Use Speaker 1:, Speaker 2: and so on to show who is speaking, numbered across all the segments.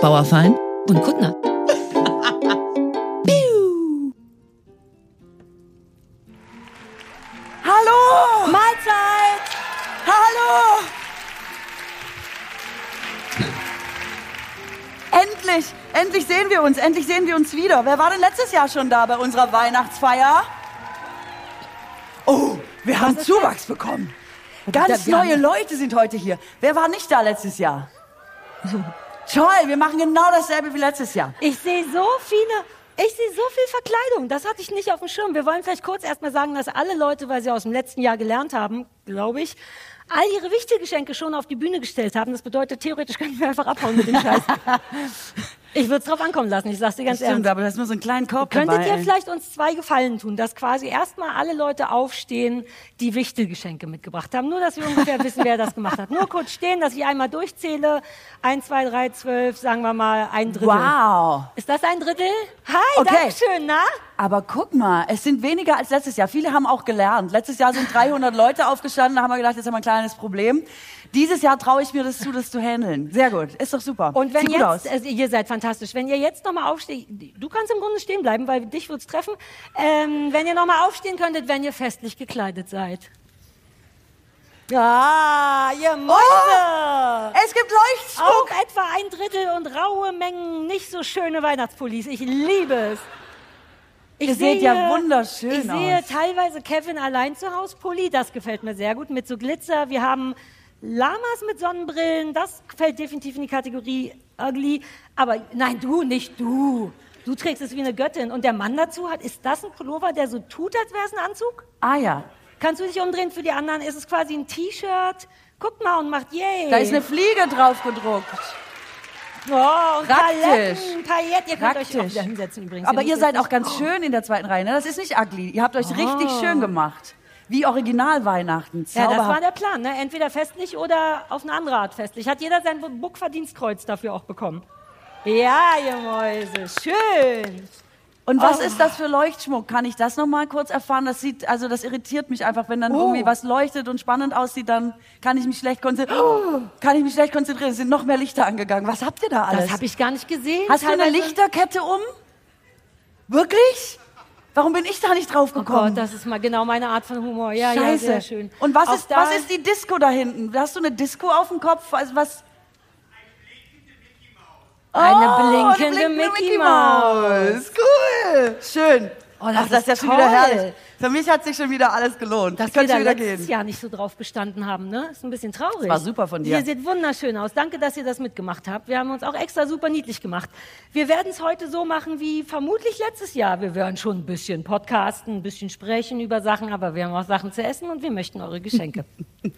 Speaker 1: Bauerfein
Speaker 2: Und Kuttner.
Speaker 3: Hallo!
Speaker 2: Mahlzeit!
Speaker 3: Hallo! Endlich, endlich sehen wir uns, endlich sehen wir uns wieder. Wer war denn letztes Jahr schon da bei unserer Weihnachtsfeier? Oh, wir haben
Speaker 2: ist
Speaker 3: Zuwachs bekommen. Ganz neue
Speaker 2: haben-
Speaker 3: Leute sind heute hier. Wer war nicht da letztes Jahr? Toll, wir machen genau dasselbe wie letztes Jahr.
Speaker 2: Ich sehe so viele. Ich sehe so viel Verkleidung. Das hatte ich nicht auf dem Schirm. Wir wollen vielleicht kurz erstmal sagen, dass alle Leute, weil sie aus dem letzten Jahr gelernt haben, glaube ich, all ihre Wichtelgeschenke schon auf die Bühne gestellt haben. Das bedeutet, theoretisch könnten wir einfach abhauen mit dem Scheiß. ich würde es drauf ankommen lassen. Ich sag's dir ganz
Speaker 3: Stimmt,
Speaker 2: ernst.
Speaker 3: aber das ist nur so ein kleinen Korb
Speaker 2: Könntet
Speaker 3: dabei.
Speaker 2: ihr
Speaker 3: ey.
Speaker 2: vielleicht uns zwei Gefallen tun, dass quasi erstmal alle Leute aufstehen, die Wichtelgeschenke mitgebracht haben? Nur, dass wir ungefähr wissen, wer das gemacht hat. Nur kurz stehen, dass ich einmal durchzähle. Eins, zwei, drei, zwölf, sagen wir mal ein Drittel.
Speaker 3: Wow.
Speaker 2: Ist das ein Drittel? Hi,
Speaker 3: Okay.
Speaker 2: danke schön, na?
Speaker 3: Aber guck mal, es sind weniger als letztes Jahr. Viele haben auch gelernt. Letztes Jahr sind 300 Leute aufgestanden, da haben wir gedacht, jetzt haben wir ein kleines Problem. Dieses Jahr traue ich mir das zu, das zu handeln. Sehr gut, ist doch super.
Speaker 2: Und wenn
Speaker 3: Sieht gut aus.
Speaker 2: jetzt, also ihr seid fantastisch, wenn ihr jetzt nochmal aufsteht, du kannst im Grunde stehen bleiben, weil dich wird's treffen. Ähm, wenn ihr nochmal aufstehen könntet, wenn ihr festlich gekleidet seid. Ja, ihr Mäuse!
Speaker 3: Oh, es gibt Leuchtschmuck.
Speaker 2: Auch etwa ein Drittel und raue Mengen nicht so schöne Weihnachtspullis. Ich liebe es. Ich
Speaker 3: Ihr seht ja wunderschön
Speaker 2: Ich sehe
Speaker 3: aus.
Speaker 2: teilweise Kevin allein zu Hause Pulli, das gefällt mir sehr gut, mit so Glitzer. Wir haben Lamas mit Sonnenbrillen, das fällt definitiv in die Kategorie ugly. Aber nein, du, nicht du. Du trägst es wie eine Göttin. Und der Mann dazu hat, ist das ein Pullover, der so tut, als wäre es ein Anzug?
Speaker 3: Ah ja,
Speaker 2: Kannst du dich umdrehen für die anderen? Ist es quasi ein T-Shirt? Guckt mal und macht yay.
Speaker 3: da ist eine Fliege drauf gedruckt.
Speaker 2: Oh,
Speaker 3: Praktisch.
Speaker 2: Paletten, Pailletten. Ihr könnt euch auch
Speaker 3: Praktisch.
Speaker 2: wieder hinsetzen übrigens.
Speaker 3: Aber ihr seid auch ganz schön in der zweiten Reihe. Ne? Das ist nicht ugly. Ihr habt euch richtig
Speaker 2: Oh.
Speaker 3: schön gemacht. Wie Original Weihnachten.
Speaker 2: Ja, das war
Speaker 3: Zauberhaft.
Speaker 2: der Plan. Ne? Entweder festlich oder auf eine andere Art festlich. Hat jeder sein Buckverdienstkreuz dafür auch bekommen? Ja, ihr Mäuse. Schön.
Speaker 3: Und was
Speaker 2: Oh.
Speaker 3: ist das für Leuchtschmuck? Kann ich das noch mal kurz erfahren? Das sieht, also das irritiert mich einfach, wenn dann
Speaker 2: Oh.
Speaker 3: irgendwie was leuchtet und spannend aussieht, dann kann ich mich schlecht konzentrieren. Kann ich mich schlecht konzentrieren? Es sind noch mehr Lichter angegangen. Was habt ihr da alles?
Speaker 2: Das habe ich gar nicht gesehen.
Speaker 3: Hast du eine Lichterkette um? Wirklich? Warum bin ich da nicht drauf
Speaker 2: Oh
Speaker 3: gekommen?
Speaker 2: Gott, das ist mal genau meine Art von Humor. Ja, ja,
Speaker 3: Scheiße.
Speaker 2: sehr schön.
Speaker 3: Und was
Speaker 2: Auch
Speaker 3: ist, was ist die Disco da hinten? Hast du eine Disco auf dem Kopf? Also was?
Speaker 2: Eine
Speaker 3: Oh,
Speaker 2: blinkende
Speaker 3: eine
Speaker 2: Mickey Maus.
Speaker 3: Cool. Schön.
Speaker 2: Oh, das
Speaker 3: Ach, das ist ja
Speaker 2: ist
Speaker 3: schon wieder herrlich. Für mich hat sich schon wieder alles gelohnt.
Speaker 2: Wir
Speaker 3: könnte
Speaker 2: da
Speaker 3: wieder
Speaker 2: letztes
Speaker 3: gehen.
Speaker 2: Jahr nicht so drauf bestanden haben, ne? Ist ein bisschen traurig.
Speaker 3: war super von dir.
Speaker 2: Ihr seht wunderschön aus. Danke, dass ihr das mitgemacht habt. Wir haben uns auch extra super niedlich gemacht. Wir werden es heute so machen wie vermutlich letztes Jahr. Wir werden schon ein bisschen podcasten, ein bisschen sprechen über Sachen, aber wir haben auch Sachen zu essen und wir möchten eure Geschenke.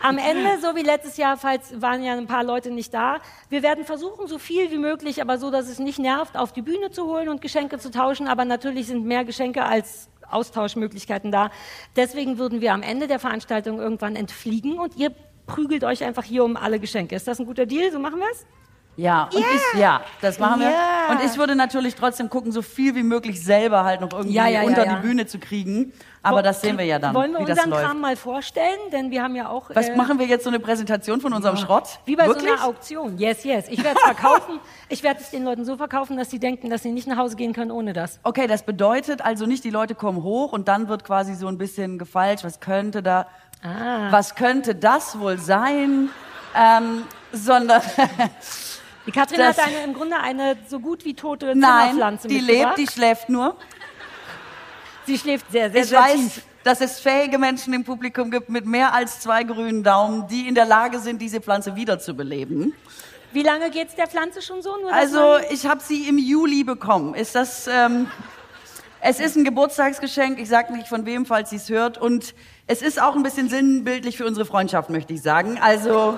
Speaker 2: Am Ende, so wie letztes Jahr, falls waren ja ein paar Leute nicht da, wir werden versuchen, so viel wie möglich, aber so, dass es nicht nervt, auf die Bühne zu holen und Geschenke zu tauschen. Aber natürlich sind mehr Geschenke als Austauschmöglichkeiten da. Deswegen würden wir am Ende der Veranstaltung irgendwann entfliegen und ihr prügelt euch einfach hier um alle Geschenke. Ist das ein guter Deal? So machen wir es?
Speaker 3: Ja, und ich, ja, das machen wir.
Speaker 2: Ja.
Speaker 3: Und ich würde natürlich trotzdem gucken, so viel wie möglich selber halt noch irgendwie
Speaker 2: Ja, ja, ja,
Speaker 3: unter
Speaker 2: ja.
Speaker 3: die Bühne zu kriegen. Aber das sehen wir ja dann,
Speaker 2: Wollen wir
Speaker 3: wie das
Speaker 2: unseren. Kram mal vorstellen? Denn wir haben ja auch...
Speaker 3: Was
Speaker 2: äh,
Speaker 3: machen wir jetzt so eine Präsentation von unserem Schrott?
Speaker 2: Wie bei
Speaker 3: Wirklich?
Speaker 2: so einer Auktion. Yes, yes. Ich werde es verkaufen. ich werde es den Leuten so verkaufen, dass sie denken, dass sie nicht nach Hause gehen können ohne das.
Speaker 3: Okay, das bedeutet also nicht, die Leute kommen hoch und dann wird quasi so ein bisschen gefalscht, was könnte da,
Speaker 2: Ah.
Speaker 3: was könnte das wohl sein, ähm, sondern
Speaker 2: Die Katrin
Speaker 3: Das-
Speaker 2: hat eine, im Grunde eine so gut wie tote
Speaker 3: nein,
Speaker 2: Zimmerpflanze
Speaker 3: die
Speaker 2: mitgebracht.
Speaker 3: lebt, die schläft nur.
Speaker 2: Sie schläft sehr, sehr,
Speaker 3: Ich
Speaker 2: sehr
Speaker 3: weiß,
Speaker 2: tief.
Speaker 3: dass es fähige Menschen im Publikum gibt mit mehr als zwei grünen Daumen, die in der Lage sind, diese Pflanze wiederzubeleben.
Speaker 2: Wie lange geht's der Pflanze schon so? Nur,
Speaker 3: Also ich habe sie im Juli bekommen. Ist das? Ähm, es ist ein Geburtstagsgeschenk. Ich sage nicht von wem, falls sie es hört. Und es ist auch ein bisschen sinnbildlich für unsere Freundschaft, möchte ich sagen. Also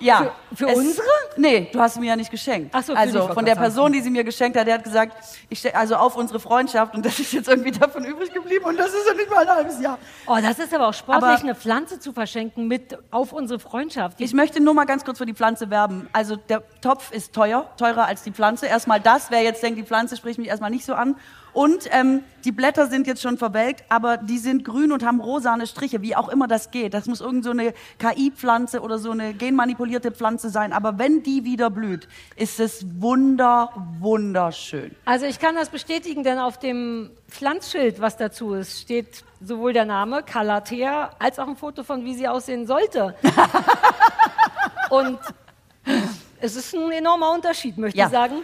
Speaker 3: ja.
Speaker 2: Für- für
Speaker 3: es,
Speaker 2: unsere?
Speaker 3: Nee, du hast sie mir ja nicht geschenkt.
Speaker 2: Ach so,
Speaker 3: also von der Person, die sie mir geschenkt hat, der hat gesagt, ich also auf unsere Freundschaft und das ist jetzt irgendwie davon übrig geblieben und das ist ja nicht mal ein halbes Jahr.
Speaker 2: oh, das ist aber auch sportlich,
Speaker 3: Aber-
Speaker 2: eine Pflanze zu verschenken mit auf unsere Freundschaft. Die
Speaker 3: Ich möchte nur mal ganz kurz für die Pflanze werben. Also der Topf ist teuer, teurer als die Pflanze. Erstmal das, wer jetzt denkt, die Pflanze spricht mich erstmal nicht so an. Und ähm, die Blätter sind jetzt schon verwelkt, aber die sind grün und haben rosane Striche, wie auch immer das geht. Das muss irgend so eine KI-Pflanze oder so eine genmanipulierte Pflanze sein. Aber wenn die wieder blüht, ist es wunder, wunderschön.
Speaker 2: Also ich kann das bestätigen, denn auf dem Pflanzschild, was dazu ist, steht sowohl der Name Calathea als auch ein Foto von, wie sie aussehen sollte. und es ist ein enormer Unterschied, möchte
Speaker 3: Ja.
Speaker 2: ich sagen.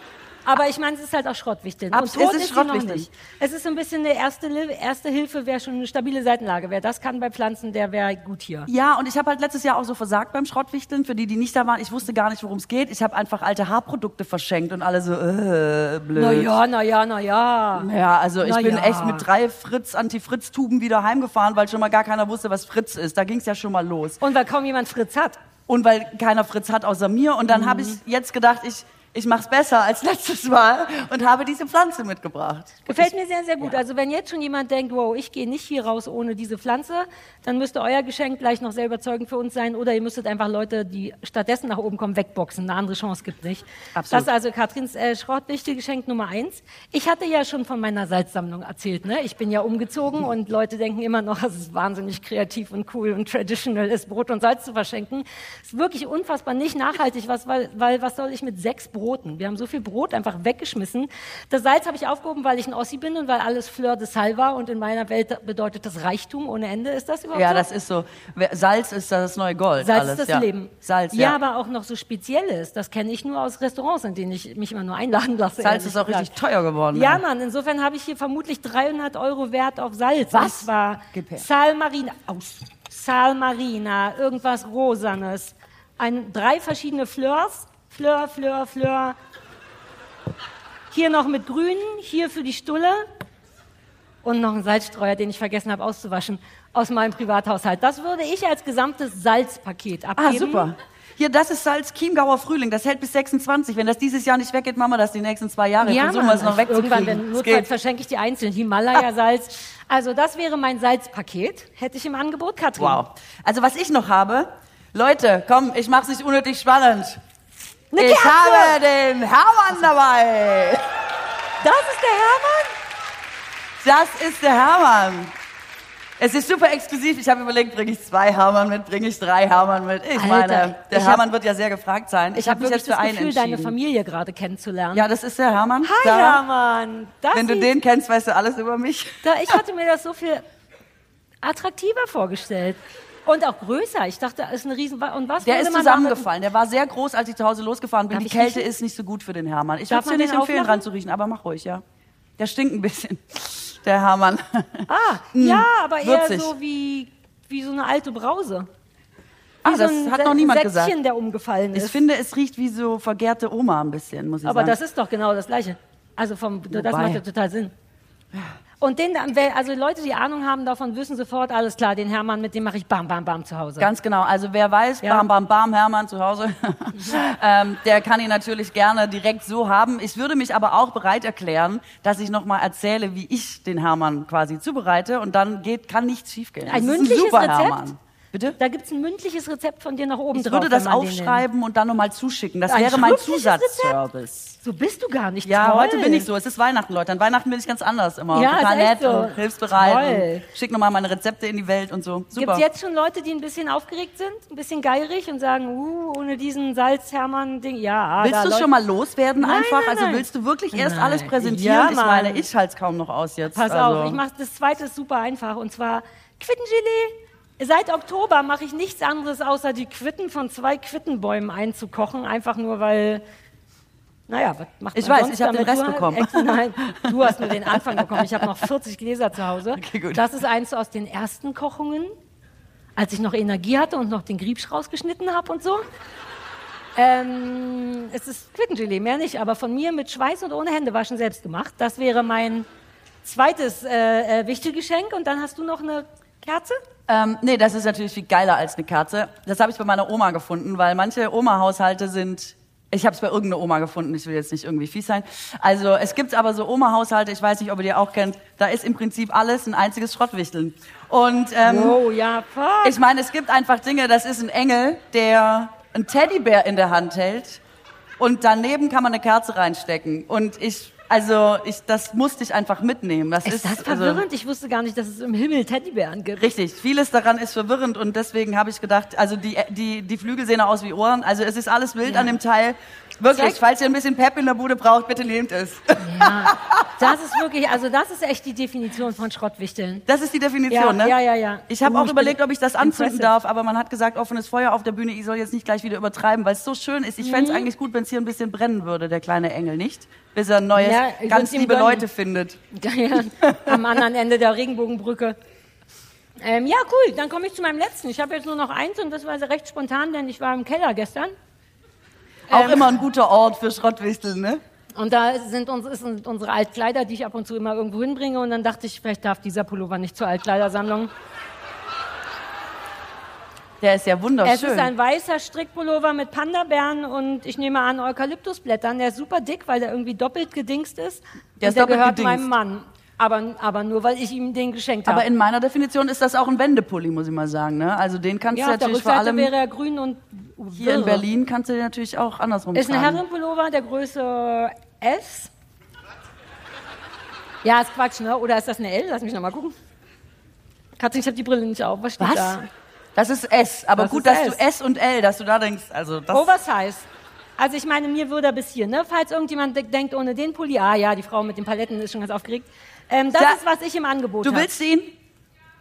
Speaker 2: Aber ich meine, es ist halt auch Schrottwichteln.
Speaker 3: Abs-
Speaker 2: Und tot
Speaker 3: es ist
Speaker 2: ist
Speaker 3: Schrottwichteln.
Speaker 2: nicht. Es ist so ein bisschen eine erste, erste Hilfe, wäre schon eine stabile Seitenlage. Wer das kann bei Pflanzen, der wäre gut hier.
Speaker 3: Ja, und ich habe halt letztes Jahr auch so versagt beim Schrottwichteln. Für die, die nicht da waren, ich wusste gar nicht, worum es geht. Ich habe einfach alte Haarprodukte verschenkt und alle so, äh, blöd.
Speaker 2: Na ja, na ja, na ja.
Speaker 3: Ja, also ich
Speaker 2: Na
Speaker 3: bin
Speaker 2: ja.
Speaker 3: echt mit drei Fritz, Anti-Fritz-Tuben wieder heimgefahren, weil schon mal gar keiner wusste, was Fritz ist. Da ging es ja schon mal los.
Speaker 2: Und weil kaum jemand Fritz hat.
Speaker 3: Und weil keiner Fritz hat außer mir. Und dann
Speaker 2: Mhm.
Speaker 3: habe ich jetzt gedacht, ich, ich mache es besser als letztes Mal und habe diese Pflanze mitgebracht.
Speaker 2: Gefällt mir sehr, sehr gut. Also wenn jetzt schon jemand denkt, wow, ich gehe nicht hier raus ohne diese Pflanze, dann müsste euer Geschenk gleich noch sehr überzeugend für uns sein. Oder ihr müsstet einfach Leute, die stattdessen nach oben kommen, wegboxen. Eine andere Chance gibt nicht.
Speaker 3: Absolut.
Speaker 2: Das ist also Katrins äh, Schrottwichtelgeschenk Nummer eins. Ich hatte ja schon von meiner Salzsammlung erzählt. Ne? Ich bin ja umgezogen und Leute denken immer noch, es ist wahnsinnig kreativ und cool und traditional ist, Brot und Salz zu verschenken. Es ist wirklich unfassbar nicht nachhaltig, was, weil, weil was soll ich mit sechs Broten? Wir haben so viel Brot einfach weggeschmissen. Das Salz habe ich aufgehoben, weil ich ein Ossi bin und weil alles Fleur de Sal war und in meiner Welt bedeutet das Reichtum ohne Ende. Ist das überhaupt
Speaker 3: Ja,
Speaker 2: so?
Speaker 3: das ist so. Salz ist das neue Gold.
Speaker 2: Salz
Speaker 3: alles,
Speaker 2: ist das
Speaker 3: ja.
Speaker 2: Leben.
Speaker 3: Salz,
Speaker 2: ja.
Speaker 3: ja.
Speaker 2: aber auch noch so Spezielles. Das kenne ich nur aus Restaurants, in denen ich mich immer nur einladen lasse.
Speaker 3: Salz ist auch
Speaker 2: gesagt.
Speaker 3: richtig teuer geworden.
Speaker 2: Ja? Mann, insofern habe ich hier vermutlich 300 Euro Wert auf Salz.
Speaker 3: Was? Her.
Speaker 2: Salmarina, aus. Salmarina, irgendwas Rosanes. Ein, drei verschiedene Fleurs. Fleur, Fleur, Fleur. Hier noch mit Grün, hier für die Stulle. Und noch ein Salzstreuer, den ich vergessen habe auszuwaschen, aus meinem Privathaushalt. Das würde ich als gesamtes Salzpaket abgeben.
Speaker 3: Ah, super. Hier, das ist Salz Chiemgauer Frühling. Das hält bis 26. Wenn das dieses Jahr nicht weggeht, machen wir das die nächsten zwei Jahre.
Speaker 2: Ja,
Speaker 3: Versuchen wir es noch
Speaker 2: irgendwann,
Speaker 3: wegzukriegen.
Speaker 2: wenn
Speaker 3: Es
Speaker 2: notfalls verschenke ich die einzeln. Himalaya-Salz. Also das wäre mein Salzpaket. Hätte ich im Angebot, Katrin.
Speaker 3: Wow. Also was ich noch habe, Leute, komm, ich mach's nicht unnötig spannend.
Speaker 2: Eine
Speaker 3: ich
Speaker 2: Kerze!
Speaker 3: habe den Hermann dabei.
Speaker 2: Das ist der Hermann?
Speaker 3: Das ist der Hermann. Es ist super exklusiv. Ich habe überlegt, bringe ich zwei Hermann mit, bringe ich drei Hermann mit. Ich
Speaker 2: Alter,
Speaker 3: meine, der
Speaker 2: ich
Speaker 3: Hermann
Speaker 2: hab-
Speaker 3: wird ja sehr gefragt sein.
Speaker 2: Ich
Speaker 3: hab
Speaker 2: habe
Speaker 3: mich
Speaker 2: wirklich
Speaker 3: jetzt für
Speaker 2: das
Speaker 3: einen
Speaker 2: Gefühl, deine
Speaker 3: entschieden.
Speaker 2: Familie gerade kennenzulernen.
Speaker 3: Ja, das ist der Hermann.
Speaker 2: Hi,
Speaker 3: Sarah.
Speaker 2: Hermann. Das
Speaker 3: Wenn du den kennst, weißt du alles über mich.
Speaker 2: Da, ich hatte mir das so viel attraktiver vorgestellt. Und auch größer. Ich dachte, das ist eine riesen... Und was
Speaker 3: Der ist zusammengefallen. Der war sehr groß, als ich zu Hause losgefahren bin.
Speaker 2: Darf
Speaker 3: Die
Speaker 2: ich
Speaker 3: Kälte
Speaker 2: riechen?
Speaker 3: ist nicht so gut für den Hermann. Ich würde dir nicht empfehlen,
Speaker 2: aufmachen?
Speaker 3: dran zu riechen, aber mach ruhig, ja. Der stinkt ein bisschen, der Hermann.
Speaker 2: Ah, ja, aber eher
Speaker 3: würzig.
Speaker 2: so wie, wie so eine alte Brause.
Speaker 3: Ah,
Speaker 2: Wie
Speaker 3: das
Speaker 2: so ein
Speaker 3: hat noch niemand
Speaker 2: Säckchen,
Speaker 3: gesagt.
Speaker 2: der umgefallen
Speaker 3: Ich
Speaker 2: ist.
Speaker 3: finde, es riecht wie so vergärte Oma ein bisschen, muss ich
Speaker 2: Aber
Speaker 3: sagen.
Speaker 2: das ist doch genau das Gleiche. Also vom, das macht ja total Sinn. Und den, also Leute, die Ahnung haben davon, wissen sofort, alles klar, den Hermann, mit dem mache ich bam, bam, bam zu Hause.
Speaker 3: Ganz genau. Also wer weiß,
Speaker 2: Ja.
Speaker 3: bam, bam, bam, Hermann zu Hause, ähm, der kann ihn natürlich gerne direkt so haben. Ich würde mich aber auch bereit erklären, dass ich nochmal erzähle, wie ich den Hermann quasi zubereite und dann geht, kann nichts schiefgehen.
Speaker 2: Ein
Speaker 3: Das ist
Speaker 2: mündliches
Speaker 3: super
Speaker 2: Rezept?
Speaker 3: Hermann. Bitte?
Speaker 2: Da gibt es ein mündliches Rezept von dir nach oben
Speaker 3: Ich
Speaker 2: drauf.
Speaker 3: würde das aufschreiben und dann nochmal zuschicken. Das
Speaker 2: Ein
Speaker 3: wäre mein Zusatzservice.
Speaker 2: So bist du gar nicht.
Speaker 3: Ja,
Speaker 2: Toll.
Speaker 3: heute bin ich so. Es ist Weihnachten, Leute. An Weihnachten bin ich ganz anders immer.
Speaker 2: Ja,
Speaker 3: Total nett
Speaker 2: so.
Speaker 3: und hilfsbereit.
Speaker 2: Toll.
Speaker 3: Und schick nochmal meine Rezepte in die Welt und so.
Speaker 2: Gibt
Speaker 3: Super.
Speaker 2: es jetzt schon Leute, die ein bisschen aufgeregt sind, ein bisschen geierig und sagen, uh, ohne diesen Salz-Hermann-Ding, ja.
Speaker 3: Willst
Speaker 2: da
Speaker 3: du
Speaker 2: Leute-
Speaker 3: schon mal loswerden
Speaker 2: Nein,
Speaker 3: einfach?
Speaker 2: nein,
Speaker 3: also
Speaker 2: nein.
Speaker 3: willst du wirklich erst alles präsentieren?
Speaker 2: Ja,
Speaker 3: ich meine, ich halte es kaum noch aus jetzt.
Speaker 2: Pass
Speaker 3: also.
Speaker 2: auf, ich mache das zweite ist super einfach und zwar Quittengelee. Seit Oktober mache ich nichts anderes, außer die Quitten von zwei Quittenbäumen einzukochen, einfach nur weil, naja, was macht
Speaker 3: Ich
Speaker 2: man
Speaker 3: weiß,
Speaker 2: sonst
Speaker 3: ich hab den? Rest
Speaker 2: Du-
Speaker 3: bekommen.
Speaker 2: Ex- Nein, du hast nur den Anfang bekommen. Ich habe noch 40 Gläser zu Hause.
Speaker 3: Okay, gut.
Speaker 2: Das ist eins aus den ersten Kochungen, als ich noch Energie hatte und noch den Griebsch rausgeschnitten habe und so. Ähm, es ist Quittengelee, mehr nicht, aber von mir mit Schweiß und ohne Händewaschen selbst gemacht. Das wäre mein zweites äh, äh, Wichtelgeschenk. Und dann hast du noch eine Kerze?
Speaker 3: Ähm, nee, das ist natürlich viel geiler als eine Kerze. Das habe ich bei meiner Oma gefunden, weil manche Oma-Haushalte sind. Ich habe es bei irgendeiner Oma gefunden, ich will jetzt nicht irgendwie fies sein. Also es gibt aber so Oma-Haushalte, ich weiß nicht, ob ihr die auch kennt, da ist im Prinzip alles ein einziges Schrottwichteln. Und ähm,
Speaker 2: Oh ja, fuck.
Speaker 3: ich meine, es gibt einfach Dinge, das ist ein Engel, der einen Teddybär in der Hand hält und daneben kann man eine Kerze reinstecken. Und ich Also ich, das musste ich einfach mitnehmen. Das
Speaker 2: Ist
Speaker 3: ist,
Speaker 2: das
Speaker 3: also,
Speaker 2: verwirrend? Ich wusste gar nicht, dass es im Himmel Teddybären gibt.
Speaker 3: Richtig, vieles daran ist verwirrend und deswegen habe ich gedacht, also die, die, die Flügel sehen aus wie Ohren, also es ist alles wild
Speaker 2: Ja.
Speaker 3: an dem Teil. Wirklich,
Speaker 2: Zeig-
Speaker 3: falls ihr ein bisschen Pep in der Bude braucht, bitte nehmt es.
Speaker 2: Ja, das ist wirklich, also das ist echt die Definition von Schrottwichteln.
Speaker 3: Das ist die Definition,
Speaker 2: Ja,
Speaker 3: ne?
Speaker 2: ja, ja, ja.
Speaker 3: Ich habe
Speaker 2: Uh,
Speaker 3: auch
Speaker 2: ich
Speaker 3: überlegt, ob ich das anzünden
Speaker 2: impressive.
Speaker 3: darf, aber man hat gesagt, offenes Feuer auf der Bühne, ich soll jetzt nicht gleich wieder übertreiben, weil es so schön ist. Ich
Speaker 2: Mhm.
Speaker 3: eigentlich gut, wenn es hier ein bisschen brennen würde, der kleine Engel, nicht? Bis er ein neues,
Speaker 2: Ja,
Speaker 3: ganz liebe. Leute findet.
Speaker 2: Ja, am anderen Ende der Regenbogenbrücke. Ähm, ja, cool, dann komme ich zu meinem letzten. Ich habe jetzt nur noch eins und das war recht spontan, denn ich war im Keller gestern.
Speaker 3: Auch
Speaker 2: Ähm.
Speaker 3: immer ein guter Ort für Schrottwichteln, ne?
Speaker 2: Und da sind, uns, sind unsere Altkleider, die ich ab und zu immer irgendwo hinbringe. Und dann dachte ich, vielleicht darf dieser Pullover nicht zur Altkleidersammlung.
Speaker 3: Der ist ja
Speaker 2: Es
Speaker 3: wunderschön.
Speaker 2: ist ein weißer Strickpullover mit Pandabären und ich nehme an Eukalyptusblättern. Der ist super dick, weil der irgendwie doppelt gedingst ist.
Speaker 3: Der ist
Speaker 2: der gehört
Speaker 3: gedingst.
Speaker 2: meinem Mann. Aber, aber nur, weil ich ihm den geschenkt habe.
Speaker 3: aber in meiner Definition ist das auch ein Wendepulli, muss ich mal sagen, ne? Also den kannst
Speaker 2: ja,
Speaker 3: du natürlich vor allem
Speaker 2: wäre er grün und
Speaker 3: hier in
Speaker 2: wirr.
Speaker 3: Berlin kannst du den natürlich auch andersrum
Speaker 2: Ist ein
Speaker 3: tragen.
Speaker 2: Herrenpullover der Größe S. Ja, ist Quatsch, ne? Oder ist das eine L? Lass mich noch mal gucken. Katrin, ich habe die Brille nicht auf. Was steht
Speaker 3: Was?
Speaker 2: da?
Speaker 3: Das ist S, aber
Speaker 2: Das
Speaker 3: gut, dass
Speaker 2: S.
Speaker 3: du S und L, dass du da denkst, also das
Speaker 2: Oversize. Also ich meine, mir würde er bis hier, ne? Falls irgendjemand de denkt, ohne den Pulli, ah ja, die Frau mit den Paletten ist schon ganz aufgeregt. Ähm, das
Speaker 3: Da-
Speaker 2: ist, was ich im Angebot
Speaker 3: Du
Speaker 2: habe.
Speaker 3: willst ihn?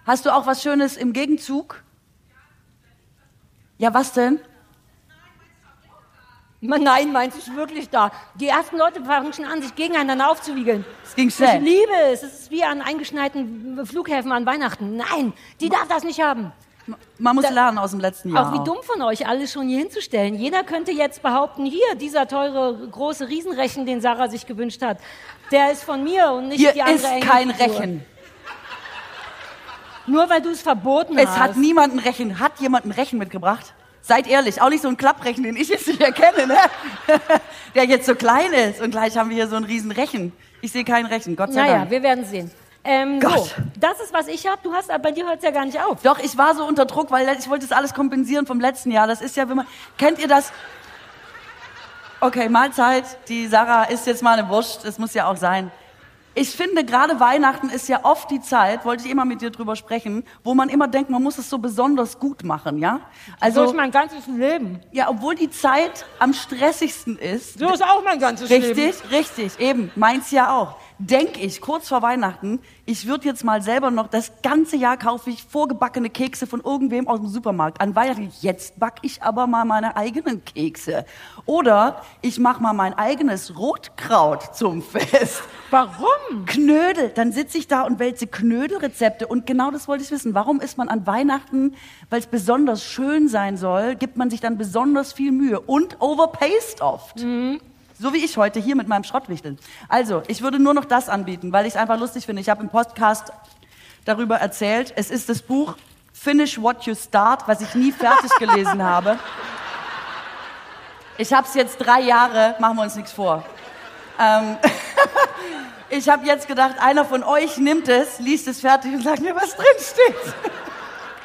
Speaker 3: Hast du auch was Schönes im Gegenzug? Ja, was denn?
Speaker 2: Nein, meinst du es wirklich da? Die ersten Leute fangen schon an, sich gegeneinander aufzuwiegeln.
Speaker 3: Es ging
Speaker 2: Ich
Speaker 3: schnell.
Speaker 2: liebe es. Es ist wie an eingeschneiten Flughäfen an Weihnachten. Nein, die darf das nicht haben.
Speaker 3: Man muss
Speaker 2: Da-
Speaker 3: lernen aus dem letzten Jahr.
Speaker 2: Auch wie dumm von euch, alles schon hier hinzustellen. Jeder könnte jetzt behaupten, hier, dieser teure, große Riesenrechen, den Sarah sich gewünscht hat, der ist von mir und nicht
Speaker 3: Hier
Speaker 2: die andere
Speaker 3: ist kein. Rechen.
Speaker 2: Nur weil du es verboten
Speaker 3: Es
Speaker 2: hast.
Speaker 3: hat niemand ein Rechen. Hat jemand ein Rechen mitgebracht? Seid ehrlich, auch nicht so ein Klapprechen, den ich jetzt nicht erkenne, ne? Der jetzt so klein ist und gleich haben wir hier so einen riesen Rechen. Ich sehe kein Rechen, Gott sei
Speaker 2: Naja,
Speaker 3: Dank.
Speaker 2: wir werden sehen. Ähm, so,
Speaker 3: Gott.
Speaker 2: das ist, was ich habe. Du hast, aber bei dir hört es ja gar nicht auf.
Speaker 3: Doch, ich war so unter Druck, weil ich wollte das alles kompensieren vom letzten Jahr. Das ist ja, wenn man, kennt ihr das? Okay, Mahlzeit. Die Sarah isst jetzt mal eine Wurst. Das muss ja auch sein. Ich finde, gerade Weihnachten ist ja oft die Zeit, wollte ich immer mit dir drüber sprechen, wo man immer denkt, man muss es so besonders gut machen, ja?
Speaker 2: so
Speaker 3: Also,
Speaker 2: ist mein ganzes Leben.
Speaker 3: ja, obwohl die Zeit am stressigsten ist,
Speaker 2: So ist auch mein ganzes Leben.
Speaker 3: Richtig, richtig, eben. Meins ja auch. Denk ich, kurz vor Weihnachten, ich würde jetzt mal selber noch, das ganze Jahr kaufe ich vorgebackene Kekse von irgendwem aus dem Supermarkt. An Weihnachten, jetzt back ich aber mal meine eigenen Kekse. Oder ich mache mal mein eigenes Rotkraut zum Fest.
Speaker 2: Warum?
Speaker 3: Knödel, dann sitze ich da und wälze Knödelrezepte und genau das wollte ich wissen. Warum ist man an Weihnachten, weil es besonders schön sein soll, gibt man sich dann besonders viel Mühe und overpaced oft. So wie ich heute hier mit meinem Schrottwichteln. Also, ich würde nur noch das anbieten, weil ich es einfach lustig finde. Ich habe im Podcast darüber erzählt. Es ist das Buch Finish What You Start, was ich nie fertig gelesen habe. Ich habe es jetzt drei Jahre, machen wir uns nichts vor. Ähm, ich habe jetzt gedacht, einer von euch nimmt es, liest es fertig und sagt mir, was drin steht.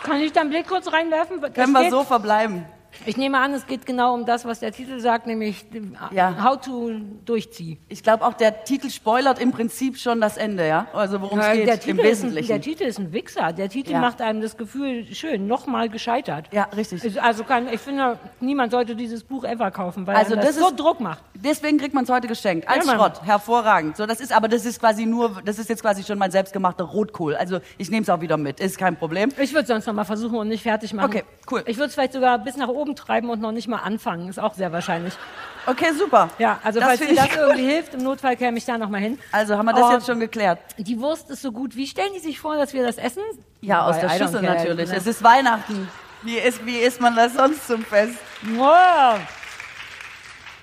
Speaker 2: Kann ich da einen Blick kurz reinwerfen?
Speaker 3: Können wir so verbleiben.
Speaker 2: Ich nehme an, es geht genau um das, was der Titel sagt, nämlich
Speaker 3: Ja.
Speaker 2: How to durchziehen.
Speaker 3: Ich glaube auch, der Titel spoilert im Prinzip schon das Ende, ja? Also worum es
Speaker 2: Ja,
Speaker 3: geht im
Speaker 2: ist ein,
Speaker 3: Wesentlichen.
Speaker 2: der Titel ist ein Wichser. Der Titel
Speaker 3: Ja.
Speaker 2: macht einem das Gefühl, schön, nochmal gescheitert.
Speaker 3: ja, richtig.
Speaker 2: Ist Also kann, ich finde, niemand sollte dieses Buch ever kaufen, weil
Speaker 3: Also
Speaker 2: das,
Speaker 3: das
Speaker 2: so
Speaker 3: ist-
Speaker 2: Druck macht.
Speaker 3: Deswegen kriegt man es heute geschenkt. Als. Schrott. Hervorragend. So, das ist, aber das ist quasi nur, das ist jetzt quasi schon mein selbstgemachter Rotkohl. Also ich nehme es auch wieder mit. Ist kein Problem.
Speaker 2: Ich würde es sonst noch mal versuchen und nicht fertig machen.
Speaker 3: Okay, cool.
Speaker 2: Ich würde es vielleicht sogar bis nach oben treiben und noch nicht mal anfangen. Ist auch sehr wahrscheinlich.
Speaker 3: Okay, super.
Speaker 2: Ja, also
Speaker 3: Das
Speaker 2: falls dir das
Speaker 3: gut.
Speaker 2: irgendwie hilft, im Notfall käme ich da noch mal hin.
Speaker 3: Also haben wir das
Speaker 2: Oh,
Speaker 3: jetzt schon geklärt.
Speaker 2: Die Wurst ist so gut. Wie stellen die sich vor, dass wir das essen?
Speaker 3: Ja, aus der Schüssel natürlich.
Speaker 2: ne?
Speaker 3: Es ist Weihnachten. Wie isst, wie isst man das sonst zum Fest?
Speaker 2: Wow.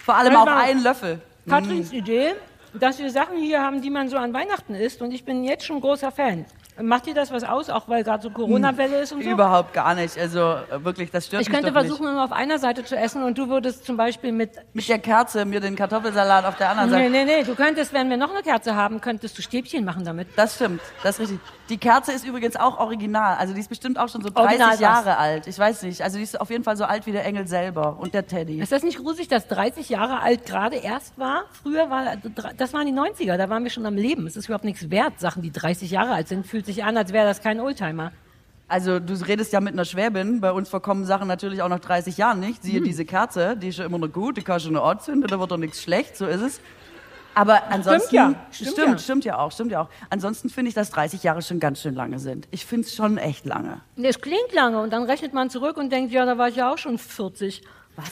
Speaker 3: Vor allem auch einen Löffel.
Speaker 2: Katrins
Speaker 3: Mm.
Speaker 2: Idee, dass wir Sachen hier haben, die man so an Weihnachten isst. Und ich bin jetzt schon großer Fan. Macht dir das was aus, auch weil gerade so Corona-Welle ist und so?
Speaker 3: Überhaupt gar nicht. Also äh, wirklich, das stört
Speaker 2: Ich
Speaker 3: mich
Speaker 2: könnte
Speaker 3: doch
Speaker 2: versuchen, nur auf einer Seite zu essen und du würdest zum Beispiel mit.
Speaker 3: nicht. Mit der Kerze mir den Kartoffelsalat auf der anderen
Speaker 2: Nee,
Speaker 3: Seite.
Speaker 2: nee, nee. Du könntest, wenn wir noch eine Kerze haben, könntest du Stäbchen machen damit.
Speaker 3: Das stimmt, das ist richtig. Die Kerze ist übrigens auch original. Also die ist bestimmt auch schon so 30
Speaker 2: Original was?
Speaker 3: Jahre alt. Ich weiß nicht. Also die ist auf jeden Fall so alt wie der Engel selber und der Teddy.
Speaker 2: Ist das nicht gruselig, dass 30 Jahre alt gerade erst war? Früher war, das waren die 90er, da waren wir schon am Leben. Es ist überhaupt nichts wert. Sachen, die 30 Jahre alt sind, fühlt sich an, als wäre das kein Oldtimer.
Speaker 3: Also du redest ja mit einer Schwäbin. Bei uns verkommen Sachen natürlich auch nach 30 Jahren nicht. Siehe
Speaker 2: Hm.
Speaker 3: diese Kerze, die ist ja immer noch gut, die kann schon eine Ort zünden, da wird doch nichts schlecht, so ist es. Aber ansonsten,
Speaker 2: ja, stimmt
Speaker 3: stimmt,
Speaker 2: ja.
Speaker 3: stimmt ja auch, stimmt ja auch. Ansonsten finde ich, dass 30 Jahre schon ganz schön lange sind. Ich finde es schon echt lange.
Speaker 2: Es klingt lange und dann rechnet man zurück und denkt, ja, da war ich ja auch schon 40. Was?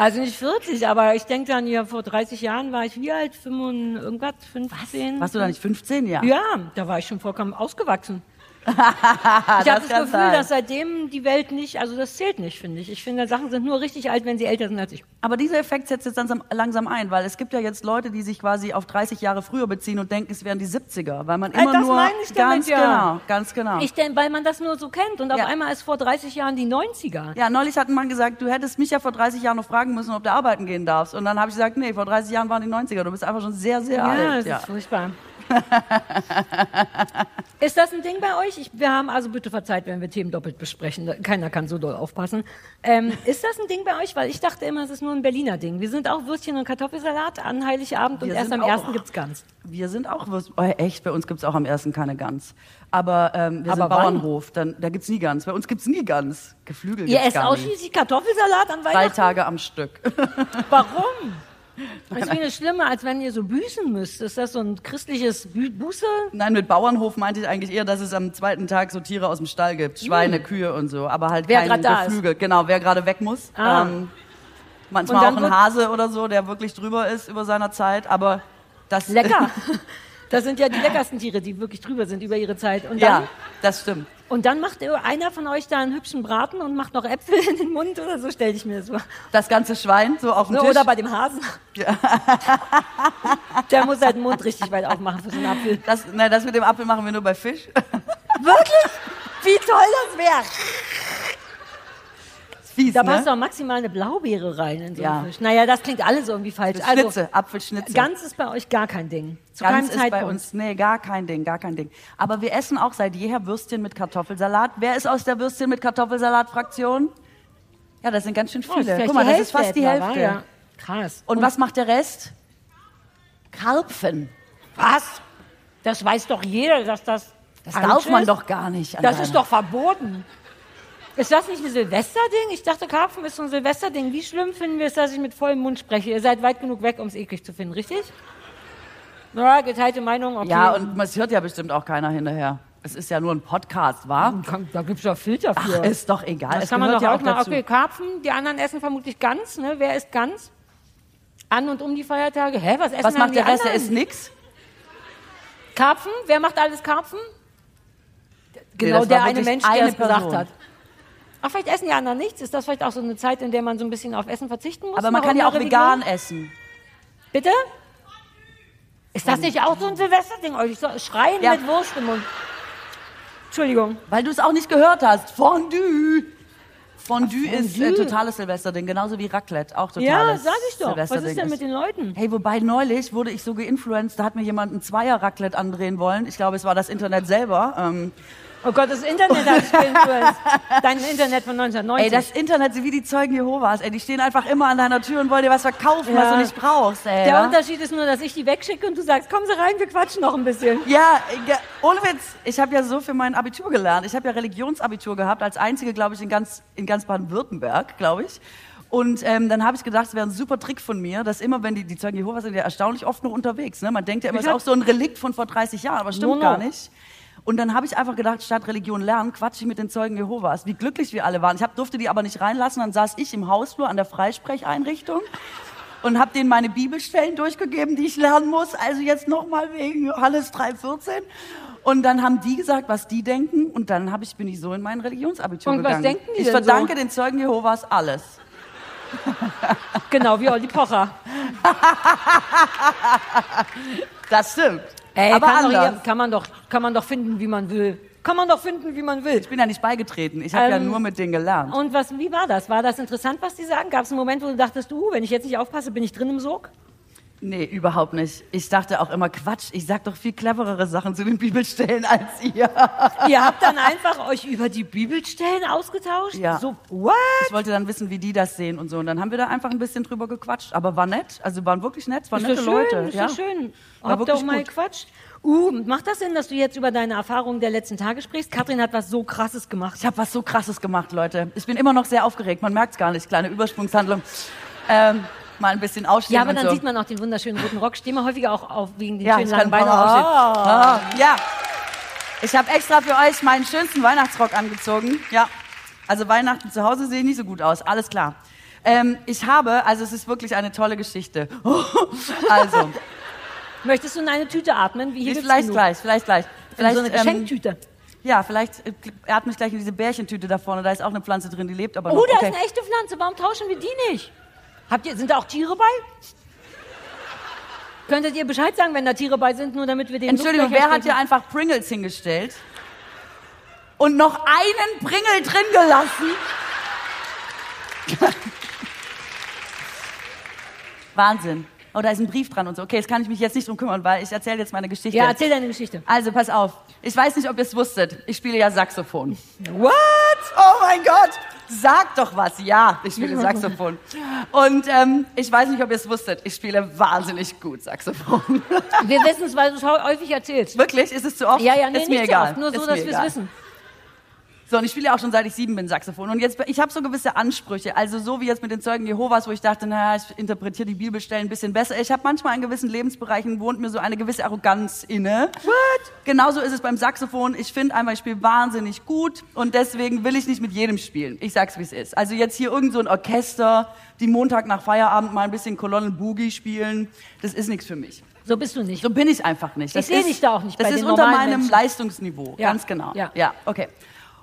Speaker 2: Also nicht 40, aber ich denke dann, ja, vor 30 Jahren war ich wie alt? 5, irgendwas, 15?
Speaker 3: Warst du da nicht 15 Jahre?
Speaker 2: Ja, da war ich schon vollkommen ausgewachsen. Ich
Speaker 3: das
Speaker 2: habe das
Speaker 3: kann
Speaker 2: Gefühl,
Speaker 3: sein.
Speaker 2: dass seitdem die Welt nicht, also das zählt nicht, finde ich. Ich finde, Sachen sind nur richtig alt, wenn sie älter sind als ich.
Speaker 3: Aber dieser Effekt setzt jetzt langsam, langsam ein, weil es gibt ja jetzt Leute, die sich quasi auf 30 Jahre früher beziehen und denken, es wären die 70er, weil man
Speaker 2: Äh,
Speaker 3: immer
Speaker 2: das
Speaker 3: nur
Speaker 2: meine ich damit,
Speaker 3: ganz
Speaker 2: ja.
Speaker 3: genau, ganz genau.
Speaker 2: Ich denke, weil man das nur so kennt und auf
Speaker 3: Ja.
Speaker 2: einmal ist vor 30 Jahren die 90er.
Speaker 3: ja, neulich hat ein Mann gesagt, du hättest mich ja vor 30 Jahren noch fragen müssen, ob du arbeiten gehen darfst. Und dann habe ich gesagt, nee, vor 30 Jahren waren die 90er. Du bist einfach schon sehr, sehr
Speaker 2: Ja,
Speaker 3: alt.
Speaker 2: das ist furchtbar. ist das ein Ding bei euch? Ich, wir haben also bitte verzeiht, wenn wir Themen doppelt besprechen. Keiner kann so doll aufpassen. Ähm, ist das ein Ding bei euch? Weil ich dachte immer, es ist nur ein Berliner Ding. Wir sind auch Würstchen und Kartoffelsalat an Heiligabend und
Speaker 3: Wir
Speaker 2: erst
Speaker 3: sind
Speaker 2: am
Speaker 3: auch-
Speaker 2: ersten gibt's Gans.
Speaker 3: Wir sind auch, Würst- oh, echt, bei uns gibt's auch am ersten keine Gans. Aber ähm, wir
Speaker 2: Aber
Speaker 3: sind
Speaker 2: wann?
Speaker 3: Bauernhof, dann, da gibt's nie Gans. Bei uns gibt's nie Gans. Geflügel
Speaker 2: Ihr
Speaker 3: gibt's
Speaker 2: esst
Speaker 3: gar nie.
Speaker 2: ausschließlich Kartoffelsalat an
Speaker 3: Drei
Speaker 2: Weihnachten?
Speaker 3: Tage am Stück.
Speaker 2: Warum? Ich finde es schlimmer, als wenn ihr so büßen müsst. Ist das so ein christliches Bü Buße?
Speaker 3: Nein, mit Bauernhof meinte ich eigentlich eher, dass es am zweiten Tag so Tiere aus dem Stall gibt. Schweine, Kühe und so. Aber halt
Speaker 2: Hm. Wer
Speaker 3: kein
Speaker 2: ist.
Speaker 3: Geflügel. Genau, wer gerade weg muss.
Speaker 2: Ah.
Speaker 3: Ähm, manchmal auch ein Hase oder so, der wirklich drüber ist über seiner Zeit. Aber das...
Speaker 2: Lecker. Das sind ja die leckersten Tiere, die wirklich drüber sind über ihre Zeit. Und dann,
Speaker 3: ja, das stimmt.
Speaker 2: Und dann macht einer von euch da einen hübschen Braten und macht noch Äpfel in den Mund oder so, stelle ich mir das vor.
Speaker 3: Das ganze Schwein so auf dem
Speaker 2: Ne,
Speaker 3: Tisch.
Speaker 2: oder bei dem Hasen. Der muss halt den Mund richtig weit aufmachen für so einen Apfel.
Speaker 3: das, nein, das mit dem Apfel machen wir nur bei Fisch.
Speaker 2: Wirklich? Wie toll das wäre.
Speaker 3: Fies,
Speaker 2: Da
Speaker 3: ne?
Speaker 2: passt doch maximal eine Blaubeere rein in so einen
Speaker 3: Ja.
Speaker 2: Fisch. Naja, das klingt alles irgendwie falsch. Also,
Speaker 3: Schnitze, Apfelschnitze.
Speaker 2: Gans ist bei euch gar kein Ding. Zu
Speaker 3: Ganz
Speaker 2: keinem
Speaker 3: ist
Speaker 2: Zeitpunkt.
Speaker 3: bei uns, nee, gar kein Ding, gar kein Ding. Aber wir essen auch seit jeher Würstchen mit Kartoffelsalat. Wer ist aus der Würstchen mit Kartoffelsalat-Fraktion? Ja, das sind ganz schön
Speaker 2: Oh,
Speaker 3: viele.
Speaker 2: vielleicht
Speaker 3: Guck mal, das ist fast die Hälfte.
Speaker 2: wa? Ja. Krass.
Speaker 3: Und was macht der Rest? Karpfen.
Speaker 2: Was? Das weiß doch jeder, dass das.
Speaker 3: Das darf man
Speaker 2: ist.
Speaker 3: doch gar nicht.
Speaker 2: Das ist doch verboten. Ist das nicht ein Silvesterding? Ich dachte, Karpfen ist so ein Silvesterding. Wie schlimm finden wir es, dass ich mit vollem Mund spreche? Ihr seid weit genug weg, um es eklig zu finden, richtig? Ja, geteilte Meinung, okay.
Speaker 3: Ja, und es hört ja bestimmt auch keiner hinterher. Es ist ja nur ein Podcast, wa?
Speaker 2: Da gibt es doch Filter für.
Speaker 3: Ach, ist doch egal.
Speaker 2: das
Speaker 3: es
Speaker 2: kann man doch
Speaker 3: ja
Speaker 2: auch mal.
Speaker 3: dazu.
Speaker 2: Okay, Karpfen, die anderen essen vermutlich Gans. Ne? Wer isst Gans? An und um die Feiertage. Hä, was essen
Speaker 3: Was macht der Rest? Der ist nix.
Speaker 2: Karpfen? Wer macht alles Karpfen?
Speaker 3: Nee,
Speaker 2: Genau
Speaker 3: das
Speaker 2: der eine Mensch, der
Speaker 3: eine
Speaker 2: es gesagt hat. Ach, vielleicht essen die anderen nichts. Ist das vielleicht auch so eine Zeit, in der man so ein bisschen auf Essen verzichten muss?
Speaker 3: Aber man kann ja auch vegan essen.
Speaker 2: Bitte? Ist das nicht auch so ein Silvesterding? Euch so schreien
Speaker 3: Ja.
Speaker 2: mit Wurst im Mund. Entschuldigung.
Speaker 3: Weil du es auch nicht gehört hast. Fondue. Fondue
Speaker 2: Ach,
Speaker 3: ist
Speaker 2: Fondue.
Speaker 3: äh, totales Silvesterding, genauso wie Raclette, auch
Speaker 2: Ja,
Speaker 3: totales
Speaker 2: sag ich doch. Was ist denn mit den Leuten?
Speaker 3: Hey, wobei neulich wurde ich so geinfluenced, da hat mir jemand ein Zweier-Raclette andrehen wollen. Ich glaube, es war das Internet selber. Ähm,
Speaker 2: Oh Gott, das Internet hat dich. Dein Internet von 1990.
Speaker 3: ey, das Internet sind wie die Zeugen Jehovas. Ey, die stehen einfach immer an deiner Tür und wollen dir was verkaufen,
Speaker 2: Ja.
Speaker 3: was du nicht brauchst. Ey,
Speaker 2: Der
Speaker 3: ja?
Speaker 2: Unterschied ist nur, dass ich die wegschicke und du sagst, kommen Sie rein, wir quatschen noch ein bisschen.
Speaker 3: Ja, ja, ohne Witz. Ich habe ja so für mein Abitur gelernt. Ich habe ja Religionsabitur gehabt, als einzige, glaube ich, in ganz, in ganz Baden-Württemberg, glaube ich. Und ähm, dann habe ich gedacht, es wäre ein super Trick von mir, dass immer, wenn die, die Zeugen Jehovas sind ja erstaunlich oft noch unterwegs. Ne? Man denkt ja immer, es ist auch so ein Relikt von vor 30 Jahren, aber stimmt
Speaker 2: No, no.
Speaker 3: gar nicht. Und dann habe ich einfach gedacht, statt Religion lernen, quatsche ich mit den Zeugen Jehovas. Wie glücklich wir alle waren. Ich hab, durfte die aber nicht reinlassen. Dann saß ich im Hausflur an der Freisprecheinrichtung und habe denen meine Bibelstellen durchgegeben, die ich lernen muss. Also jetzt nochmal wegen Johannes 3,14. Und dann haben die gesagt, was die denken. Und dann hab ich, bin ich so in mein Religionsabitur
Speaker 2: Und was
Speaker 3: gegangen.
Speaker 2: denken die
Speaker 3: ich
Speaker 2: denn so?
Speaker 3: verdanke den Zeugen Jehovas alles.
Speaker 2: Genau, wie Olli Pocher.
Speaker 3: Das stimmt.
Speaker 2: Ey,
Speaker 3: aber
Speaker 2: kann, doch,
Speaker 3: anders.
Speaker 2: hier- kann, man doch, kann man doch finden, wie man will. Kann man doch finden, wie man will.
Speaker 3: Ich bin ja nicht beigetreten. Ich habe ja
Speaker 2: Ähm,
Speaker 3: nur mit denen gelernt.
Speaker 2: Und was, wie war das? War das interessant, was die sagen? Gab es einen Moment, wo du dachtest, du, wenn ich jetzt nicht aufpasse, bin ich drin im Sog?
Speaker 3: Nee, überhaupt nicht. Ich dachte auch immer, Quatsch, ich sag doch viel cleverere Sachen zu den Bibelstellen als ihr.
Speaker 2: Ihr habt dann einfach euch über die Bibelstellen ausgetauscht?
Speaker 3: Ja.
Speaker 2: So, what?
Speaker 3: Ich wollte dann wissen, wie die das sehen und so. Und dann haben wir da einfach ein bisschen drüber gequatscht. Aber war nett. Also waren wirklich nett. Es waren
Speaker 2: Ist
Speaker 3: nette
Speaker 2: schön,
Speaker 3: Leute.
Speaker 2: ist
Speaker 3: ja.
Speaker 2: schön.
Speaker 3: War
Speaker 2: Habt auch
Speaker 3: wirklich
Speaker 2: mal
Speaker 3: gut.
Speaker 2: gequatscht? Uh, macht das Sinn, dass du jetzt über deine Erfahrungen der letzten Tage sprichst? Katrin hat was so krasses gemacht.
Speaker 3: Ich habe was so Krasses gemacht, Leute. Ich bin immer noch sehr aufgeregt. Man merkt es gar nicht. Kleine Übersprungshandlung. Ähm, mal ein bisschen ausstehen
Speaker 2: Ja, aber dann
Speaker 3: so.
Speaker 2: sieht man auch den wunderschönen roten Rock. Steh mal häufiger auch auf wegen den
Speaker 3: Ja,
Speaker 2: schönen langen
Speaker 3: ein
Speaker 2: Beinen. Ah.
Speaker 3: Ah, ja. Ich habe extra für euch meinen schönsten Weihnachtsrock angezogen. Ja. Also Weihnachten zu Hause sehe ich nicht so gut aus. Alles klar. Ähm, ich habe, also es ist wirklich eine tolle Geschichte. also,
Speaker 2: Möchtest du in eine Tüte atmen? Wie hier
Speaker 3: vielleicht
Speaker 2: genug.
Speaker 3: gleich, vielleicht gleich.
Speaker 2: In
Speaker 3: Vielleicht,
Speaker 2: so eine
Speaker 3: ähm,
Speaker 2: Geschenktüte.
Speaker 3: ja, vielleicht äh, atme ich gleich in diese Bärchentüte da vorne. Da ist auch eine Pflanze drin, die lebt aber noch.
Speaker 2: Oh, da
Speaker 3: okay.
Speaker 2: ist eine echte Pflanze. Warum tauschen wir die nicht? Habt ihr, sind da auch Tiere bei? Könntet ihr Bescheid sagen, wenn da Tiere bei sind, nur damit wir den
Speaker 3: Entschuldigung, wer hat hier einfach Pringles hingestellt und noch einen Pringel drin gelassen? Wahnsinn. Oh, da ist ein Brief dran und so. Okay, jetzt kann ich mich jetzt nicht drum kümmern, weil ich erzähle jetzt meine Geschichte.
Speaker 2: Ja, erzähl deine Geschichte.
Speaker 3: Also, pass auf. Ich weiß nicht, ob ihr es wusstet. Ich spiele ja Saxophon.
Speaker 2: What?
Speaker 3: Oh mein Gott! Sag doch was. Ja, ich spiele Saxophon. Und ähm, ich weiß nicht, ob ihr es wusstet. Ich spiele wahnsinnig gut Saxophon.
Speaker 2: Wir wissen es, weil du es häufig erzählst.
Speaker 3: Wirklich? Ist es zu oft?
Speaker 2: Ja, ja, nee,
Speaker 3: ist mir
Speaker 2: nicht so
Speaker 3: egal.
Speaker 2: oft, nur so,
Speaker 3: Ist
Speaker 2: dass
Speaker 3: mir
Speaker 2: wir es wissen.
Speaker 3: So, und ich spiele ja auch schon seit ich sieben bin Saxophon. Und jetzt, ich habe so gewisse Ansprüche. Also so wie jetzt mit den Zeugen Jehovas, wo ich dachte, naja, ich interpretiere die Bibelstellen ein bisschen besser. Ich habe manchmal in gewissen Lebensbereichen wohnt mir so eine gewisse Arroganz inne. What? Genauso ist es beim Saxophon. Ich finde einfach, ich spiele wahnsinnig gut und deswegen will ich nicht mit jedem spielen. Ich sag's, wie es ist. Also jetzt hier irgend so ein Orchester, die Montag nach Feierabend mal ein bisschen Kolonnen Boogie spielen, das ist nichts für mich.
Speaker 2: So bist du nicht.
Speaker 3: So bin ich einfach nicht. Das
Speaker 2: sehe
Speaker 3: ist-
Speaker 2: dich da auch nicht
Speaker 3: Das ist unter meinem
Speaker 2: Menschen.
Speaker 3: Leistungsniveau,
Speaker 2: Ja.
Speaker 3: ganz genau.
Speaker 2: Ja.
Speaker 3: ja, okay.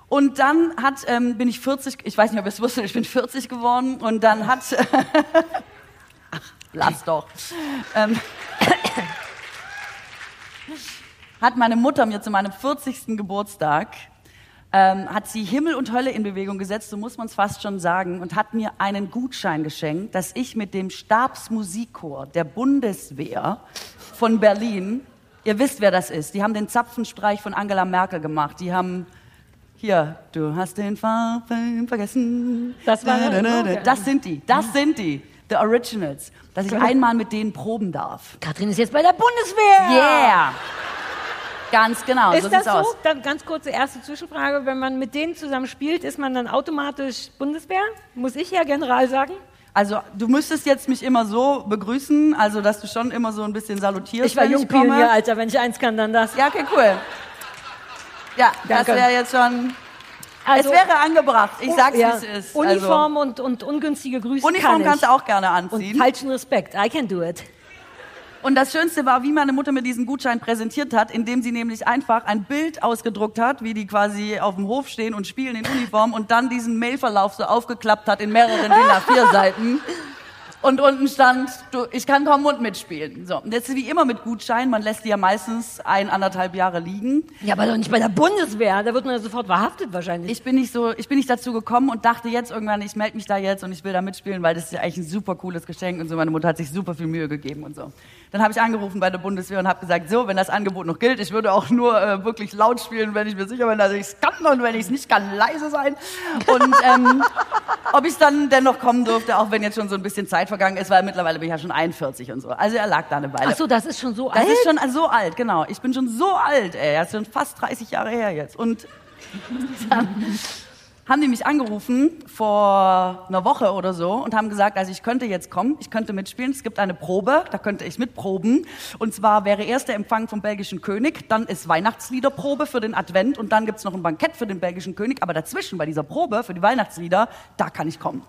Speaker 3: Und dann hat, ähm, bin ich 40, ich weiß nicht, ob ihr es wusstet, ich bin 40 geworden und dann hat, ach, lass doch, ähm, hat meine Mutter mir zu meinem 40. Geburtstag, ähm, hat sie Himmel und Hölle in Bewegung gesetzt, so muss man es fast schon sagen, und hat mir einen Gutschein geschenkt, dass ich mit dem Stabsmusikchor der Bundeswehr von Berlin, ihr wisst, wer das ist, die haben den Zapfenstreich von Angela Merkel gemacht, die haben hier, du hast den Farben vergessen.
Speaker 2: Das war-.
Speaker 3: Das sind die, das sind die, the Originals, dass ich einmal mit denen proben darf.
Speaker 2: Katrin ist jetzt bei der Bundeswehr.
Speaker 3: Yeah! Ganz genau,
Speaker 2: Ist
Speaker 3: so
Speaker 2: das so?
Speaker 3: aus.
Speaker 2: Dann ganz kurze erste Zwischenfrage. Wenn man mit denen zusammen spielt, ist man dann automatisch Bundeswehr? Muss ich ja General sagen?
Speaker 3: Also du müsstest jetzt mich immer so begrüßen, also dass du schon immer so ein bisschen salutierst,
Speaker 2: Ich war Jungpionier. Alter. Wenn ich eins kann, dann das.
Speaker 3: Ja, okay, cool. Ja, das
Speaker 2: Danke.
Speaker 3: wäre jetzt schon.
Speaker 2: Also,
Speaker 3: es wäre angebracht. Ich sag's,
Speaker 2: ja,
Speaker 3: wie es ist.
Speaker 2: Uniform und, und ungünstige Grüße
Speaker 3: Also, Uniform
Speaker 2: kann
Speaker 3: kannst du auch gerne
Speaker 2: Und
Speaker 3: anziehen.
Speaker 2: falschen Respekt. I can do it.
Speaker 3: Und das Schönste war, wie meine Mutter mir diesen Gutschein präsentiert hat, indem sie nämlich einfach ein Bild ausgedruckt hat, wie die quasi auf dem Hof stehen und spielen in Uniform und dann diesen Mailverlauf so aufgeklappt hat in mehreren DIN A4 Seiten. Und unten stand, du, ich kann kaum Mund mitspielen. So, und jetzt wie immer mit Gutschein, man lässt die ja meistens ein, anderthalb Jahre liegen.
Speaker 2: Ja, aber doch nicht bei der Bundeswehr. Da wird man ja sofort verhaftet wahrscheinlich.
Speaker 3: Ich bin nicht so, ich bin nicht dazu gekommen und dachte jetzt irgendwann, ich melde mich da jetzt und ich will da mitspielen, weil das ist ja eigentlich ein super cooles Geschenk und so. Meine Mutter hat sich super viel Mühe gegeben und so. Dann habe ich angerufen bei der Bundeswehr und habe gesagt, so, wenn das Angebot noch gilt, ich würde auch nur äh, wirklich laut spielen, wenn ich mir sicher bin, dass ich es kann und wenn ich es nicht kann, leise sein. Und ähm, ob ich dann dennoch kommen durfte, auch wenn jetzt schon so ein bisschen Zeit vergangen ist, weil mittlerweile bin ich ja schon 41 und so. Also er lag da eine Weile.
Speaker 2: Ach so, das ist schon so
Speaker 3: Das
Speaker 2: alt.
Speaker 3: ist schon so alt, genau. Ich bin schon so alt, ey. Das ist schon fast 30 Jahre her jetzt. Und dann haben die mich angerufen vor einer Woche oder so und haben gesagt, also ich könnte jetzt kommen, ich könnte mitspielen. Es gibt eine Probe, da könnte ich mitproben. Und zwar wäre erst der Empfang vom belgischen König, dann ist Weihnachtsliederprobe für den Advent und dann gibt's noch ein Bankett für den belgischen König. Aber dazwischen, bei dieser Probe für die Weihnachtslieder, da kann ich kommen.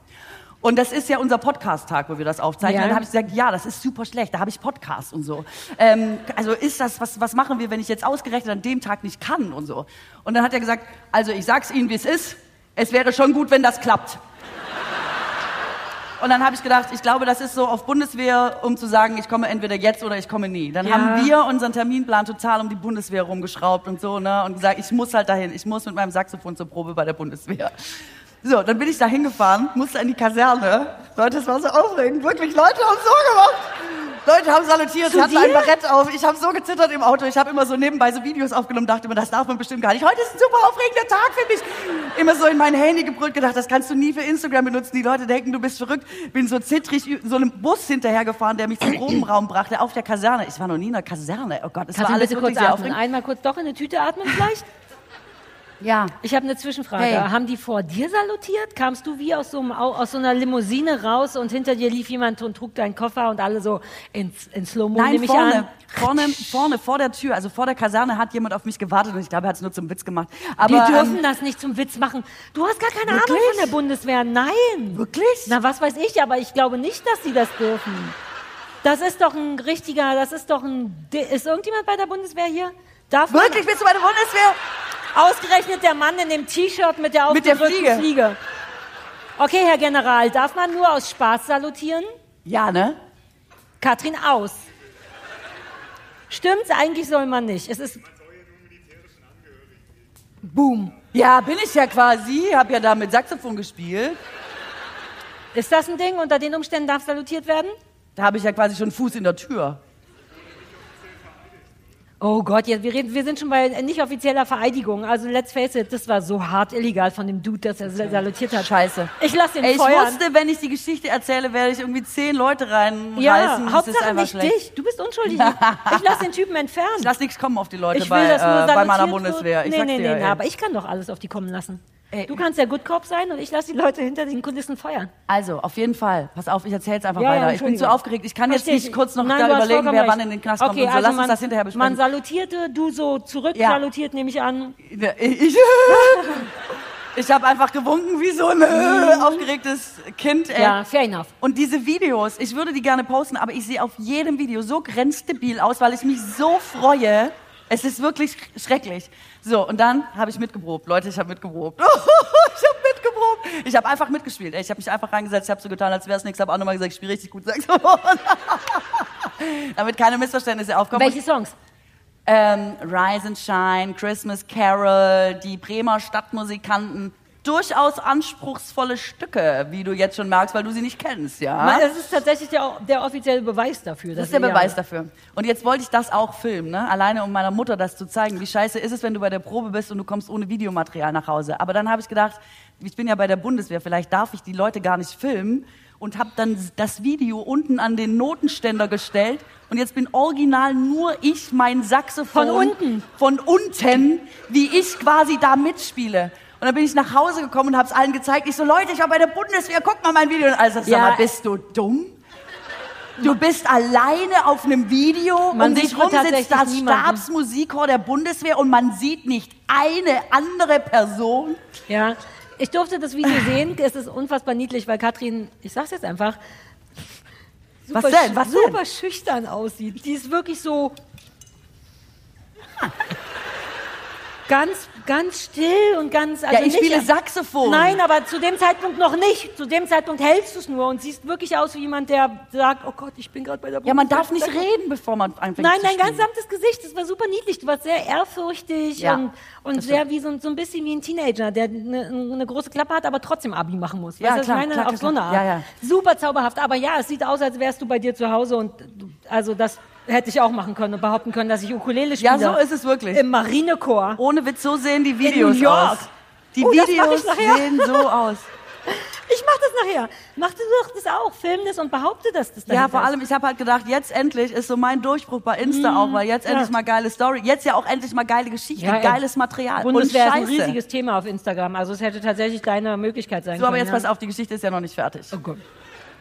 Speaker 3: Und das ist ja unser Podcast-Tag, wo wir das aufzeichnen.
Speaker 2: Ja.
Speaker 3: Dann habe ich gesagt, ja, das ist super schlecht, da habe ich Podcast und so. Ähm, also ist das, was, was machen wir, wenn ich jetzt ausgerechnet an dem Tag nicht kann und so. Und dann hat er gesagt, also ich sag's Ihnen, wie es ist, es wäre schon gut, wenn das klappt. Und dann habe ich gedacht, ich glaube, das ist so auf Bundeswehr, um zu sagen, ich komme entweder jetzt oder ich komme nie. Dann
Speaker 2: Ja.
Speaker 3: haben wir unseren Terminplan total um die Bundeswehr rumgeschraubt und so, ne? Und gesagt, ich muss halt dahin. Ich muss mit meinem Saxophon zur Probe bei der Bundeswehr. So, dann bin ich da hingefahren, musste in die Kaserne. Leute, es war so aufregend. Wirklich, Leute haben so gemacht. Leute haben salutiert, sie hatten ein Barett auf. Ich habe so gezittert im Auto. Ich habe immer so nebenbei so Videos aufgenommen, dachte immer, das darf man bestimmt gar nicht. Heute ist ein super aufregender Tag für mich. Immer so in mein Handy gebrüllt, gedacht, das kannst du nie für Instagram benutzen. Die Leute denken, du bist verrückt. Bin so zittrig so einem Bus hinterhergefahren, der mich zum Probenraum brachte, auf der Kaserne. Ich war noch nie in der Kaserne. Oh Gott, es war
Speaker 2: Katrin,
Speaker 3: alles
Speaker 2: bitte kurz atmen.
Speaker 3: aufregend.
Speaker 2: Einmal kurz doch in eine Tüte atmen vielleicht?
Speaker 3: Ja.
Speaker 2: Ich habe eine Zwischenfrage.
Speaker 3: Hey.
Speaker 2: Haben die vor dir salutiert? Kamst du wie aus so, einem, Au- aus so einer Limousine raus und hinter dir lief jemand und trug deinen Koffer und alle so ins, in Slow-Mo,
Speaker 3: Nein,
Speaker 2: nehme ich
Speaker 3: vorne,
Speaker 2: an?
Speaker 3: vorne, vorne, vor der Tür, also vor der Kaserne hat jemand auf mich gewartet und ich glaube, er hat es nur zum Witz gemacht. Aber,
Speaker 2: die dürfen
Speaker 3: ähm,
Speaker 2: das nicht zum Witz machen. Du hast gar keine Ahnung
Speaker 3: Wirklich?
Speaker 2: von der Bundeswehr. Nein.
Speaker 3: Wirklich?
Speaker 2: Na, was weiß ich, aber ich glaube nicht, dass sie das dürfen. Das ist doch ein richtiger, das ist doch ein. Ist irgendjemand bei der Bundeswehr hier? Darf
Speaker 3: Wirklich, bist du bei der Bundeswehr?
Speaker 2: Ausgerechnet der Mann in dem T-Shirt mit der
Speaker 3: Mit der
Speaker 2: aufgedrückten
Speaker 3: Fliege.
Speaker 2: Fliege. Okay, Herr General, darf man nur aus Spaß salutieren?
Speaker 3: Ja, ne?
Speaker 2: Katrin aus. Stimmt's? Eigentlich soll man nicht. Es ist. Boom.
Speaker 3: Ja, bin ich ja quasi, hab ja da mit Saxophon gespielt.
Speaker 2: Ist das ein Ding? Unter den Umständen darf salutiert werden?
Speaker 3: Da habe ich ja quasi schon Fuß in der Tür.
Speaker 2: Oh Gott, jetzt, wir, reden, wir sind schon bei nicht offizieller Vereidigung. Also let's face it, das war so hart illegal von dem Dude, dass er sal- salutiert hat.
Speaker 3: Scheiße.
Speaker 2: Ich lass ihn
Speaker 3: Ey, ich
Speaker 2: feuern.
Speaker 3: wusste, wenn ich die Geschichte erzähle, werde ich irgendwie zehn Leute reinreißen.
Speaker 2: ja,
Speaker 3: Das ist
Speaker 2: Hauptsache
Speaker 3: einfach
Speaker 2: nicht
Speaker 3: schlecht.
Speaker 2: dich. Du bist unschuldig. Ich lass den Typen entfernen.
Speaker 3: Ich lass nichts kommen auf die Leute
Speaker 2: Ich will,
Speaker 3: bei,
Speaker 2: nur
Speaker 3: äh, bei meiner. Bundeswehr. Ich
Speaker 2: nee, nee, nee, nee, aber ich kann doch alles auf die kommen lassen.
Speaker 3: Ey.
Speaker 2: Du kannst der Good Cop sein und ich lasse die Leute hinter den Kulissen feuern.
Speaker 3: Also, auf jeden Fall. Pass auf, ich erzähle jetzt einfach
Speaker 2: Ja, ja,
Speaker 3: weiter. ich bin zu aufgeregt. Ich kann jetzt
Speaker 2: Versteh ich.
Speaker 3: nicht kurz noch
Speaker 2: Nein,
Speaker 3: da überlegen, wer
Speaker 2: recht.
Speaker 3: wann in den Knast kommt
Speaker 2: okay,
Speaker 3: und so.
Speaker 2: also
Speaker 3: Lass
Speaker 2: man,
Speaker 3: uns das hinterher besprechen.
Speaker 2: Man salutierte, du so zurück
Speaker 3: Ja.
Speaker 2: salutiert, nehme ich an.
Speaker 3: Ich, ich habe einfach gewunken wie so ein äh, aufgeregtes Kind. Ey.
Speaker 2: Mhm. Ja, fair enough.
Speaker 3: Und diese Videos, ich würde die gerne posten, aber ich sehe auf jedem Video so grenzdebil aus, weil ich mich so freue. Es ist wirklich sch- schrecklich. So, und dann habe ich mitgeprobt. Leute, ich habe mitgeprobt. ich habe mitgeprobt. Ich habe einfach mitgespielt. Ey, Ich habe mich einfach reingesetzt, ich habe so getan, als wäre es nichts. habe auch nochmal gesagt, ich spiele richtig gut Saxophon. Damit keine Missverständnisse aufkommen.
Speaker 2: Welche Songs?
Speaker 3: Ähm, Rise and Shine, Christmas Carol, die Bremer Stadtmusikanten. Durchaus anspruchsvolle Stücke, wie du jetzt schon merkst, weil du sie nicht kennst, ja?
Speaker 2: Es ist tatsächlich der, der offizielle Beweis dafür.
Speaker 3: Das ist der Beweis dafür. Und jetzt wollte ich das auch filmen, ne? alleine um meiner Mutter das zu zeigen. Wie scheiße ist es, wenn du bei der Probe bist und du kommst ohne Videomaterial nach Hause. Aber dann habe ich gedacht, ich bin ja bei der Bundeswehr, vielleicht darf ich die Leute gar nicht filmen und habe dann das Video unten an den Notenständer gestellt. Und jetzt bin original nur ich, mein Saxophon.
Speaker 2: Von unten?
Speaker 3: Von unten, wie ich quasi da mitspiele. Und dann bin ich nach Hause gekommen und habe es allen gezeigt. Ich so, Leute, ich war bei der Bundeswehr, guck mal mein Video. Und alles, sag
Speaker 2: Ja.
Speaker 3: mal, bist du dumm? Du bist alleine auf einem Video
Speaker 2: Man
Speaker 3: um dich rum sitzt das
Speaker 2: niemanden.
Speaker 3: Stabsmusikchor der Bundeswehr und man sieht nicht eine andere Person.
Speaker 2: Ja. Ich durfte das Video sehen. Es ist unfassbar niedlich, weil Katrin, ich sag's jetzt einfach,
Speaker 3: Was
Speaker 2: super,
Speaker 3: denn? Was
Speaker 2: sch-
Speaker 3: denn?
Speaker 2: super schüchtern aussieht. Die ist wirklich so ganz, ganz still und ganz. Also
Speaker 3: ja, ich
Speaker 2: nicht,
Speaker 3: spiele Saxophon.
Speaker 2: Nein, aber zu dem Zeitpunkt noch nicht. Zu dem Zeitpunkt hältst du es nur und siehst wirklich aus wie jemand, der sagt, oh Gott, ich bin gerade bei der
Speaker 3: Ja, man darf nicht reden, bevor man anfängt
Speaker 2: Nein,
Speaker 3: zu
Speaker 2: dein
Speaker 3: spielen.
Speaker 2: ganz samtes Gesicht, das war super niedlich. Du warst sehr ehrfürchtig
Speaker 3: Ja,
Speaker 2: und, und sehr wie so, ein- so ein bisschen wie ein Teenager, der eine, eine große Klappe hat, aber trotzdem Abi machen muss.
Speaker 3: Ja,
Speaker 2: weißt
Speaker 3: klar,
Speaker 2: meine?
Speaker 3: klar,
Speaker 2: Auf
Speaker 3: klar,
Speaker 2: so eine. Art.
Speaker 3: Ja, ja.
Speaker 2: Super zauberhaft. Aber ja, es sieht aus, als wärst du bei dir zu Hause und du, also das hätte ich auch machen können und behaupten können, dass ich Ukulele spiele.
Speaker 3: Ja, so ist es wirklich.
Speaker 2: Im Marinechor.
Speaker 3: Ohne Witz, so sehen die Videos
Speaker 2: New York.
Speaker 3: aus. Die
Speaker 2: Oh, das
Speaker 3: Videos sehen so aus.
Speaker 2: Ich mach das nachher. Mach du doch das auch. Film das und behaupte, dass das
Speaker 3: Ja, vor
Speaker 2: ist.
Speaker 3: allem, ich habe halt gedacht, jetzt endlich ist so mein Durchbruch bei Insta auch, weil jetzt
Speaker 2: ja.
Speaker 3: endlich mal geile Story, jetzt ja auch endlich mal geile Geschichte,
Speaker 2: Ja,
Speaker 3: geiles Material
Speaker 2: Bundeswehr ist
Speaker 3: und
Speaker 2: ein
Speaker 3: Scheiße.
Speaker 2: riesiges Thema auf Instagram. Also es hätte tatsächlich deine Möglichkeit sein
Speaker 3: So, aber
Speaker 2: können.
Speaker 3: jetzt
Speaker 2: ja.
Speaker 3: pass auf, die Geschichte ist ja noch nicht fertig.
Speaker 2: Oh Gott.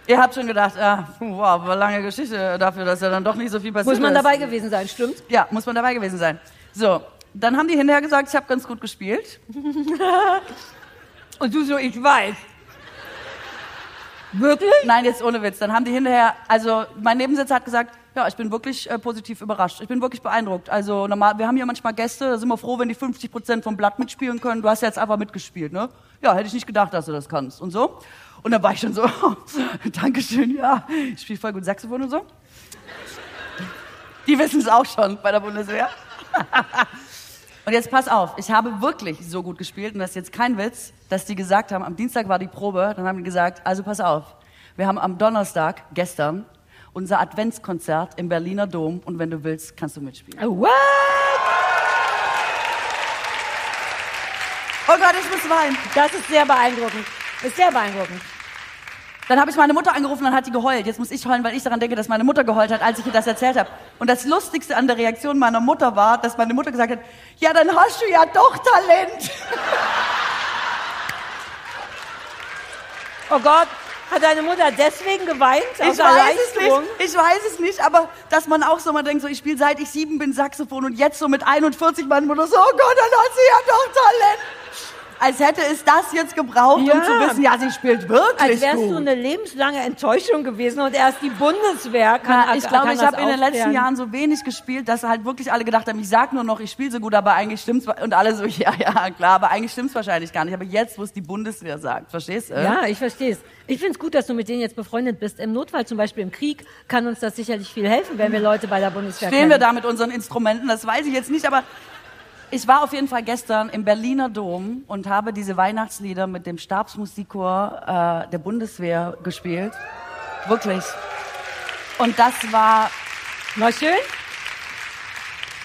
Speaker 3: Ihr habt schon gedacht, ah, wow, lange Geschichte dafür, dass ja dann doch nicht so viel passiert
Speaker 2: Muss man
Speaker 3: ist.
Speaker 2: dabei gewesen sein, stimmt?
Speaker 3: Ja, muss man dabei gewesen sein. So, dann haben die hinterher gesagt, ich habe ganz gut gespielt.
Speaker 2: Und du so, ich weiß. Wirklich?
Speaker 3: Nein, jetzt ohne Witz. Dann haben die hinterher, also mein Nebensitzer hat gesagt, ja, ich bin wirklich äh, positiv überrascht. Ich bin wirklich beeindruckt. Also normal, wir haben hier manchmal Gäste, da sind wir froh, wenn die 50 Prozent vom Blatt mitspielen können. Du hast ja jetzt einfach mitgespielt, ne? Ja, hätte ich nicht gedacht, dass du das kannst und so. Und dann war ich schon so, Dankeschön, ja, ich spiele voll gut Saxophon und so. Die wissen es auch schon bei der Bundeswehr. Und jetzt pass auf, ich habe wirklich so gut gespielt und das ist jetzt kein Witz, dass die gesagt haben, am Dienstag war die Probe, dann haben die gesagt, also pass auf, wir haben am Donnerstag, gestern, unser Adventskonzert im Berliner Dom und wenn du willst, kannst du mitspielen.
Speaker 2: Oh, what?
Speaker 3: Oh Gott, ich muss weinen.
Speaker 2: Das ist sehr beeindruckend. Ist sehr beeindruckend.
Speaker 3: Dann habe ich meine Mutter angerufen, dann hat die geheult. Jetzt muss ich heulen, weil ich daran denke, dass meine Mutter geheult hat, als ich ihr das erzählt habe. Und das Lustigste an der Reaktion meiner Mutter war, dass meine Mutter gesagt hat, ja, dann hast du ja doch Talent.
Speaker 2: Oh Gott, hat deine Mutter deswegen geweint?
Speaker 3: Ich weiß es nicht, ich weiß es nicht, aber dass man auch so mal denkt, so ich spiele seit ich sieben bin Saxophon und jetzt so mit 41 meine Mutter so, oh Gott, dann hat sie ja doch Talent. Als hätte es das jetzt gebraucht, um
Speaker 2: Ja.
Speaker 3: zu wissen, ja, sie spielt wirklich
Speaker 2: Als wärst
Speaker 3: gut.
Speaker 2: du eine lebenslange Enttäuschung gewesen und erst die Bundeswehr kann
Speaker 3: Ja, ich glaube, ich habe in den letzten. Jahren so wenig gespielt, dass halt wirklich alle gedacht haben, ich sag nur noch, ich spiele so gut, aber eigentlich stimmt's und alle so, ja, ja, klar, aber eigentlich stimmt's wahrscheinlich gar nicht. Aber jetzt, wo es die Bundeswehr sagt, verstehst du?
Speaker 2: Ja, ich verstehe es. Ich finde es gut, dass du mit denen jetzt befreundet bist. Im Notfall, zum Beispiel im Krieg, kann uns das sicherlich viel helfen, wenn wir Leute bei der Bundeswehr
Speaker 3: Stehen wir
Speaker 2: kennen.
Speaker 3: da mit unseren Instrumenten? Das weiß ich jetzt nicht, aber ich war auf jeden Fall gestern im Berliner Dom und habe diese Weihnachtslieder mit dem Stabsmusikchor äh, der Bundeswehr gespielt. Wirklich. Und das war
Speaker 2: War schön?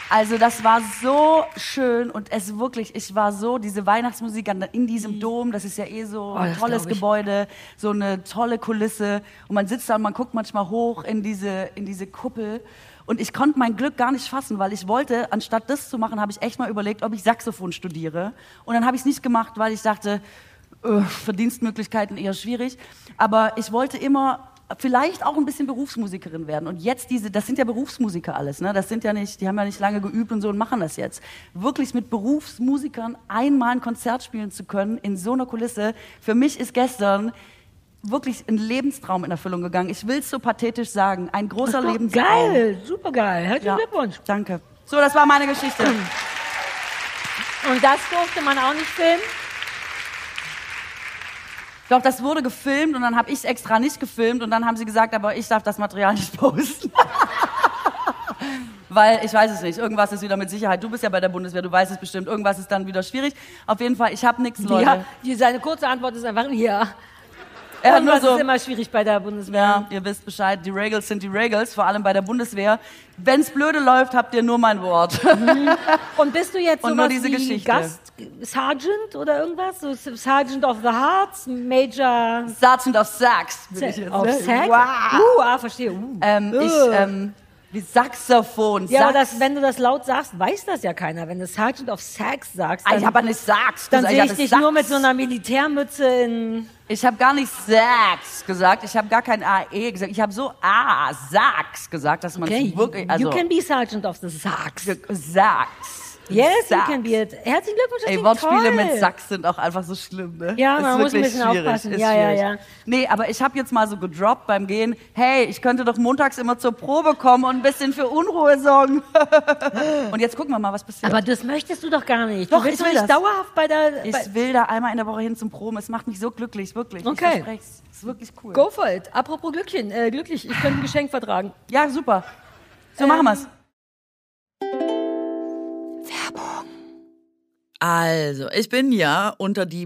Speaker 3: Also das war so schön und es wirklich, ich war so, diese Weihnachtsmusik in diesem Dom, das ist ja eh so ein
Speaker 2: Mhm. Oh,
Speaker 3: tolles. Gebäude, so eine tolle Kulisse und man sitzt da und man guckt manchmal hoch in diese, in diese Kuppel und ich konnte mein Glück gar nicht fassen, weil ich wollte, anstatt das zu machen, habe ich echt mal überlegt, ob ich Saxophon studiere und dann habe ich es nicht gemacht, weil ich dachte, äh, Verdienstmöglichkeiten eher schwierig, aber ich wollte immer vielleicht auch ein bisschen Berufsmusikerin werden. Und jetzt diese, das sind ja Berufsmusiker alles, ne? Das sind ja nicht, die haben ja nicht lange geübt und so und machen das jetzt. Wirklich mit Berufsmusikern einmal ein Konzert spielen zu können in so einer Kulisse. Für mich ist gestern wirklich ein Lebenstraum in Erfüllung gegangen. Ich will es so pathetisch sagen. Ein großer
Speaker 2: Doch,
Speaker 3: Lebenstraum.
Speaker 2: geil, super geil. Herzlichen
Speaker 3: Ja,
Speaker 2: Glückwunsch.
Speaker 3: danke. So, das war meine Geschichte.
Speaker 2: Und das durfte man auch nicht filmen?
Speaker 3: Doch, das wurde gefilmt und dann habe ich es extra nicht gefilmt und dann haben sie gesagt, aber ich darf das Material nicht posten. Weil, ich weiß es nicht, irgendwas ist wieder mit Sicherheit. Du bist ja bei der Bundeswehr, du weißt es bestimmt. Irgendwas ist dann wieder schwierig. Auf jeden Fall, ich habe nichts, Leute.
Speaker 2: Ja, die, seine kurze Antwort ist einfach ja.
Speaker 3: Er hat nur so,
Speaker 2: ist immer schwierig bei der Bundeswehr.
Speaker 3: ja, ihr wisst Bescheid, die Regels sind die Regels, vor allem bei der Bundeswehr. Wenn's blöde läuft, habt ihr nur mein Wort.
Speaker 2: Und bist du jetzt sowas
Speaker 3: diese
Speaker 2: wie
Speaker 3: Geschichte.
Speaker 2: Gast, Sergeant oder irgendwas? So Sergeant of the Hearts, Major
Speaker 3: Sergeant of Sax bin ich jetzt.
Speaker 2: of? Sax?
Speaker 3: Wow.
Speaker 2: Uh, ah, verstehe. Uh.
Speaker 3: Ähm, ich, ähm, wie Saxophon,
Speaker 2: ja, aber
Speaker 3: Sax.
Speaker 2: das, wenn du das laut sagst, weiß das ja keiner. Wenn du Sergeant of Sax sagst,
Speaker 3: Ah,
Speaker 2: dann,
Speaker 3: ich habe nicht Sax
Speaker 2: dann sehe ich dich
Speaker 3: Sax.
Speaker 2: nur mit so einer Militärmütze in...
Speaker 3: Ich habe gar nicht Sax gesagt, ich habe gar kein AE gesagt. Ich habe so A, Sax gesagt, dass man
Speaker 2: Okay,
Speaker 3: wirklich, also
Speaker 2: you can be Sergeant of the Sax.
Speaker 3: Sax.
Speaker 2: Yes, you
Speaker 3: Sax.
Speaker 2: can be it. Herzlichen Glückwunsch, das
Speaker 3: Ey, Wortspiele
Speaker 2: toll.
Speaker 3: mit Sax sind auch einfach so schlimm, ne?
Speaker 2: Ja, man muss ein bisschen
Speaker 3: schwierig,
Speaker 2: aufpassen.
Speaker 3: ist
Speaker 2: Ja, ja,
Speaker 3: schwierig.
Speaker 2: ja.
Speaker 3: Nee, aber ich habe jetzt mal so gedroppt beim Gehen, hey, ich könnte doch montags immer zur Probe kommen und ein bisschen für Unruhe sorgen. und jetzt gucken wir mal, was passiert.
Speaker 2: Aber das möchtest du doch gar nicht.
Speaker 3: Doch,
Speaker 2: du willst
Speaker 3: ich
Speaker 2: doch
Speaker 3: will
Speaker 2: nicht
Speaker 3: das.
Speaker 2: dauerhaft bei der... Bei
Speaker 3: ich will da einmal in der Woche hin zum Proben. Es macht mich so glücklich, wirklich.
Speaker 2: Okay.
Speaker 3: Ich es. ist wirklich cool.
Speaker 2: Go for it. Apropos Glückchen, äh, glücklich, ich könnte ein Geschenk vertragen.
Speaker 3: Ja, super. So
Speaker 2: Ähm,
Speaker 3: machen wir's.
Speaker 1: Also, ich bin ja unter die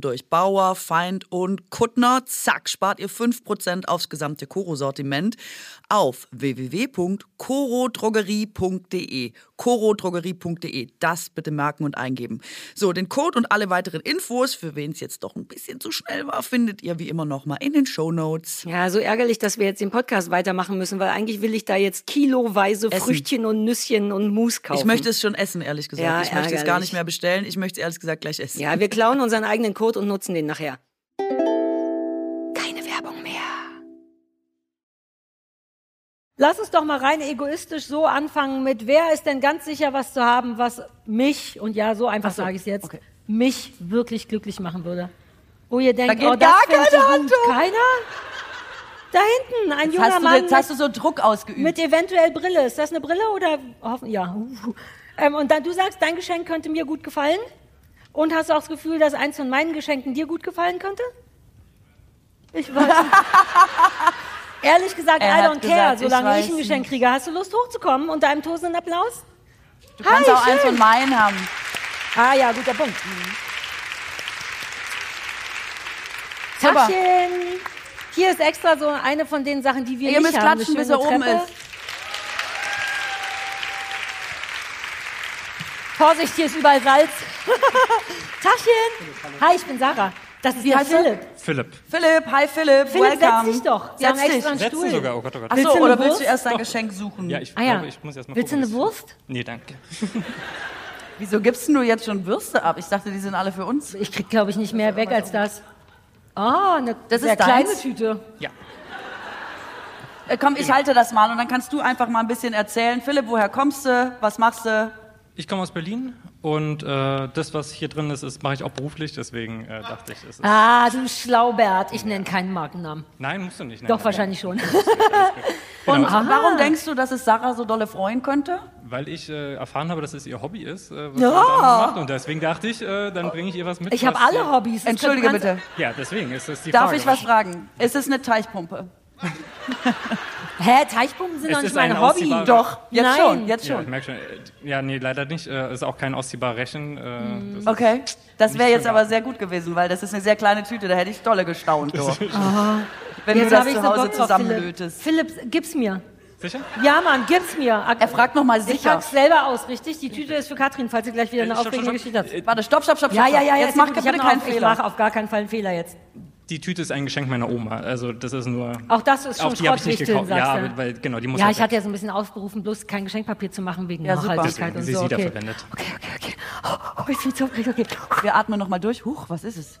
Speaker 1: durch. Bauer, Feind und Kuttner. Zack, spart ihr 5% aufs gesamte Koro-Sortiment auf www.korodrogerie.de. korodrogerie.de. Das bitte merken und eingeben. So, den Code und alle weiteren Infos, für wen es jetzt doch ein bisschen zu schnell war, findet ihr wie immer nochmal in den Shownotes.
Speaker 2: Ja, so ärgerlich, dass wir jetzt den Podcast weitermachen müssen, weil eigentlich will ich da jetzt kiloweise
Speaker 1: Essen.
Speaker 2: Früchtchen und Nüsschen und Mousse kaufen.
Speaker 1: Ich möchte es schon essen, ehrlich gesagt.
Speaker 2: Ja,
Speaker 1: ich möchte es gar
Speaker 2: ärgerlich.
Speaker 1: nicht mehr bestellen. Ich möchte es ehrlich gesagt gleich essen.
Speaker 2: Ja, wir klauen unseren eigenen Code und nutzen den nachher. Lass uns doch mal rein egoistisch so anfangen mit, wer ist denn ganz sicher, was zu haben, was mich, und ja, so einfach sage ich es jetzt,
Speaker 3: okay.
Speaker 2: mich wirklich glücklich machen würde. Wo ihr denkt,
Speaker 3: geht
Speaker 2: oh, das
Speaker 3: keine
Speaker 2: ich
Speaker 3: Hand
Speaker 2: gut. Keiner? Da hinten, ein
Speaker 3: Jetzt
Speaker 2: junger
Speaker 3: hast, du,
Speaker 2: Mann
Speaker 3: jetzt hast du so Druck ausgeübt.
Speaker 2: mit eventuell Brille. Ist das eine Brille oder hoffen? Ja. Ähm, und dann du sagst, dein Geschenk könnte mir gut gefallen. Und hast du auch das Gefühl, dass eins von meinen Geschenken dir gut gefallen könnte? Ich weiß. nicht. Ehrlich gesagt, I don't care.
Speaker 3: ich
Speaker 2: Solange ich,
Speaker 3: weiß
Speaker 2: ein Geschenk kriege, hast du Lust hochzukommen unter einem tosenden Applaus?
Speaker 3: du kannst
Speaker 2: Hi,
Speaker 3: auch eins
Speaker 2: schön.
Speaker 3: von meinen haben.
Speaker 2: Ah ja, guter Punkt.
Speaker 3: Super.
Speaker 2: Tachchen. Hier ist extra so eine von den Sachen, die wir
Speaker 3: Ihr
Speaker 2: nicht
Speaker 3: müsst
Speaker 2: haben.
Speaker 3: klatschen, bis er oben ist.
Speaker 2: Vorsicht, hier ist überall Salz. Tachchen. Hi, ich bin Sarah. Das ist
Speaker 3: Wie
Speaker 2: der
Speaker 3: heißt?
Speaker 2: Philipp.
Speaker 4: Philipp.
Speaker 3: Philipp, hi Philipp,
Speaker 2: Philipp,
Speaker 3: welcome.
Speaker 2: setz dich doch. Wir
Speaker 3: Setz
Speaker 2: haben extra
Speaker 3: dich.
Speaker 2: einen
Speaker 4: Setzen
Speaker 2: Stuhl.
Speaker 4: sogar. Oh Gott, oh Gott.
Speaker 3: Ach
Speaker 2: Willst
Speaker 3: so,
Speaker 2: du eine
Speaker 3: oder willst
Speaker 2: Wurst?
Speaker 3: du erst dein Geschenk suchen?
Speaker 4: Ja, ich
Speaker 2: Ah ja.
Speaker 4: glaube, ich muss erst mal
Speaker 2: Willst du eine Wurst?
Speaker 4: Nee, danke.
Speaker 3: Wieso gibst denn du jetzt schon Würste ab? Ich dachte, die sind alle für uns.
Speaker 2: Ich krieg, glaube ich, nicht mehr weg als das. Ah, eine
Speaker 3: Das
Speaker 2: sehr
Speaker 3: ist
Speaker 2: kleine
Speaker 3: deins?
Speaker 2: Tüte.
Speaker 4: Ja.
Speaker 3: Äh, komm, ich halte das mal und dann kannst du einfach mal ein bisschen erzählen. Philipp, woher kommst du? Was machst du?
Speaker 4: Ich komme aus Berlin und äh, das, was hier drin ist, ist mache ich auch beruflich, deswegen äh, dachte ich, es ist.
Speaker 2: Ah, du Schlaubert. Ich nenne keinen Markennamen.
Speaker 4: Nein, musst du nicht. Nein,
Speaker 2: Doch,
Speaker 4: nein,
Speaker 2: wahrscheinlich schon.
Speaker 3: Und
Speaker 4: Genau.
Speaker 2: Aha.
Speaker 3: warum denkst du, dass es Sarah so dolle freuen könnte?
Speaker 4: Weil ich äh, erfahren habe, dass es ihr Hobby ist, äh, was
Speaker 2: Ja.
Speaker 4: sie da macht. Und deswegen dachte ich, äh, dann bringe ich ihr was mit.
Speaker 2: Ich habe alle Hobbys.
Speaker 3: Entschuldige bitte.
Speaker 4: Ja, deswegen ist es die
Speaker 3: Darf
Speaker 4: Frage.
Speaker 3: ich was fragen? Ist es eine Teichpumpe?
Speaker 2: Hä, Teichpumpen sind
Speaker 4: Es
Speaker 2: doch nicht
Speaker 4: ist
Speaker 2: mein
Speaker 4: ein
Speaker 2: Hobby.
Speaker 3: Doch, jetzt
Speaker 2: Nein.
Speaker 3: schon, jetzt
Speaker 4: Ja, ich
Speaker 3: schon.
Speaker 4: merke schon. äh, Ja, nee, leider nicht. Äh, ist auch kein ausziehbarer Rechen.
Speaker 2: Mhm.
Speaker 4: das
Speaker 3: Okay, das wäre jetzt aber sehr gut gewesen, weil das ist eine sehr kleine Tüte, da hätte ich dolle gestaunt. Du. Wenn
Speaker 2: Jetzt
Speaker 3: du
Speaker 2: habe
Speaker 3: das
Speaker 2: ich
Speaker 3: zu
Speaker 2: so
Speaker 3: Hause
Speaker 2: drauf, Philipp.
Speaker 3: zusammenlötest.
Speaker 2: Philipp, gib's mir.
Speaker 4: Sicher?
Speaker 2: Ja, Mann, gib's mir.
Speaker 3: Er fragt noch mal
Speaker 2: Ich
Speaker 3: sicher.
Speaker 2: pack's selber aus, richtig? Die Tüte ist für Katrin, falls sie gleich wieder eine
Speaker 4: stopp,
Speaker 2: aufregende
Speaker 4: stopp,
Speaker 2: Geschichte
Speaker 4: stopp.
Speaker 2: hat.
Speaker 3: Warte, stopp, stopp, stopp,
Speaker 2: Ja,
Speaker 3: stopp.
Speaker 2: ja, ja,
Speaker 3: Jetzt mach bitte keinen
Speaker 2: noch- Ich
Speaker 3: Fehler.
Speaker 2: mache auf gar keinen Fall einen Fehler jetzt.
Speaker 4: Die Tüte ist ein Geschenk meiner Oma. Also das ist nur.
Speaker 2: Auch das ist schon
Speaker 4: Auf die habe ich nicht gekauft. Ja,
Speaker 2: du.
Speaker 4: weil genau die muss
Speaker 2: Ja,
Speaker 4: halt
Speaker 2: ich hatte ja so ein bisschen aufgerufen, bloß kein Geschenkpapier zu machen wegen
Speaker 3: Ja, super.
Speaker 2: Nachhaltigkeit
Speaker 4: Deswegen,
Speaker 2: und
Speaker 4: sie
Speaker 2: so.
Speaker 4: ist
Speaker 2: Okay.
Speaker 4: wiederverwendet.
Speaker 2: okay, okay, okay. Oh, oh, ich bin so aufgeregt, okay.
Speaker 3: Wir atmen noch mal durch. Huch, was ist es?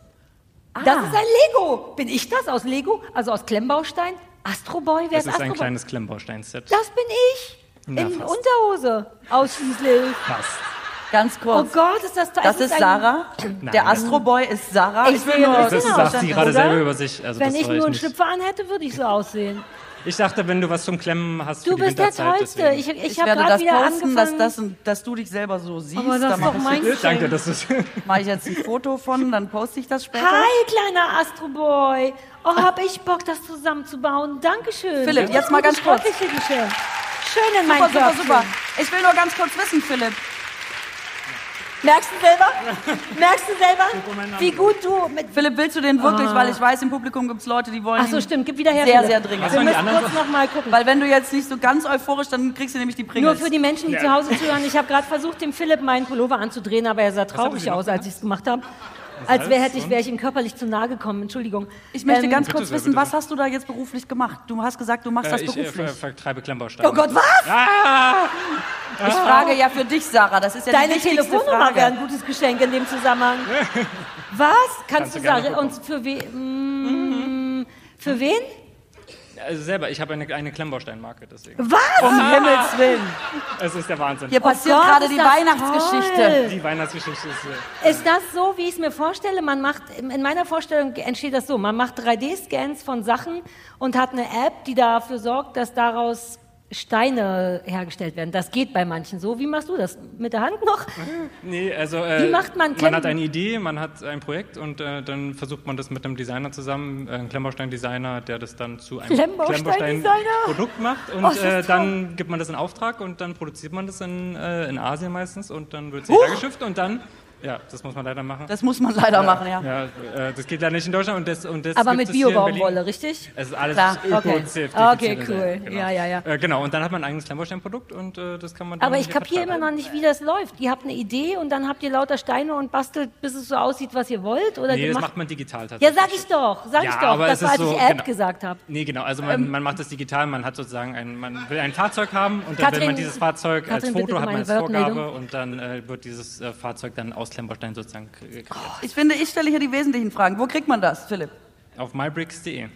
Speaker 2: Das ist ein Lego. Bin ich das aus Lego? Also aus Klemmbaustein? Astroboy? Wer
Speaker 4: Das
Speaker 2: ist
Speaker 4: ist ein kleines Klemmbaustein-Set.
Speaker 2: Das bin ich.
Speaker 4: Na,
Speaker 2: In
Speaker 4: fast.
Speaker 2: Unterhose. Ausschließlich.
Speaker 4: Passt.
Speaker 3: Ganz
Speaker 2: Oh
Speaker 3: kurz.
Speaker 2: Gott, ist das toll.
Speaker 3: das
Speaker 2: Es
Speaker 3: ist
Speaker 2: ein-
Speaker 3: Sarah. Der Astroboy ist Sarah.
Speaker 2: Ich
Speaker 3: will
Speaker 2: sehe
Speaker 3: nur.
Speaker 4: Das sagt
Speaker 2: aus,
Speaker 4: sie gerade
Speaker 2: oder?
Speaker 4: selber über sich. Also
Speaker 2: Wenn
Speaker 4: das
Speaker 2: ich nur einen Schlüpfer anhätte, würde ich so aussehen.
Speaker 4: Ich dachte, wenn du was zum Klemmen hast
Speaker 2: Du
Speaker 4: für die
Speaker 2: bist der. Tollste.
Speaker 4: deswegen.
Speaker 2: Ich, ich,
Speaker 3: Ich,
Speaker 2: habe
Speaker 3: werde
Speaker 2: gerade
Speaker 3: das
Speaker 2: wieder
Speaker 3: posten, dass,
Speaker 2: angefangen.
Speaker 3: das, dass du dich selber so siehst.
Speaker 2: aber das
Speaker 3: da
Speaker 2: ist
Speaker 3: mache
Speaker 2: doch
Speaker 3: ich,
Speaker 2: mein
Speaker 4: Danke,
Speaker 2: Geschenk.
Speaker 4: dass es.
Speaker 3: mach ich jetzt ein Foto von, dann poste ich das später.
Speaker 2: Hi, kleiner Astroboy. Oh, hab ich Bock, das zusammenzubauen. Dankeschön.
Speaker 3: Philipp,
Speaker 2: Das
Speaker 3: jetzt mal ganz kurz.
Speaker 2: Schön in mein
Speaker 3: Super, super, super. Ich will nur ganz kurz wissen, Philipp.
Speaker 2: Merkst du selber? Merkst du selber, wie gut du mit...
Speaker 3: Philipp, willst du den wirklich?
Speaker 2: Ah.
Speaker 3: Weil ich weiß, im Publikum gibt es Leute, die wollen
Speaker 2: Ach so, stimmt. Gib wieder her,
Speaker 3: sehr,
Speaker 2: Philipp.
Speaker 3: sehr dringend.
Speaker 2: Wir müssen kurz noch mal gucken.
Speaker 3: Weil wenn du jetzt nicht so ganz euphorisch, dann kriegst du nämlich die
Speaker 2: Nur
Speaker 3: Pringles.
Speaker 2: für die Menschen, die zu Hause zuhören. Ich habe gerade versucht, dem Philipp meinen Pullover anzudrehen, aber er sah traurig aus, als ich es gemacht habe. Als wäre hätte ich, wäre ich ihm körperlich zu nahe gekommen. Entschuldigung.
Speaker 3: ich möchte
Speaker 2: Ähm,
Speaker 3: ganz kurz
Speaker 4: sehr,
Speaker 3: wissen,
Speaker 4: bitte
Speaker 3: was hast du da jetzt beruflich gemacht? Du hast gesagt, du machst
Speaker 4: Äh,
Speaker 3: das
Speaker 4: ich äh,
Speaker 3: beruflich.
Speaker 4: ver vertreibe Klemmbausteine.
Speaker 2: Oh Gott, was?
Speaker 3: ich frage ja für dich, Sarah. Das ist ja
Speaker 2: Deine
Speaker 3: die
Speaker 2: Telefonnummer wäre ein gutes Geschenk in dem Zusammenhang. Was? Kannst,
Speaker 4: Kannst
Speaker 2: du sagen? Und für, we mm, für wen?
Speaker 4: Also selber, ich habe eine, eine Klemmbausteinmarke, deswegen.
Speaker 2: Was?
Speaker 3: Um Himmels Willen.
Speaker 4: Es ist der Wahnsinn.
Speaker 3: Hier passiert
Speaker 2: Oh Gott,
Speaker 3: gerade die Weihnachtsgeschichte.
Speaker 2: toll.
Speaker 4: Die Weihnachtsgeschichte ist. äh,
Speaker 2: Ist das so, wie ich es mir vorstelle? Man macht, in meiner Vorstellung entsteht das so, man macht 3D-Scans von Sachen und hat eine App, die dafür sorgt, dass daraus Steine hergestellt werden. Das geht bei manchen so. Wie machst du das? Mit der Hand noch?
Speaker 4: Nee, also äh,
Speaker 2: Wie macht man
Speaker 4: man
Speaker 2: Klemm-
Speaker 4: hat eine Idee, man hat ein Projekt und äh, dann versucht man das mit einem Designer zusammen, äh, einem Klemmbaustein-Designer, der das dann zu einem
Speaker 2: Klemmbaustein-Designer?
Speaker 4: Produkt macht und
Speaker 2: Oh,
Speaker 4: äh, dann gibt man das in Auftrag und dann produziert man das in, äh, in Asien meistens und dann wird es hergeschifft und dann, ja, das muss man leider machen.
Speaker 3: Das muss man leider machen, ja.
Speaker 4: Ja, äh, das geht leider nicht in Deutschland und das, und das
Speaker 2: Aber mit. Biobaumwolle, richtig?
Speaker 4: Es ist alles
Speaker 3: Klar,
Speaker 4: öko
Speaker 2: okay. Okay, cool.
Speaker 4: Genau.
Speaker 2: Ja, ja, ja.
Speaker 4: Äh, genau, und dann hat man ein eigenes Klemmbaustein-Produkt und äh, das kann man dann
Speaker 2: Aber ich kapiere immer noch nicht, wie das läuft. Ihr habt eine Idee und dann habt ihr lauter Steine und bastelt, bis es so aussieht, was ihr wollt? Oder
Speaker 4: Nee, das
Speaker 2: macht
Speaker 4: man digital
Speaker 2: ja,
Speaker 4: tatsächlich.
Speaker 2: sag ich doch, sag
Speaker 4: Ja,
Speaker 2: ich doch. Das war, als ich
Speaker 4: so,
Speaker 2: App
Speaker 4: genau.
Speaker 2: gesagt habe.
Speaker 4: Nee, genau. Also man, man macht das digital, man hat sozusagen ein, man will ein Fahrzeug haben und dann will
Speaker 2: Katrin-
Speaker 4: man dieses Fahrzeug als
Speaker 2: Katrin, bitte
Speaker 4: Foto hat man als Vorgabe und dann wird dieses Fahrzeug dann aus Klemmbaustein sozusagen kre- kreiert.
Speaker 3: Ich finde, ich stelle hier die wesentlichen Fragen. Wo kriegt man das, Philipp?
Speaker 4: Auf mybricks.de.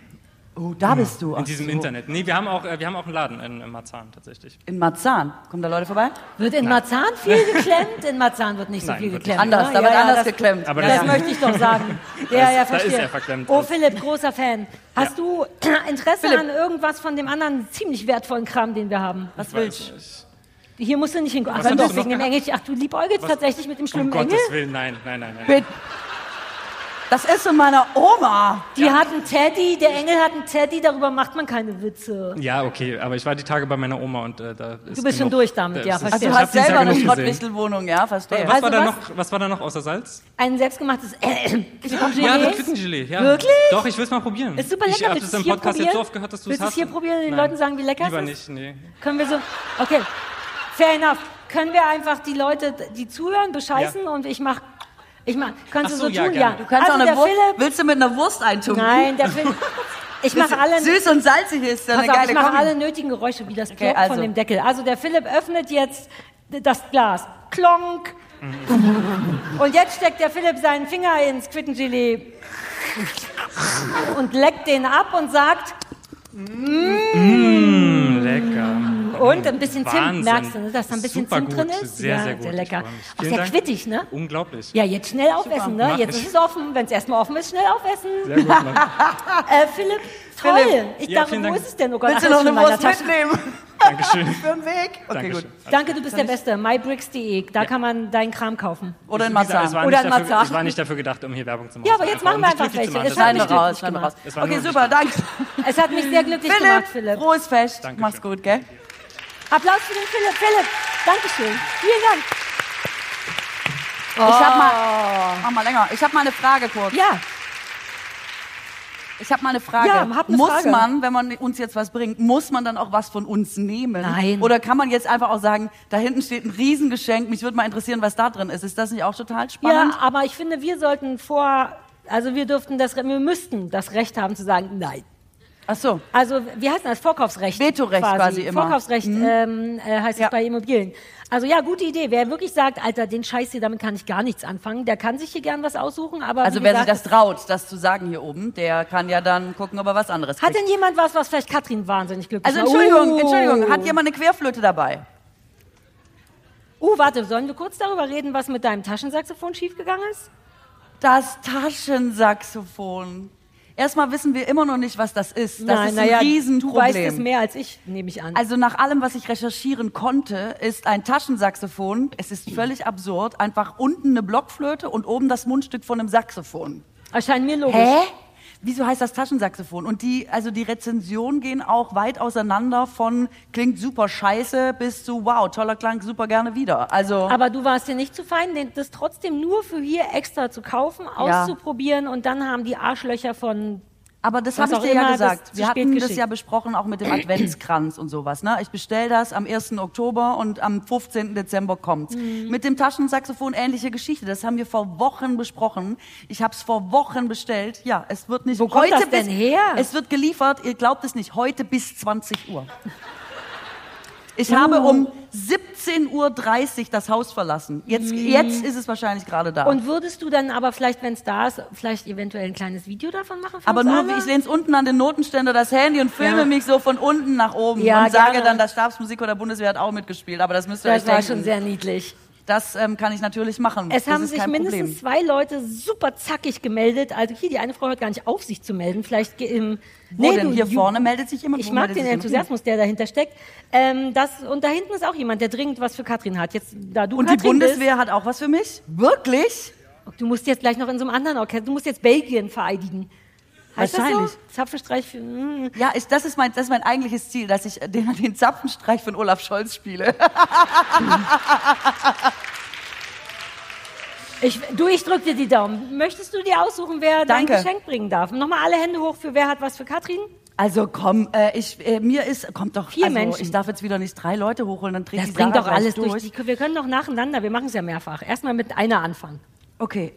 Speaker 3: Oh, da bist du.
Speaker 4: In diesem
Speaker 3: so.
Speaker 4: Internet. Nee, wir haben auch, äh, wir haben auch einen Laden in, in Marzahn tatsächlich.
Speaker 3: In Marzahn. Kommen da Leute vorbei?
Speaker 2: Wird in Marzahn viel geklemmt? In Marzahn wird nicht so
Speaker 4: Nein,
Speaker 2: viel geklemmt.
Speaker 3: Anders,
Speaker 2: ne?
Speaker 3: da wird anders
Speaker 2: das,
Speaker 3: geklemmt.
Speaker 4: Aber
Speaker 2: Das
Speaker 4: das-
Speaker 2: möchte ich doch sagen. Ja,
Speaker 4: Da
Speaker 2: ja,
Speaker 4: ist- da ist
Speaker 2: verstehe.
Speaker 4: er verklemmt.
Speaker 2: Oh, Philipp, großer Fan. Hast du Interesse
Speaker 3: Philipp.
Speaker 2: an irgendwas von dem anderen ziemlich wertvollen Kram, den wir haben?
Speaker 3: Was willst du?
Speaker 2: Hier musst du nicht hingucken. Ach,
Speaker 4: du
Speaker 2: wegen dem Engel. Ach, du liebäugelst
Speaker 4: Was-
Speaker 2: tatsächlich mit dem
Speaker 4: Um
Speaker 2: schlimmen Engel?
Speaker 4: Gottes Willen, nein, nein, nein, nein.
Speaker 3: Bitte. Das ist von meiner Oma.
Speaker 2: Die hat einen Teddy, der Engel hat einen Teddy, darüber macht man keine Witze.
Speaker 4: Ja, okay, aber ich war die Tage bei meiner Oma und äh, da ist
Speaker 2: Du bist schon durch damit,
Speaker 4: da
Speaker 2: ja, verstehe.
Speaker 3: Also
Speaker 4: ich
Speaker 3: du hast selber eine. Schrottwichtelwohnung, ja, verstehe.
Speaker 4: Was,
Speaker 2: Also
Speaker 4: war da
Speaker 2: was?
Speaker 4: noch, was war da noch außer Salz?
Speaker 2: Ein selbstgemachtes äh, Quittengelee.
Speaker 4: Ja, das Quittengelee. Ja.
Speaker 2: Wirklich?
Speaker 4: Doch, ich will es mal probieren.
Speaker 2: Ist super
Speaker 4: Ich
Speaker 2: lecker.
Speaker 4: habe
Speaker 2: Willst
Speaker 4: das
Speaker 2: du
Speaker 4: im Podcast
Speaker 2: probieren?
Speaker 4: jetzt so oft gehört, dass du es
Speaker 2: Willst du
Speaker 4: hast.
Speaker 2: es hier probieren und den
Speaker 4: Nein.
Speaker 2: Leuten sagen, wie lecker
Speaker 4: Lieber
Speaker 2: es ist?
Speaker 4: nicht, nee.
Speaker 2: Können wir so, okay, fair enough. Können wir einfach die Leute, die zuhören, bescheißen und ich mach, ich mach, kannst
Speaker 4: Ach
Speaker 2: du
Speaker 4: so,
Speaker 2: so
Speaker 4: ja,
Speaker 2: tun?
Speaker 4: gerne.
Speaker 2: Ja.
Speaker 3: Du kannst
Speaker 2: also
Speaker 3: auch eine
Speaker 2: der
Speaker 3: Wurst.
Speaker 2: Philipp,
Speaker 3: Willst du mit einer Wurst eintunken?
Speaker 2: nein, der Philipp, ich mache alle,
Speaker 3: Süß und salzig ist ja
Speaker 2: pass
Speaker 3: eine
Speaker 2: auf,
Speaker 3: geile
Speaker 2: ich mache alle nötigen Geräusche, wie das Plop
Speaker 3: also.
Speaker 2: von dem Deckel. Also der Philipp öffnet jetzt das Glas. Klonk. Und jetzt steckt der Philipp seinen Finger ins Quittengelee und leckt den ab und sagt,
Speaker 4: Mm, lecker.
Speaker 2: Und ein bisschen Zimt,
Speaker 4: Wahnsinn.
Speaker 2: merkst du, ne, dass da ein bisschen
Speaker 4: Super
Speaker 2: Zimt
Speaker 4: gut.
Speaker 2: drin ist?
Speaker 4: Sehr,
Speaker 2: ja,
Speaker 4: sehr gut.
Speaker 2: sehr
Speaker 4: Ich
Speaker 2: lecker. Auch sehr
Speaker 4: Dank.
Speaker 2: quittig, ne?
Speaker 4: Unglaublich.
Speaker 2: Ja, jetzt schnell aufessen, ne?
Speaker 4: Mach
Speaker 2: Jetzt
Speaker 4: ich.
Speaker 2: ist es offen. Wenn es erstmal offen ist, schnell aufessen.
Speaker 4: Sehr gut, Mann.
Speaker 2: Äh, Philipp, toll.
Speaker 3: Philipp.
Speaker 2: Ich
Speaker 4: Ja,
Speaker 2: dachte, wo
Speaker 4: Dank.
Speaker 2: ist es denn? Oh Gott,
Speaker 3: Willst du noch eine Wurst mitnehmen?
Speaker 4: Dankeschön.
Speaker 3: Für den Weg? Okay,
Speaker 4: Dankeschön.
Speaker 3: gut.
Speaker 2: Danke, du bist der Beste. mybricks.de. Da kann man deinen Kram kaufen.
Speaker 3: Oder in
Speaker 4: war,
Speaker 2: Oder
Speaker 4: nicht
Speaker 2: in
Speaker 4: dafür,
Speaker 2: Marzahn.
Speaker 4: es war nicht dafür gedacht, um hier Werbung zu machen.
Speaker 2: Ja, aber jetzt machen wir
Speaker 4: einfach,
Speaker 2: welche. Es hat mich
Speaker 3: raus, Okay, super, danke.
Speaker 2: Es hat mich sehr glücklich gemacht,
Speaker 3: Philipp, frohes Fest.
Speaker 4: Dankeschön.
Speaker 3: Mach's gut, gell?
Speaker 2: Applaus für den Philipp. Philipp, Dankeschön. Vielen Dank.
Speaker 3: Ich hab mal, mach mal länger. Ich habe mal eine Frage kurz.
Speaker 2: Ja,
Speaker 3: Ich habe mal eine Frage.
Speaker 2: Ja, hab eine
Speaker 3: muss
Speaker 2: Frage.
Speaker 3: man, wenn man uns jetzt was bringt, muss man dann auch was von uns nehmen?
Speaker 2: Nein.
Speaker 3: Oder kann man jetzt einfach auch sagen, da hinten steht ein Riesengeschenk, mich würde mal interessieren, was da drin ist. Ist das nicht auch total spannend?
Speaker 2: ja, aber ich finde, wir sollten vor, also wir dürften das, wir müssten das Recht haben zu sagen, nein.
Speaker 3: Ach so.
Speaker 2: Also, wie heißt das? Vorkaufsrecht.
Speaker 3: Vetorecht quasi immer. Mhm.
Speaker 2: Vorkaufsrecht ähm, äh, heißt
Speaker 3: Ja.
Speaker 2: es bei Immobilien. Also ja, gute Idee. Wer wirklich sagt, Alter, den Scheiß hier, damit kann ich gar nichts anfangen, der kann sich hier gern was aussuchen. Aber
Speaker 3: Also wer
Speaker 2: gesagt,
Speaker 3: sich das traut, das zu sagen hier oben, der kann ja dann gucken, ob er was anderes
Speaker 2: Hat
Speaker 3: kriegt.
Speaker 2: denn jemand was, was vielleicht Katrin wahnsinnig glücklich
Speaker 3: Also? Entschuldigung,
Speaker 2: Uh.
Speaker 3: Entschuldigung, hat jemand eine Querflöte dabei?
Speaker 2: Uh, warte, sollen wir kurz darüber reden, was mit deinem Taschensaxophon schiefgegangen ist?
Speaker 3: Das Taschensaxophon. Erstmal wissen wir immer noch nicht, was das ist. Das
Speaker 2: Nein,
Speaker 3: ist ein
Speaker 2: ja,
Speaker 3: Riesenproblem.
Speaker 2: Du weißt es mehr als ich, nehme ich an.
Speaker 3: Also nach allem, was ich recherchieren konnte, ist ein Taschensaxophon, es ist völlig absurd, einfach unten eine Blockflöte und oben das Mundstück von einem Saxophon.
Speaker 2: Erscheint mir logisch.
Speaker 3: Hä? Wieso heißt das Taschensaxophon? Und die, also die Rezensionen gehen auch weit auseinander von klingt super scheiße bis zu wow, toller Klang, super gerne wieder. Also
Speaker 2: Aber du warst dir nicht zu fein, das trotzdem nur für hier extra zu kaufen,
Speaker 3: Ja.
Speaker 2: auszuprobieren und dann haben die Arschlöcher von
Speaker 3: Aber das habe ich dir ja gesagt.
Speaker 2: das
Speaker 3: Wir hatten das
Speaker 2: geschickt.
Speaker 3: ja besprochen, auch mit dem Adventskranz und sowas. Ne? Ich bestelle das am 1. Oktober und am 15. Dezember kommt.
Speaker 2: Mhm.
Speaker 3: Mit dem Taschensaxophon ähnliche Geschichte. Das haben wir vor Wochen besprochen. Ich habe es vor Wochen bestellt. Ja, es wird nicht
Speaker 2: Wo kommt
Speaker 3: heute
Speaker 2: das denn
Speaker 3: bis,
Speaker 2: her?
Speaker 3: Es wird geliefert. Ihr glaubt es nicht. Heute bis 20 Uhr. Ich habe um 17.30 Uhr das Haus verlassen. Jetzt, jetzt ist es wahrscheinlich gerade da.
Speaker 2: Und würdest du dann aber vielleicht, wenn es da ist, vielleicht eventuell ein kleines Video davon machen?
Speaker 3: Aber nur,
Speaker 2: alle?
Speaker 3: ich lehne es unten an den Notenständer das Handy und filme
Speaker 2: Ja.
Speaker 3: mich so von unten nach oben
Speaker 2: Ja,
Speaker 3: und sage
Speaker 2: gerne.
Speaker 3: dann, das Stabsmusiker der Bundeswehr hat auch mitgespielt. Aber das müsst ihr
Speaker 2: Das
Speaker 3: euch
Speaker 2: war
Speaker 3: denken.
Speaker 2: schon sehr niedlich.
Speaker 3: Das ähm, kann ich natürlich machen.
Speaker 2: Es
Speaker 3: das
Speaker 2: haben sich mindestens
Speaker 3: Problem.
Speaker 2: zwei Leute super zackig gemeldet. Also hier, die eine Frau hört gar nicht auf, sich zu melden. Vielleicht im.
Speaker 3: Wo denn?
Speaker 2: du,
Speaker 3: Hier vorne meldet sich jemand.
Speaker 2: Ich mag den? Enthusiasmus, der dahinter steckt. Ähm, das, und da hinten ist auch jemand, der dringend was für Katrin hat. Jetzt, da du
Speaker 3: Und die
Speaker 2: Katrin
Speaker 3: Bundeswehr hat auch was für mich? Wirklich?
Speaker 2: Bist, du musst jetzt gleich noch in so einem anderen Orchester. Du musst jetzt Belgien vereidigen. Heißt
Speaker 3: Wahrscheinlich.
Speaker 2: Das so? Zapfenstreich für. mm.
Speaker 3: Ja, ich, das, ist mein, das ist mein eigentliches Ziel, dass ich den, den Zapfenstreich von Olaf Scholz spiele.
Speaker 2: Ich, du, ich drück dir die Daumen. Möchtest du dir aussuchen, wer
Speaker 3: Danke.
Speaker 2: dein Geschenk bringen darf? Nochmal alle Hände hoch für wer hat was für Katrin?
Speaker 3: Also komm, äh, ich, äh, mir ist, kommt doch,
Speaker 2: Vier
Speaker 3: also,
Speaker 2: Menschen.
Speaker 3: ich darf jetzt wieder nicht drei Leute hochholen, dann dreht
Speaker 2: Das
Speaker 3: die
Speaker 2: bringt
Speaker 3: Sarah
Speaker 2: doch alles durch.
Speaker 3: durch.
Speaker 2: Die, wir können doch nacheinander. Wir machen es ja mehrfach. Erstmal mit einer anfangen.
Speaker 3: Okay.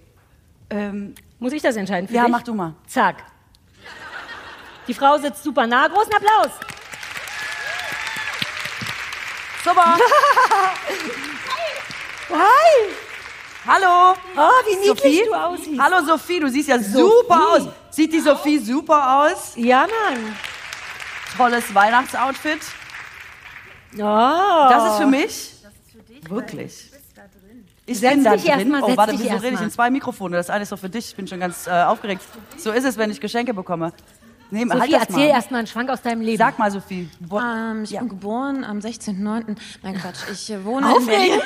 Speaker 3: Ähm,
Speaker 2: Muss ich das entscheiden für
Speaker 3: ja,
Speaker 2: dich?
Speaker 3: mach du mal.
Speaker 2: Zack. Die Frau sitzt super nah. Großen Applaus.
Speaker 3: Super.
Speaker 2: Hi.
Speaker 3: Hallo.
Speaker 2: Oh, wie niedlich
Speaker 3: Sophie?
Speaker 2: du aussiehst.
Speaker 3: Hallo Sophie, du siehst ja
Speaker 2: Sophie.
Speaker 3: super aus. Sieht die Sophie super aus?
Speaker 2: Ja, Mann.
Speaker 3: Tolles Weihnachtsoutfit.
Speaker 2: Oh.
Speaker 3: Das ist für mich. Das ist für dich. Wirklich. Ich bin da drin.
Speaker 2: mal,
Speaker 3: oh, warte, wieso rede ich in zwei Mikrofone? Das eine ist doch für dich. Ich bin schon ganz äh, aufgeregt. So ist es, wenn ich Geschenke bekomme. Nee,
Speaker 2: Sophie,
Speaker 3: halt das
Speaker 2: erzähl
Speaker 3: mal.
Speaker 2: erst mal einen Schwank aus deinem Leben.
Speaker 3: Sag mal, Sophie. Wo,
Speaker 5: Ähm, ich
Speaker 3: Ja.
Speaker 5: bin geboren am 16.09. Nein, Quatsch. Ich äh, wohne in Berlin.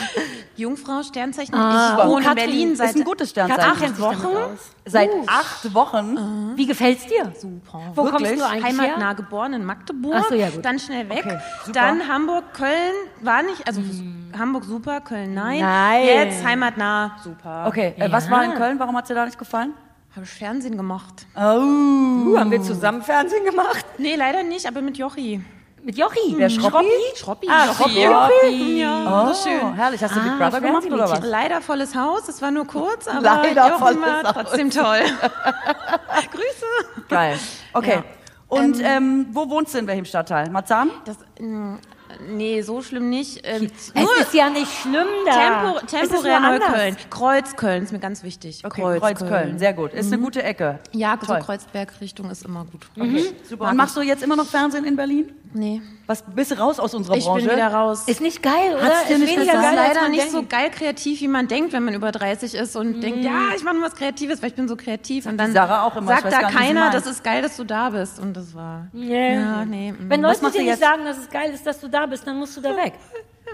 Speaker 5: Jungfrau, Sternzeichen.
Speaker 2: Ah,
Speaker 5: ich
Speaker 2: oh,
Speaker 5: wohne in
Speaker 2: Katrin,
Speaker 5: Berlin
Speaker 3: ist
Speaker 5: seit
Speaker 3: ein gutes Sternzeichen.
Speaker 2: Katrin
Speaker 5: acht Wochen.
Speaker 3: Seit acht Wochen.
Speaker 2: Wie gefällt's dir?
Speaker 5: Super.
Speaker 2: Wo kommst
Speaker 3: Wirklich?
Speaker 2: du eigentlich
Speaker 5: Heimatnah
Speaker 2: her?
Speaker 5: geboren in Magdeburg.
Speaker 2: Ach so, ja, gut.
Speaker 5: Dann schnell weg.
Speaker 3: Okay,
Speaker 5: dann Hamburg, Köln war nicht, also Hamburg super, Köln nein.
Speaker 2: Nein.
Speaker 5: Jetzt heimatnah super.
Speaker 3: Okay, äh, was
Speaker 2: Ja.
Speaker 3: war in Köln? Warum hat dir da nicht gefallen?
Speaker 5: Habe ich Fernsehen gemacht?
Speaker 3: Oh.
Speaker 2: Uh, haben wir zusammen Fernsehen gemacht?
Speaker 5: Nee, leider nicht, aber mit Jochi.
Speaker 2: Mit Jochi.
Speaker 3: Der Schroppi?
Speaker 5: Schroppi.
Speaker 2: Ah,
Speaker 5: Jochi.
Speaker 2: Schroppi.
Speaker 5: Ja,
Speaker 3: Oh,
Speaker 5: schön.
Speaker 3: herrlich. Hast du Big
Speaker 2: Ah,
Speaker 3: Brother gemacht oder was?
Speaker 5: Leider volles Haus, es war nur kurz, aber
Speaker 3: Leider
Speaker 5: Jochen
Speaker 3: volles
Speaker 5: war
Speaker 3: Haus.
Speaker 5: trotzdem toll. Grüße.
Speaker 3: Geil. Okay. Und ähm, wo wohnst du in welchem Stadtteil? Marzahn?
Speaker 5: Das, mh, nee, so schlimm nicht. Ähm,
Speaker 2: Es ist ja nicht schlimm da.
Speaker 5: Tempo,
Speaker 2: Es ist
Speaker 5: temporär. Neukölln. Kreuzköln ist mir ganz wichtig.
Speaker 3: Okay, Kreuzköln. Sehr gut. Ist eine gute Ecke.
Speaker 5: Ja, so. Kreuzberg-Richtung ist immer gut.
Speaker 3: Okay, super. Und machst du jetzt immer noch Fernsehen in Berlin?
Speaker 5: Nee,
Speaker 3: Was bist du raus aus unserer
Speaker 5: ich
Speaker 3: Branche?
Speaker 5: bin wieder raus.
Speaker 2: Ist nicht geil, oder?
Speaker 3: Hat's
Speaker 2: ist
Speaker 3: nicht
Speaker 2: weniger
Speaker 3: gesagt?
Speaker 5: Das ist
Speaker 2: geil,
Speaker 5: leider nicht
Speaker 2: denkt.
Speaker 5: so geil kreativ, wie man denkt, wenn man über 30 ist und denkt, ja, ich mache nur was Kreatives, weil ich bin so kreativ. Und dann
Speaker 3: Sarah auch immer. Ich
Speaker 5: sagt da
Speaker 3: nicht,
Speaker 5: keiner, das ist geil, dass du da bist. Und das war.
Speaker 2: Yeah.
Speaker 5: Ja, nee. mm.
Speaker 2: Wenn
Speaker 3: Was
Speaker 2: Leute dir nicht sagen, dass es geil ist, dass du da bist, dann musst du da weg.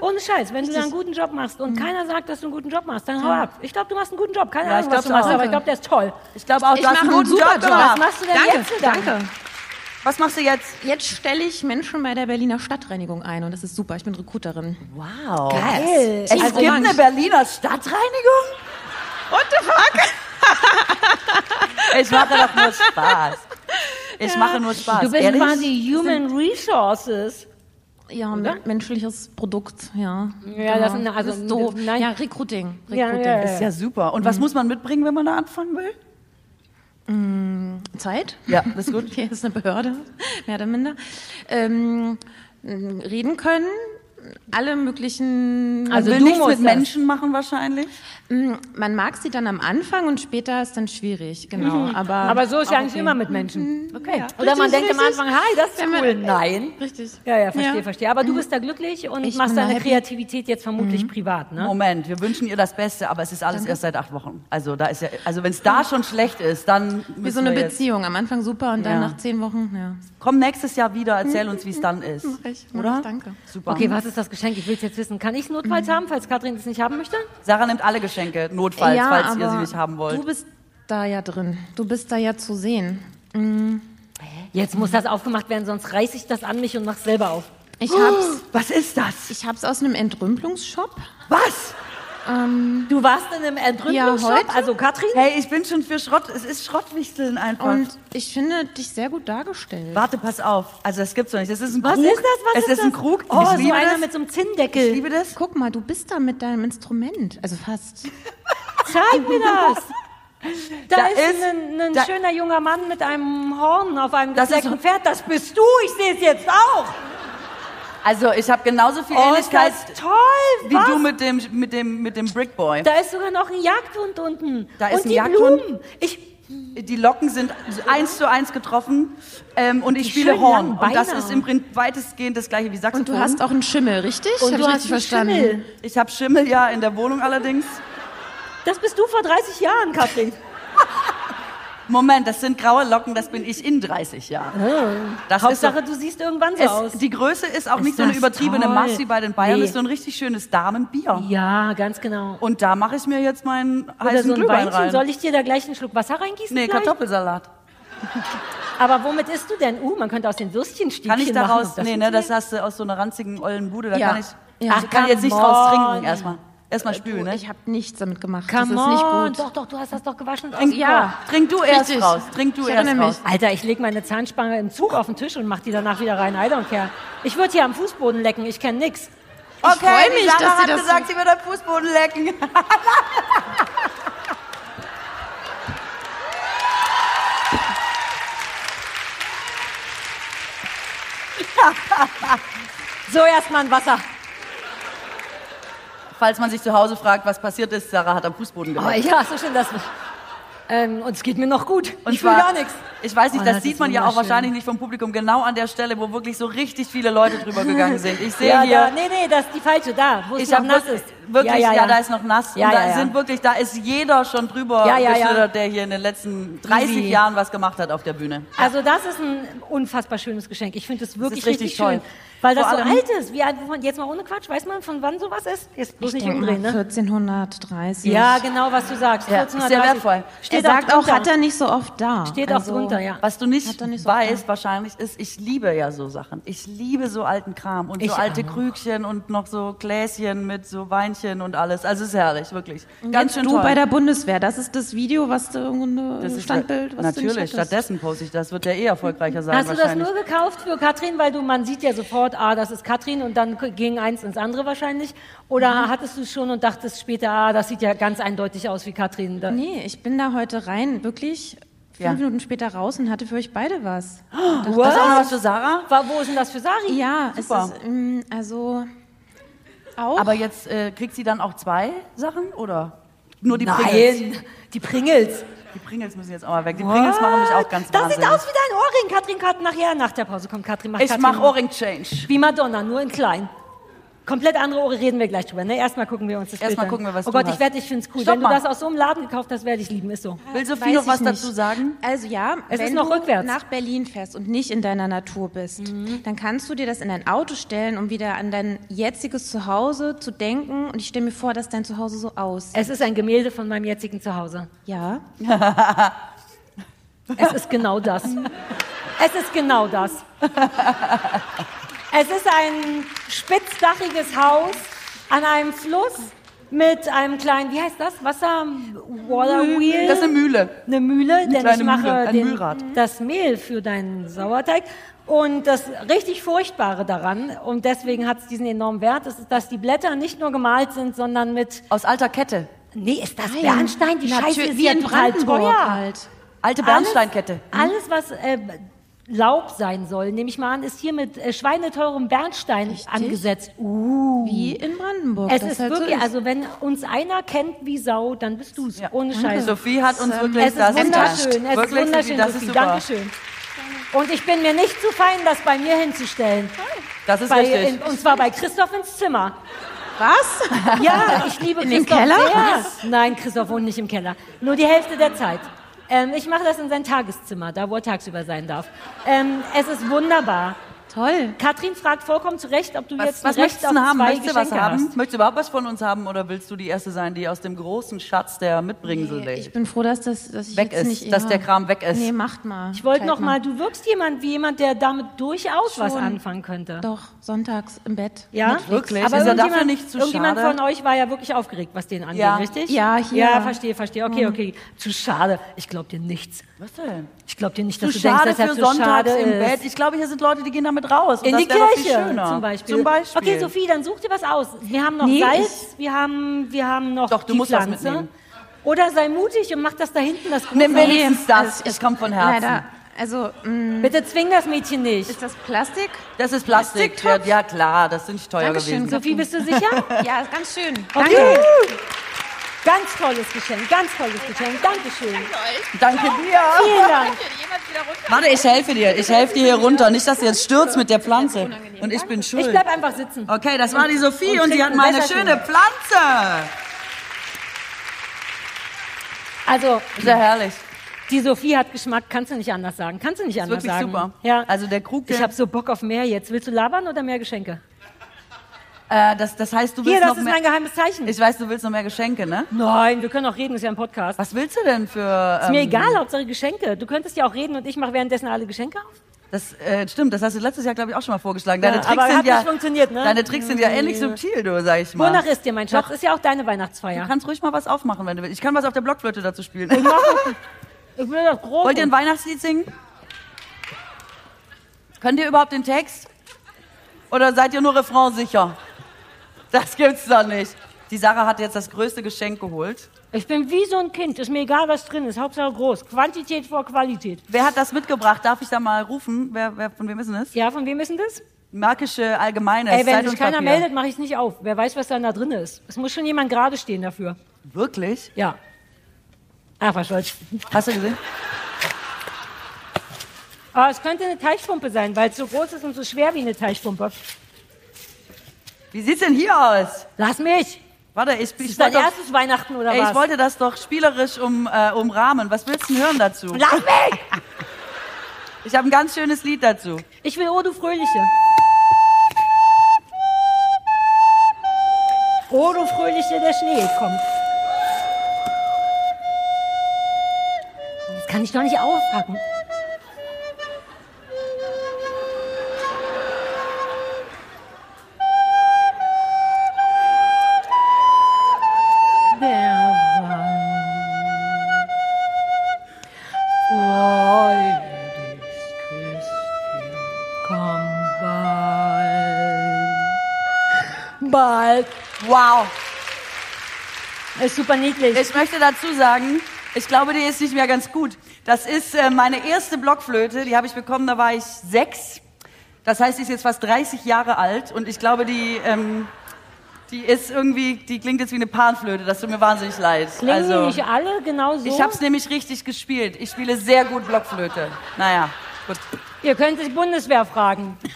Speaker 2: Ohne Scheiß, wenn du da einen guten Job machst und keiner sagt, dass du einen guten Job machst, dann hau ab. Ich glaube, du machst einen guten Job. Keine
Speaker 3: Ja, ich
Speaker 2: Ahnung, was
Speaker 3: glaub's
Speaker 2: du machst,
Speaker 3: auch.
Speaker 2: aber ich glaube, der ist toll.
Speaker 3: Ich glaube auch,
Speaker 5: Ich
Speaker 3: du hast
Speaker 5: mache
Speaker 3: einen
Speaker 5: einen
Speaker 3: guten
Speaker 5: super
Speaker 3: Job
Speaker 5: Job.
Speaker 3: gemacht.
Speaker 2: Was machst du denn
Speaker 5: danke,
Speaker 2: jetzt dann?
Speaker 5: danke.
Speaker 3: Was machst du jetzt?
Speaker 5: Jetzt stelle ich Menschen bei der Berliner Stadtreinigung ein und das ist super. Ich bin Recruiterin.
Speaker 3: Wow.
Speaker 2: Geil.
Speaker 3: Es
Speaker 5: Also
Speaker 3: gibt eine Berliner Stadtreinigung?
Speaker 5: What the fuck?
Speaker 3: Ich mache doch nur Spaß. Ich mache nur Spaß.
Speaker 2: Du bist
Speaker 3: Ehrlich?
Speaker 2: quasi Human Resources.
Speaker 5: Ja, ein menschliches Produkt, ja.
Speaker 2: Ja, das sind also-
Speaker 5: ist doof.
Speaker 2: nein.
Speaker 5: Ja, Recruiting.
Speaker 2: Ja,
Speaker 5: Recruiting.
Speaker 2: ja, ja.
Speaker 3: Ist ja super. Und was muss man mitbringen, wenn man da anfangen will?
Speaker 5: Zeit?
Speaker 3: Ja, das ist gut.
Speaker 5: Okay, das ist eine Behörde, mehr oder minder. Ähm, reden können, alle möglichen.
Speaker 2: Also
Speaker 3: will
Speaker 2: du
Speaker 3: nichts
Speaker 2: musst
Speaker 3: mit
Speaker 2: das.
Speaker 3: Menschen machen wahrscheinlich.
Speaker 5: Mm, Man mag sie dann am Anfang und später ist dann schwierig, genau. Aber,
Speaker 2: Aber so ist ja eigentlich
Speaker 5: okay.
Speaker 2: immer mit Menschen. Okay.
Speaker 5: Ja.
Speaker 2: Oder man
Speaker 5: Richtig,
Speaker 2: denkt am
Speaker 5: richtig.
Speaker 2: Anfang, hi, das ist
Speaker 5: Wenn man-
Speaker 2: cool. Nein.
Speaker 5: Richtig.
Speaker 2: Ja, ja, verstehe,
Speaker 5: Ja.
Speaker 2: verstehe. Aber du bist da glücklich und
Speaker 5: Ich
Speaker 2: machst deine
Speaker 5: happy.
Speaker 2: Kreativität jetzt vermutlich privat, ne?
Speaker 3: Moment, wir wünschen ihr das Beste, aber es ist alles erst seit acht Wochen. Also da ist ja, also wenn es da schon schlecht ist, dann
Speaker 5: Wie so eine Beziehung. Am Anfang super und dann
Speaker 3: Ja.
Speaker 5: nach zehn Wochen, ja.
Speaker 3: Komm nächstes Jahr wieder, erzähl uns, wie es dann ist.
Speaker 5: Mach ich, mach
Speaker 3: Oder?
Speaker 5: ich, danke.
Speaker 3: Super.
Speaker 2: Okay, was ist das Geschenk? Ich will es jetzt wissen. Kann ich es notfalls haben, falls Katrin es nicht haben möchte?
Speaker 3: Sarah nimmt alle Geschenke, notfalls,
Speaker 5: ja,
Speaker 3: falls ihr sie nicht haben wollt.
Speaker 5: Du bist da ja drin. Du bist da ja zu sehen.
Speaker 2: Jetzt muss das aufgemacht werden, sonst reiße ich das an mich und mach's selber auf.
Speaker 5: Ich hab's,
Speaker 3: Was ist das?
Speaker 5: ich hab's aus einem Entrümpelungsshop.
Speaker 3: Was?
Speaker 2: Du warst in einem Entrümpelungsshop,
Speaker 5: Ja, heute.
Speaker 2: also Katrin?
Speaker 3: Hey, ich bin schon für Schrott. Es ist Schrottwichteln einfach.
Speaker 5: Und ich finde dich sehr gut dargestellt.
Speaker 3: Warte, pass auf. Also das gibt's doch nicht. Das ist ein
Speaker 2: Was
Speaker 3: Krug.
Speaker 2: ist das? Was
Speaker 3: es
Speaker 2: ist
Speaker 3: ist ein
Speaker 2: das?
Speaker 3: Krug.
Speaker 2: Oh,
Speaker 3: ich
Speaker 2: so
Speaker 3: liebe
Speaker 2: einer
Speaker 3: das.
Speaker 2: mit so einem
Speaker 3: ich
Speaker 2: Zinndeckel.
Speaker 3: liebe das.
Speaker 5: Guck mal, du bist da mit deinem Instrument. Also fast.
Speaker 2: Zeig mir das. Da,
Speaker 3: Da
Speaker 2: ist,
Speaker 3: ist-
Speaker 2: ein, ein
Speaker 3: da-
Speaker 2: schöner junger Mann mit einem Horn auf einem
Speaker 3: Das ist-
Speaker 2: gefleckten Pferd. Das bist du. Ich sehe es jetzt auch.
Speaker 3: Also ich habe genauso viel
Speaker 2: Oh,
Speaker 3: Ähnlichkeit
Speaker 2: toll.
Speaker 3: wie
Speaker 2: Was?
Speaker 3: du mit dem mit dem mit dem Brickboy.
Speaker 2: Da ist sogar noch ein Jagdhund unten.
Speaker 3: Da ist
Speaker 2: und
Speaker 3: ein
Speaker 2: die
Speaker 3: Jagdhund.
Speaker 2: Blumen. Ich,
Speaker 3: Die Locken sind eins zu eins getroffen ähm, und ich spiele Horn. Und das ist im Prinzip weitestgehend das gleiche wie Saxophon.
Speaker 5: Und du hast auch einen Schimmel, richtig?
Speaker 2: und
Speaker 5: Hab
Speaker 2: du
Speaker 5: ich
Speaker 2: hast
Speaker 5: verstanden.
Speaker 2: Schimmel.
Speaker 3: ich habe Schimmel ja in der Wohnung allerdings.
Speaker 2: Das bist du vor 30 Jahren, Katrin.
Speaker 3: Moment, das sind graue Locken, das bin ich in 30 Jahren. Das
Speaker 2: Hauptsache,
Speaker 3: ist
Speaker 2: du siehst irgendwann so
Speaker 3: so, es,
Speaker 2: aus.
Speaker 3: die Größe ist auch
Speaker 2: Ist
Speaker 3: nicht so eine übertriebene
Speaker 2: toll.
Speaker 3: Masse wie bei den Bayern,
Speaker 2: Nee.
Speaker 3: das ist so ein richtig schönes Damenbier.
Speaker 2: Ja, ganz genau.
Speaker 3: Und da mache ich mir jetzt meinen
Speaker 2: Oder
Speaker 3: heißen
Speaker 2: so ein
Speaker 3: Glühwein
Speaker 2: Weinchen.
Speaker 3: rein.
Speaker 2: Soll ich dir da gleich einen Schluck Wasser reingießen?
Speaker 3: nee,
Speaker 2: gleich?
Speaker 3: Kartoffelsalat.
Speaker 2: Aber womit isst du denn? Uh, man könnte aus den Würstchenstiefchen
Speaker 3: Kann ich
Speaker 2: machen.
Speaker 3: daraus,
Speaker 2: das
Speaker 3: nee, ne, das hast du aus so einer ranzigen ollen Bude, da
Speaker 5: Ja.
Speaker 3: kann ich,
Speaker 5: Ja.
Speaker 3: ich kann jetzt nicht draus trinken erstmal. Erstmal spülen, ne?
Speaker 5: Ich habe nichts damit gemacht.
Speaker 2: Come
Speaker 5: das ist nicht
Speaker 2: on.
Speaker 5: gut.
Speaker 2: Doch, doch, du hast das doch gewaschen und
Speaker 3: Trink, ja. Trink du erst
Speaker 5: Richtig.
Speaker 3: raus. Trink du
Speaker 5: Ich
Speaker 3: erst raus.
Speaker 2: Alter, ich lege meine Zahnspange im Zug auf den Tisch und mach die danach wieder rein. I don't care. Ich würde hier am Fußboden lecken. Ich kenne nix.
Speaker 3: Okay,
Speaker 5: freu
Speaker 3: die
Speaker 5: mich,
Speaker 3: Sarah
Speaker 5: dass sie
Speaker 3: hat
Speaker 5: das-
Speaker 3: gesagt, sie wird am Fußboden lecken.
Speaker 2: So, erstmal ein Wasser.
Speaker 3: Falls man sich zu Hause fragt, was passiert ist, Sarah hat am Fußboden
Speaker 2: Oh,
Speaker 3: geleckt.
Speaker 2: ja, so schön, dass. Ähm, und es geht mir noch gut.
Speaker 3: Und
Speaker 2: ich fühle
Speaker 3: zwar-
Speaker 2: gar nichts.
Speaker 3: Ich weiß nicht,
Speaker 2: Oh,
Speaker 3: das,
Speaker 2: das
Speaker 3: sieht man ja auch wahrscheinlich nicht vom Publikum, genau an der Stelle, wo wirklich so richtig viele Leute drüber gegangen sind. Ich sehe
Speaker 2: Ja,
Speaker 3: hier,
Speaker 2: da, nee, nee, das ist die falsche, da, wo es
Speaker 3: ich
Speaker 2: noch nass ist.
Speaker 3: Wirklich ja,
Speaker 2: ja, ja.
Speaker 3: da ist noch nass.
Speaker 2: Ja,
Speaker 3: und da
Speaker 2: ja, ja.
Speaker 3: sind wirklich, da ist jeder schon drüber
Speaker 2: Ja, ja, ja.
Speaker 3: geschlittert, der hier in den letzten 30
Speaker 2: Easy.
Speaker 3: Jahren was gemacht hat auf der Bühne.
Speaker 2: Also das ist ein unfassbar schönes Geschenk. Ich finde es wirklich
Speaker 3: richtig
Speaker 2: schön.
Speaker 3: toll.
Speaker 2: Weil das
Speaker 3: Vor
Speaker 2: so
Speaker 3: allem-
Speaker 2: alt ist. Wie alt, jetzt mal ohne Quatsch, weiß man, von wann sowas ist? Jetzt bloß
Speaker 5: Ich
Speaker 2: nicht umdrehen, ne?
Speaker 5: 1430.
Speaker 2: Ja, genau, was du sagst.
Speaker 3: Ja, ist sehr
Speaker 2: 1430.
Speaker 3: wertvoll.
Speaker 2: Steht
Speaker 5: er sagt auch, hat er nicht so oft da.
Speaker 2: Steht
Speaker 5: Also,
Speaker 2: auch drunter, ja.
Speaker 3: Was du nicht,
Speaker 5: nicht so
Speaker 3: weißt wahrscheinlich ist, ich liebe ja so Sachen. Ich liebe so alten Kram und so
Speaker 2: Ich
Speaker 3: alte
Speaker 2: auch.
Speaker 3: Krügchen und noch so Gläschen mit so Weinchen und alles. Also ist herrlich, wirklich.
Speaker 5: Und
Speaker 3: Ganz
Speaker 5: jetzt
Speaker 3: schön
Speaker 5: du
Speaker 3: toll.
Speaker 5: bei der Bundeswehr, das ist das Video, was du irgendwo
Speaker 3: das ist
Speaker 5: Standbild, was
Speaker 3: natürlich,
Speaker 5: du nicht
Speaker 3: stattdessen poste ich das. Wird der eh erfolgreicher sein
Speaker 2: Hast du das nur gekauft für Katrin, weil du, man sieht ja sofort, ah, das ist Katrin und dann ging eins ins andere wahrscheinlich? Oder
Speaker 3: Mhm.
Speaker 2: hattest du es schon und dachtest später, ah, das sieht ja ganz eindeutig aus wie Katrin? Da,
Speaker 5: Nee, ich bin da heute rein, wirklich fünf
Speaker 3: Ja.
Speaker 5: Minuten später raus und hatte für euch beide was.
Speaker 3: Das ist auch noch was für Sarah?
Speaker 2: Wa- Wo ist denn das für Sari?
Speaker 5: Ja,
Speaker 3: Super.
Speaker 5: es ist, ähm, also auch.
Speaker 3: Aber jetzt äh, kriegt sie dann auch zwei Sachen oder nur die Pringles?
Speaker 2: Nein, die Pringles.
Speaker 3: Die Pringles müssen jetzt auch mal weg. Die Pringles machen mich auch ganz
Speaker 2: Das
Speaker 3: wahnsinnig.
Speaker 2: sieht aus wie dein Ohrring. Katrin, Katrin, nachher, nach der Pause kommt Katrin. Macht
Speaker 3: ich
Speaker 2: Katrin
Speaker 3: mache Ohrring Change.
Speaker 2: Wie Madonna, nur in klein. Komplett andere Ohren reden wir gleich drüber. Ne? Erstmal gucken wir uns das
Speaker 3: Erstmal gucken wir, was
Speaker 2: Oh
Speaker 3: du
Speaker 2: Gott, ich werde, ich finde es cool.
Speaker 3: Stopp
Speaker 2: Wenn du
Speaker 3: mal.
Speaker 2: das aus so einem Laden gekauft hast, werde ich lieben. Ist so.
Speaker 3: Will Sophie
Speaker 5: Weiß
Speaker 3: noch was
Speaker 5: nicht.
Speaker 3: dazu sagen?
Speaker 5: Also ja,
Speaker 2: Es
Speaker 5: wenn
Speaker 2: ist noch
Speaker 5: du
Speaker 2: rückwärts.
Speaker 5: nach Berlin fährst und nicht in deiner Natur bist,
Speaker 2: Mhm.
Speaker 5: dann kannst du dir das in dein Auto stellen, um wieder an dein jetziges Zuhause zu denken. Und ich stelle mir vor, dass dein Zuhause so aussieht.
Speaker 2: Es ist ein Gemälde von meinem jetzigen Zuhause.
Speaker 5: Ja.
Speaker 2: Es ist genau das. Es ist genau das. Es ist ein spitzdachiges Haus an einem Fluss mit einem kleinen, wie heißt das? Wasser, Water Wheel.
Speaker 3: Das ist eine Mühle.
Speaker 2: eine Mühle, denn ich mache den, das Mehl für deinen Sauerteig. Und das richtig Furchtbare daran, und deswegen hat es diesen enormen Wert, ist, dass die Blätter nicht nur gemalt sind, sondern mit,
Speaker 3: Aus alter Kette.
Speaker 2: nee, ist das Bernstein? Die Scheiße
Speaker 5: Natürlich,
Speaker 2: ist
Speaker 5: wie
Speaker 2: ja
Speaker 5: in Brandenburg halt.
Speaker 3: Alte
Speaker 2: Alles-
Speaker 3: Bernsteinkette.
Speaker 2: Alles, was äh, Laub sein soll, nehme ich mal an, ist hier mit äh, schweineteurem Bernstein angesetzt. Uh.
Speaker 5: Wie in Brandenburg.
Speaker 2: Es
Speaker 5: das
Speaker 2: ist
Speaker 5: halt so
Speaker 2: wirklich,
Speaker 5: ist.
Speaker 2: also wenn uns einer kennt wie Sau, dann bist du's. Ohne Scheiß.
Speaker 3: Sophie hat uns wirklich
Speaker 2: Es ist
Speaker 3: das
Speaker 2: wunderschön, es ist
Speaker 3: Wirklich, Sophie,
Speaker 2: wunderschön,
Speaker 3: das ist super.
Speaker 2: Dankeschön. Und ich bin mir nicht zu fein, das bei mir hinzustellen.
Speaker 3: Das ist
Speaker 2: Bei,
Speaker 3: richtig.
Speaker 2: in, und zwar bei Christoph ins Zimmer.
Speaker 5: Was?
Speaker 2: Ja, ich liebe
Speaker 5: In den
Speaker 2: Christoph
Speaker 5: Keller?
Speaker 2: sehr. Nein, Christoph wohnt nicht im Keller. Nur die Hälfte der Zeit. Ähm, ich mache das in sein Tageszimmer, da wo er tagsüber sein darf. Ähm, es ist wunderbar.
Speaker 5: Toll.
Speaker 2: Katrin fragt vollkommen zu Recht, ob du
Speaker 3: Was,
Speaker 2: jetzt
Speaker 3: was
Speaker 2: Recht
Speaker 3: möchtest du
Speaker 2: auf
Speaker 3: haben?
Speaker 2: zwei
Speaker 3: Möchtest du was
Speaker 2: Geschenke
Speaker 3: haben?
Speaker 2: hast.
Speaker 3: Möchtest du überhaupt was von uns haben oder willst du die Erste sein, die aus dem großen Schatz der Mitbringsel
Speaker 5: Ich bin froh, dass das dass ich
Speaker 3: Weg
Speaker 5: jetzt
Speaker 3: ist,
Speaker 5: nicht,
Speaker 3: dass der Kram weg ist.
Speaker 5: Nee, macht mal.
Speaker 2: Ich wollte noch mal, du wirkst jemand wie jemand, der damit durchaus was
Speaker 5: Schon.
Speaker 2: anfangen könnte.
Speaker 5: Doch, sonntags im Bett.
Speaker 2: Ja,
Speaker 3: Wirklich?
Speaker 2: Aber
Speaker 3: Ist er dafür
Speaker 2: irgendjemand,
Speaker 3: nicht zu
Speaker 2: irgendjemand
Speaker 3: schade?
Speaker 2: von euch war ja wirklich aufgeregt, was den angeht,
Speaker 3: Ja.
Speaker 2: richtig?
Speaker 5: Ja, hier.
Speaker 2: Ja, verstehe, verstehe. Okay, okay. Zu schade. Ich glaube dir nichts.
Speaker 3: Was denn?
Speaker 2: Ich glaube dir nicht,
Speaker 3: Zu
Speaker 2: dass du
Speaker 3: schade
Speaker 2: denkst, dass
Speaker 3: für
Speaker 2: er zu schade
Speaker 3: sonntags im
Speaker 2: ist.
Speaker 3: Bett. Ich glaube, hier sind Leute, die gehen damit raus. Und
Speaker 2: In
Speaker 3: das
Speaker 2: die Kirche
Speaker 3: schöner.
Speaker 2: zum Beispiel.
Speaker 3: Zum Beispiel.
Speaker 2: Okay, Sophie, dann such dir was aus. Wir haben noch
Speaker 5: Nee,
Speaker 2: Salz, wir haben, wir haben noch
Speaker 3: Doch, du
Speaker 2: die
Speaker 3: musst was
Speaker 2: Pflanze.
Speaker 3: mitnehmen.
Speaker 2: Oder sei mutig und mach das da hinten das große.
Speaker 3: Nimm wenigstens das. es kommt von Herzen.
Speaker 5: Leider, also, mh,
Speaker 2: Bitte zwing das Mädchen nicht.
Speaker 5: ist das Plastik?
Speaker 3: Das ist Plastik. Ja,
Speaker 5: Plastiktopf?
Speaker 3: ja, klar, das sind nicht teuer
Speaker 5: Dankeschön.
Speaker 3: gewesen.
Speaker 2: Sophie, bist du sicher?
Speaker 5: Ja, ist ganz schön.
Speaker 2: Okay. Ganz tolles Geschenk, ganz tolles Geschenk. Dankeschön.
Speaker 3: Danke dir.
Speaker 2: Vielen Dank.
Speaker 3: Warte, ich helfe dir. Ich helfe dir hier runter. Nicht, dass du jetzt stürzt mit der Pflanze. Und ich bin
Speaker 2: Ich
Speaker 3: schuld.
Speaker 2: bleib einfach sitzen.
Speaker 3: Okay, das war die Sophie und,
Speaker 2: und
Speaker 3: sie hat meine schöne Pflanze.
Speaker 2: Also,
Speaker 3: Sehr herrlich.
Speaker 2: die Sophie hat Geschmack, kannst du nicht anders sagen. Kannst du nicht anders
Speaker 3: wirklich
Speaker 2: sagen.
Speaker 3: super.
Speaker 2: Ja.
Speaker 3: Also der Krug,
Speaker 2: Ich habe so Bock auf mehr jetzt. Willst du labern oder mehr Geschenke?
Speaker 3: Äh, das, das heißt, du willst
Speaker 2: Hier, das
Speaker 3: noch
Speaker 2: ist
Speaker 3: mehr...
Speaker 2: mein geheimes Zeichen.
Speaker 3: ich weiß, du willst noch mehr Geschenke, ne?
Speaker 2: Nein, wir können auch reden, ist ja ein Podcast.
Speaker 3: Was willst du denn für...
Speaker 2: Ist mir
Speaker 3: ähm,
Speaker 2: egal, Hauptsache Geschenke. Du könntest ja auch reden und ich mache währenddessen alle Geschenke auf.
Speaker 3: Das äh, stimmt, das hast du letztes Jahr, glaube ich, auch schon mal vorgeschlagen. Deine
Speaker 2: Ja,
Speaker 3: Tricks sind ja,
Speaker 2: ne?
Speaker 3: Deine Tricks sind ja ähnlich subtil, du, sag ich mal.
Speaker 2: Wonach ist dir, mein Schatz? Ist ja auch deine
Speaker 3: Du
Speaker 2: Weihnachtsfeier.
Speaker 3: kannst ruhig mal was aufmachen, wenn du willst. Ich kann was auf der Blockflöte dazu spielen.
Speaker 2: Ich will das groß.
Speaker 3: Wollt ihr ein Weihnachtslied singen? Könnt ihr überhaupt den Text? Oder seid ihr nur Refrain sicher? Das gibt's doch nicht. Die Sarah hat jetzt das größte Geschenk geholt.
Speaker 2: Ich bin wie so ein Kind. Ist mir egal, was drin ist. Hauptsache groß. Quantität vor Qualität.
Speaker 3: Wer hat das mitgebracht? Darf ich da mal rufen? Wer, wer, von wem ist denn das?
Speaker 2: Ja, von wem ist denn das?
Speaker 3: Märkische Allgemeine.
Speaker 2: Ey, wenn sich keiner meldet, mache ich es nicht auf. Wer weiß, was dann da drin ist. Es muss schon jemand gerade stehen dafür.
Speaker 3: Wirklich?
Speaker 2: Ja. Ach, was soll's.
Speaker 3: Hast du gesehen?
Speaker 2: Aber es könnte eine Teichpumpe sein, weil es so groß ist und so schwer wie eine Teichpumpe.
Speaker 3: Wie sieht's denn hier aus?
Speaker 2: Lass mich.
Speaker 3: Warte, ich, ich,
Speaker 2: Ist dein
Speaker 3: wollte, doch,
Speaker 2: erstes Weihnachten oder
Speaker 3: ey,
Speaker 2: was?
Speaker 3: ich wollte das doch spielerisch um, äh, umrahmen. Was willst du denn hören dazu?
Speaker 2: Lass mich!
Speaker 3: Ich habe ein ganz schönes Lied dazu.
Speaker 2: Ich will Oh, du Fröhliche. Oh, du Fröhliche, der Schnee kommt. Das kann ich doch nicht aufpacken.
Speaker 3: Wow.
Speaker 2: Ist super niedlich.
Speaker 3: Ich möchte dazu sagen, ich glaube, die ist nicht mehr ganz gut. Das ist äh, meine erste Blockflöte, die habe ich bekommen, da war ich sechs. Das heißt, die ist jetzt fast 30 Jahre alt und ich glaube, die, ähm, die ist irgendwie, die klingt jetzt wie eine Panflöte. Das tut mir wahnsinnig leid.
Speaker 2: Klingen die nicht alle genau so?
Speaker 3: ich habe es nämlich richtig gespielt. Ich spiele sehr gut Blockflöte. Naja, gut.
Speaker 2: Ihr könnt die Bundeswehr fragen.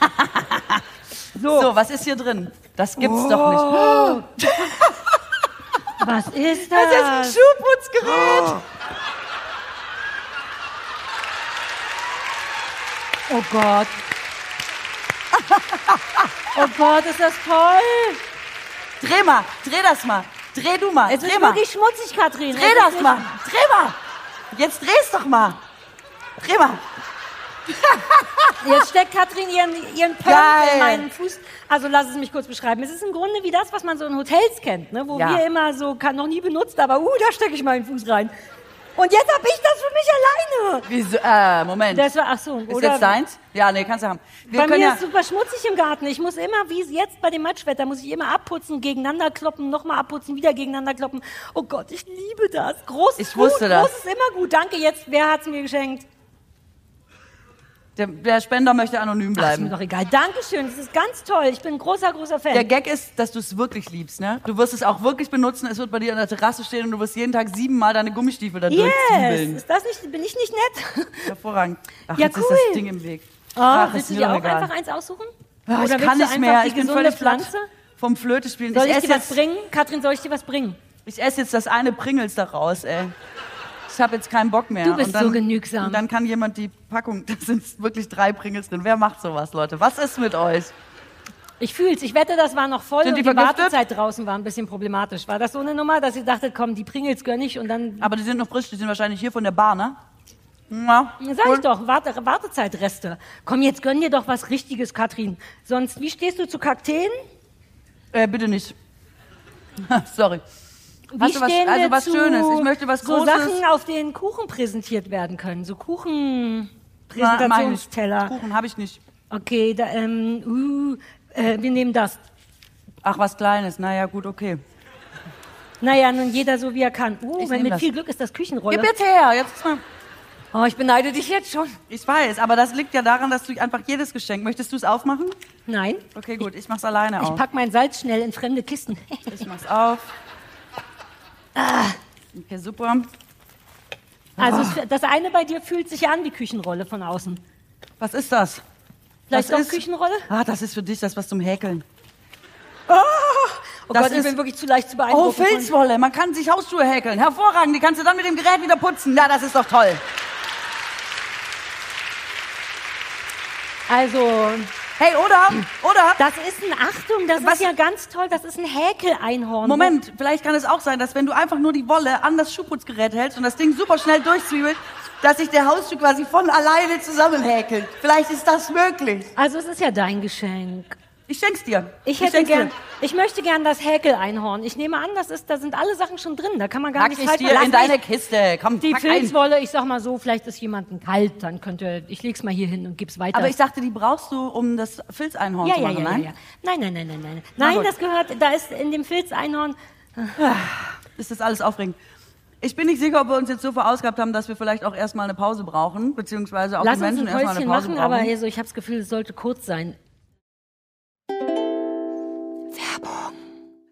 Speaker 2: So,
Speaker 3: So, was ist hier drin? Das gibt's doch nicht.
Speaker 2: was ist das?
Speaker 3: Das ist ein Schuhputzgerät.
Speaker 2: Oh Gott. Oh Gott, ist das toll.
Speaker 3: Dreh mal, dreh das mal. Dreh du mal,
Speaker 2: Es
Speaker 3: dreh
Speaker 2: ist
Speaker 3: mal.
Speaker 2: wirklich schmutzig, Katrin.
Speaker 3: Dreh das
Speaker 2: nicht-
Speaker 3: mal, dreh mal. Jetzt dreh's doch mal. Dreh mal.
Speaker 2: Jetzt steckt Katrin ihren, ihren Pump in meinen Fuß. Also lass es mich kurz beschreiben. Es ist im Grunde wie das, was man so in Hotels kennt, ne? wo
Speaker 3: Ja.
Speaker 2: wir immer so, kann, noch nie benutzt, aber uh, da stecke ich meinen Fuß rein. Und jetzt habe ich das für mich alleine.
Speaker 3: Wieso? Äh, Moment.
Speaker 2: Das war, ach so,
Speaker 3: ist
Speaker 2: oder
Speaker 3: jetzt deins? Ja, nee, kannst du haben. Wir
Speaker 2: bei mir
Speaker 3: ja,
Speaker 2: ist super schmutzig im Garten. Ich muss immer, wie jetzt bei dem Matschwetter, muss ich immer abputzen, gegeneinander kloppen, nochmal abputzen, wieder gegeneinander kloppen. Oh Gott, ich liebe das. Groß ist
Speaker 3: Ich wusste
Speaker 2: gut,
Speaker 3: das.
Speaker 2: groß ist immer gut. Danke, jetzt, wer hat's mir geschenkt?
Speaker 3: Der, der Spender möchte anonym
Speaker 2: Ach, ist mir
Speaker 3: bleiben.
Speaker 2: doch egal. Dankeschön, das ist ganz toll. Ich bin ein großer, großer Fan.
Speaker 3: Der Gag ist, dass du es wirklich liebst, ne? Du wirst es auch wirklich benutzen. Es wird bei dir an der Terrasse stehen und du wirst jeden Tag siebenmal deine Gummistiefel da
Speaker 2: yes!
Speaker 3: durchzwiebeln.
Speaker 2: Ist das nicht, bin ich nicht nett?
Speaker 3: Hervorragend. Ach,
Speaker 2: Ja,
Speaker 3: jetzt ist
Speaker 2: cool.
Speaker 3: das Ding im Weg.
Speaker 2: Oh,
Speaker 3: Ach,
Speaker 2: willst
Speaker 3: ist
Speaker 2: du dir auch
Speaker 3: egal.
Speaker 2: einfach eins aussuchen?
Speaker 3: Ah,
Speaker 2: Oder
Speaker 3: ich kann nicht mehr.
Speaker 2: die
Speaker 3: Ich bin völlig
Speaker 2: Pflanze?
Speaker 3: vom Flöte spielen.
Speaker 2: Soll ich,
Speaker 3: esse
Speaker 2: dir was bringen? Katrin, soll ich dir was bringen?
Speaker 3: ich esse jetzt das eine Pringles da raus, ey. Ich habe jetzt keinen Bock mehr.
Speaker 2: Du bist
Speaker 3: dann,
Speaker 2: so genügsam.
Speaker 3: Und dann kann jemand die Packung, da sind wirklich drei Pringles drin. Wer macht sowas, Leute? Was ist mit euch?
Speaker 2: Ich fühl's. Ich wette, das war noch voll
Speaker 3: Sind
Speaker 2: und
Speaker 3: die
Speaker 2: die? Wartezeit draußen war ein bisschen problematisch. War das so eine Nummer, dass ihr dachtet, komm, die Pringles gönn ich und dann...
Speaker 3: Aber die sind noch frisch, die sind wahrscheinlich hier von der Bar, ne? Ja,
Speaker 2: Sag ich doch, Warte, Wartezeitreste. Komm, jetzt gönn dir doch was Richtiges, Katrin. Sonst, wie stehst du zu Kakteen?
Speaker 3: Äh, bitte nicht. Sorry.
Speaker 2: Wie
Speaker 3: Hast du was- also was Schönes? Ich möchte was
Speaker 2: So
Speaker 3: Großes.
Speaker 2: Sachen, auf denen Kuchen präsentiert werden können. So Kuchen-Präsentationsteller.
Speaker 3: Kuchen habe ich nicht.
Speaker 2: Okay, da, ähm, uh, äh, wir nehmen das.
Speaker 3: Ach, was Kleines. Naja, gut, okay.
Speaker 2: Naja, nun jeder so wie er kann. Uh,
Speaker 3: Ich
Speaker 2: wenn
Speaker 3: nehm
Speaker 2: mit
Speaker 3: das.
Speaker 2: viel Glück ist das Küchenrolle.
Speaker 3: Gib jetzt her. Jetzt ist mal.
Speaker 2: Oh, ich beneide dich jetzt schon.
Speaker 3: Ich weiß, aber das liegt ja daran, dass du einfach jedes Geschenk. Möchtest du es aufmachen?
Speaker 2: Nein,
Speaker 3: Okay, gut. Ich mach's alleine
Speaker 2: ich
Speaker 3: auf.
Speaker 2: pack mein Salz schnell in fremde Kisten.
Speaker 3: Ich mach's auf.
Speaker 2: Ah.
Speaker 3: Okay, super.
Speaker 2: Also es, das eine bei dir fühlt sich an wie Küchenrolle von außen.
Speaker 3: Was ist das?
Speaker 2: Vielleicht
Speaker 3: Das ist-
Speaker 2: Küchenrolle?
Speaker 3: Ah, das ist für dich das was zum Häkeln.
Speaker 2: Oh
Speaker 3: Das
Speaker 2: Gott, ich
Speaker 3: ist-
Speaker 2: bin wirklich zu leicht zu
Speaker 3: Oh,
Speaker 2: beeindrucken. von-
Speaker 3: Filzwolle. Man kann sich Hausschuhe häkeln. Hervorragend. Die kannst du dann mit dem Gerät wieder putzen. Ja, das ist doch toll.
Speaker 2: Also,
Speaker 3: Hey, oder? Oder?
Speaker 2: das ist ein, Achtung, das
Speaker 3: Was-
Speaker 2: ist ja ganz toll, das ist ein Häkeleinhorn.
Speaker 3: Moment, vielleicht kann es auch sein, dass wenn du einfach nur die Wolle an das Schuhputzgerät hältst und das Ding super schnell durchzwiebelt, dass sich der Hausschuh quasi von alleine zusammenhäkelt. Vielleicht ist das möglich.
Speaker 2: Also es ist ja dein Geschenk.
Speaker 3: Ich schenk's dir.
Speaker 2: Ich hätte
Speaker 3: schenk's
Speaker 2: gern,
Speaker 3: dir.
Speaker 2: ich möchte gern das Häkeleinhorn. Ich nehme an, das ist, da sind alle Sachen schon drin. Da kann man gar
Speaker 3: Pack
Speaker 2: nicht
Speaker 3: ich dir in deine Kiste. Komm,
Speaker 2: Die
Speaker 3: pack ein.
Speaker 2: Filzwolle, ich sag mal so, vielleicht ist jemandem kalt, dann könnte, ich leg's mal hier hin und gib's weiter.
Speaker 3: Aber ich dachte, die brauchst du, um das Filzeinhorn
Speaker 2: ja,
Speaker 3: zu
Speaker 2: ja,
Speaker 3: machen,
Speaker 2: ja, ja,
Speaker 3: nein?
Speaker 2: ja. Nein, nein, nein, nein, nein.
Speaker 3: Na
Speaker 2: Nein,
Speaker 3: gut.
Speaker 2: das gehört, da ist in dem Filzeinhorn,
Speaker 3: Ist das alles aufregend? Ich bin nicht sicher, ob wir uns jetzt so verausgabt haben, dass wir vielleicht auch erstmal eine Pause brauchen, beziehungsweise auch
Speaker 2: lass
Speaker 3: die Menschen erstmal eine Pause
Speaker 2: machen,
Speaker 3: brauchen.
Speaker 2: aber also, ich habe das Gefühl, es sollte kurz sein.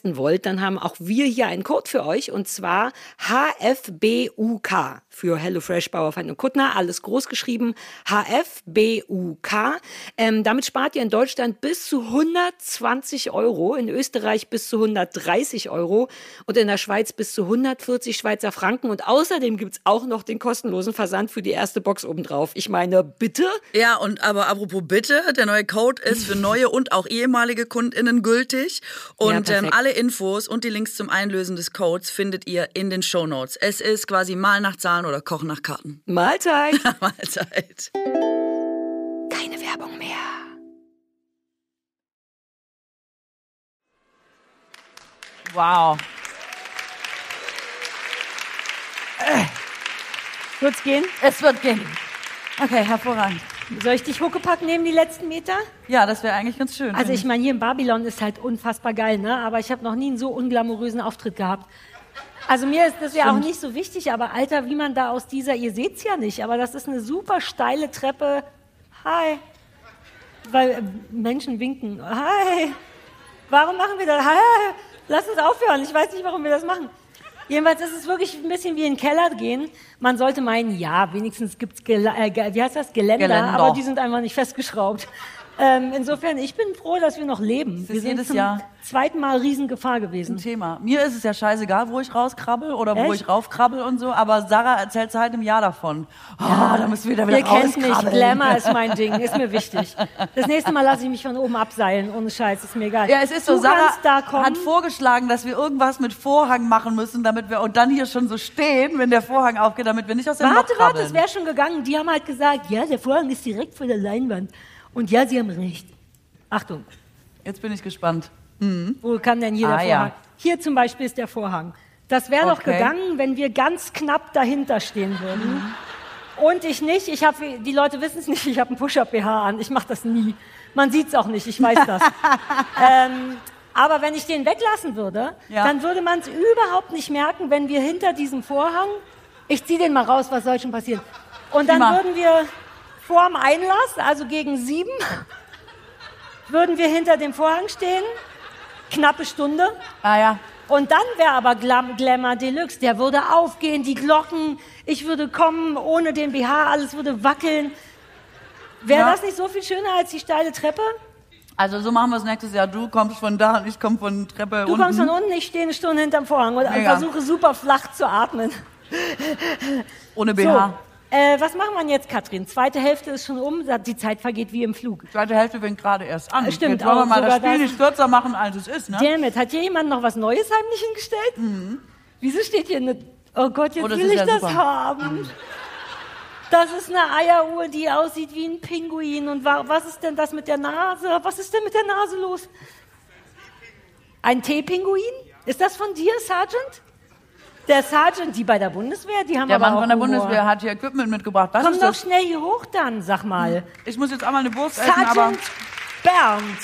Speaker 6: testen wollt, dann haben auch wir hier einen Code für euch. Und zwar HFBUK für HelloFresh, Bauerfeind und Kuttner, alles groß geschrieben, HFBUK. Ähm, damit spart ihr in Deutschland bis zu 120 Euro, in Österreich bis zu 130 Euro und in der Schweiz bis zu 140 Schweizer Franken. Und außerdem gibt's auch noch den kostenlosen Versand für die erste Box obendrauf. Ich meine, bitte?
Speaker 1: Ja, und aber apropos bitte, der neue Code ist für neue und auch ehemalige KundInnen gültig. Und ähm,
Speaker 6: perfekt.
Speaker 1: Alle Infos und die Links zum Einlösen des Codes findet ihr in den Shownotes. Es ist quasi Mal nach Zahlen oder Kochen nach Karten.
Speaker 6: Mahlzeit!
Speaker 1: Mahlzeit.
Speaker 6: Keine Werbung mehr.
Speaker 3: Wow.
Speaker 2: Wird's gehen?
Speaker 3: Es wird gehen. Okay, hervorragend.
Speaker 2: Soll ich dich Huckepack nehmen, die letzten Meter?
Speaker 3: Ja, das wäre eigentlich ganz schön.
Speaker 2: Also ich meine, hier in Babylon ist halt unfassbar geil, ne? Aber ich habe noch nie einen so unglamourösen Auftritt gehabt. Also mir ist das ja auch nicht so wichtig, aber Alter, wie man da aus dieser, ihr seht's ja nicht, aber das ist eine super steile Treppe. Hi. Weil äh, Menschen winken. Hi. Warum machen wir das? Hi. Lass uns aufhören. Ich weiß nicht, warum wir das machen. Jedenfalls ist es wirklich ein bisschen wie in den Keller gehen. Man sollte meinen, ja, wenigstens gibt's Gel äh, wie heißt das? Geländer,
Speaker 3: Geländer.
Speaker 2: aber die sind einfach nicht festgeschraubt. Ähm, insofern, ich bin froh, dass wir noch leben. Wir sind
Speaker 3: jedes
Speaker 2: zum
Speaker 3: Jahr.
Speaker 2: zweiten Mal Riesengefahr
Speaker 3: ein
Speaker 2: gewesen.
Speaker 3: Thema. Mir ist es ja scheißegal, wo ich rauskrabbel oder wo
Speaker 2: Echt?
Speaker 3: ich raufkrabbel und so, aber Sarah erzählt seit einem Jahr davon. Oh, da müssen wir wieder wieder
Speaker 2: Ihr kennt mich. Glamour ist mein Ding, ist mir wichtig. Das nächste Mal lasse ich mich von oben abseilen, ohne Scheiß, ist mir egal.
Speaker 3: Ja, es ist so,
Speaker 2: du
Speaker 3: Sarah
Speaker 2: da
Speaker 3: hat vorgeschlagen, dass wir irgendwas mit Vorhang machen müssen, damit wir und dann hier schon so stehen, wenn der Vorhang aufgeht, damit wir nicht aus dem
Speaker 2: Warte,
Speaker 3: Loch
Speaker 2: warte, es wäre schon gegangen. Die haben halt gesagt, ja, der Vorhang ist direkt vor der Leinwand. Und ja, sie haben recht. Achtung,
Speaker 3: Jetzt bin ich gespannt.
Speaker 2: wo kann denn hier
Speaker 3: Ah,
Speaker 2: der
Speaker 3: ja.
Speaker 2: Vorhang? Hier zum Beispiel ist der Vorhang. Das wäre doch
Speaker 3: Okay.
Speaker 2: gegangen, wenn wir ganz knapp dahinter stehen würden. Und ich nicht. Ich hab, die Leute wissen es nicht, ich habe einen Push-Up-BH an. Ich mache das nie. Man sieht es auch nicht, ich weiß das. ähm, aber wenn ich den weglassen würde,
Speaker 3: Ja.
Speaker 2: dann würde man es überhaupt nicht merken, wenn wir hinter diesem Vorhang, ich ziehe den mal raus, was soll schon passieren. Und dann
Speaker 3: Prima.
Speaker 2: würden wir vorm Einlass, also gegen sieben, würden wir hinter dem Vorhang stehen, knappe Stunde.
Speaker 3: Ah ja.
Speaker 2: Und dann wäre aber Glam Glamour Deluxe. Der würde aufgehen, die Glocken, ich würde kommen ohne den BH, alles würde wackeln. Wäre
Speaker 3: Ja.
Speaker 2: das nicht so viel schöner als die steile Treppe?
Speaker 3: Also so machen wir es nächstes Jahr. Du kommst von da und ich komme von Treppe
Speaker 2: Du
Speaker 3: unten.
Speaker 2: kommst von unten, ich stehe eine Stunde hinterm Vorhang und
Speaker 3: Mega.
Speaker 2: versuche super flach zu atmen.
Speaker 3: ohne
Speaker 2: So,
Speaker 3: BH.
Speaker 2: Äh, was machen wir jetzt, Katrin? Zweite Hälfte ist schon um, die Zeit vergeht wie im Flug.
Speaker 3: Zweite Hälfte fängt gerade erst an.
Speaker 2: Stimmt
Speaker 3: Jetzt wollen wir mal das Spiel
Speaker 2: das.
Speaker 3: nicht kürzer machen, als es ist, ne?
Speaker 2: Damn it, hat hier jemand noch was Neues heimlich hingestellt? Wieso steht hier eine... Oh Gott, jetzt
Speaker 3: Oh,
Speaker 2: will ich
Speaker 3: ja
Speaker 2: das
Speaker 3: super.
Speaker 2: haben. Das ist eine Eieruhr, die aussieht wie ein Pinguin. Und wa was ist denn das mit der Nase? Was ist denn mit der Nase los? Ein Teepinguin? Ist das von dir, Sergeant? Der Sergeant, die bei der Bundeswehr, die haben
Speaker 3: Der
Speaker 2: aber
Speaker 3: Mann
Speaker 2: auch
Speaker 3: von der
Speaker 2: Humor.
Speaker 3: Bundeswehr hat hier Equipment mitgebracht. Was
Speaker 2: Komm
Speaker 3: ist
Speaker 2: doch
Speaker 3: das?
Speaker 2: schnell hier hoch dann, sag mal.
Speaker 3: Ich muss jetzt einmal eine Wurst essen, aber...
Speaker 2: Sergeant Bernd.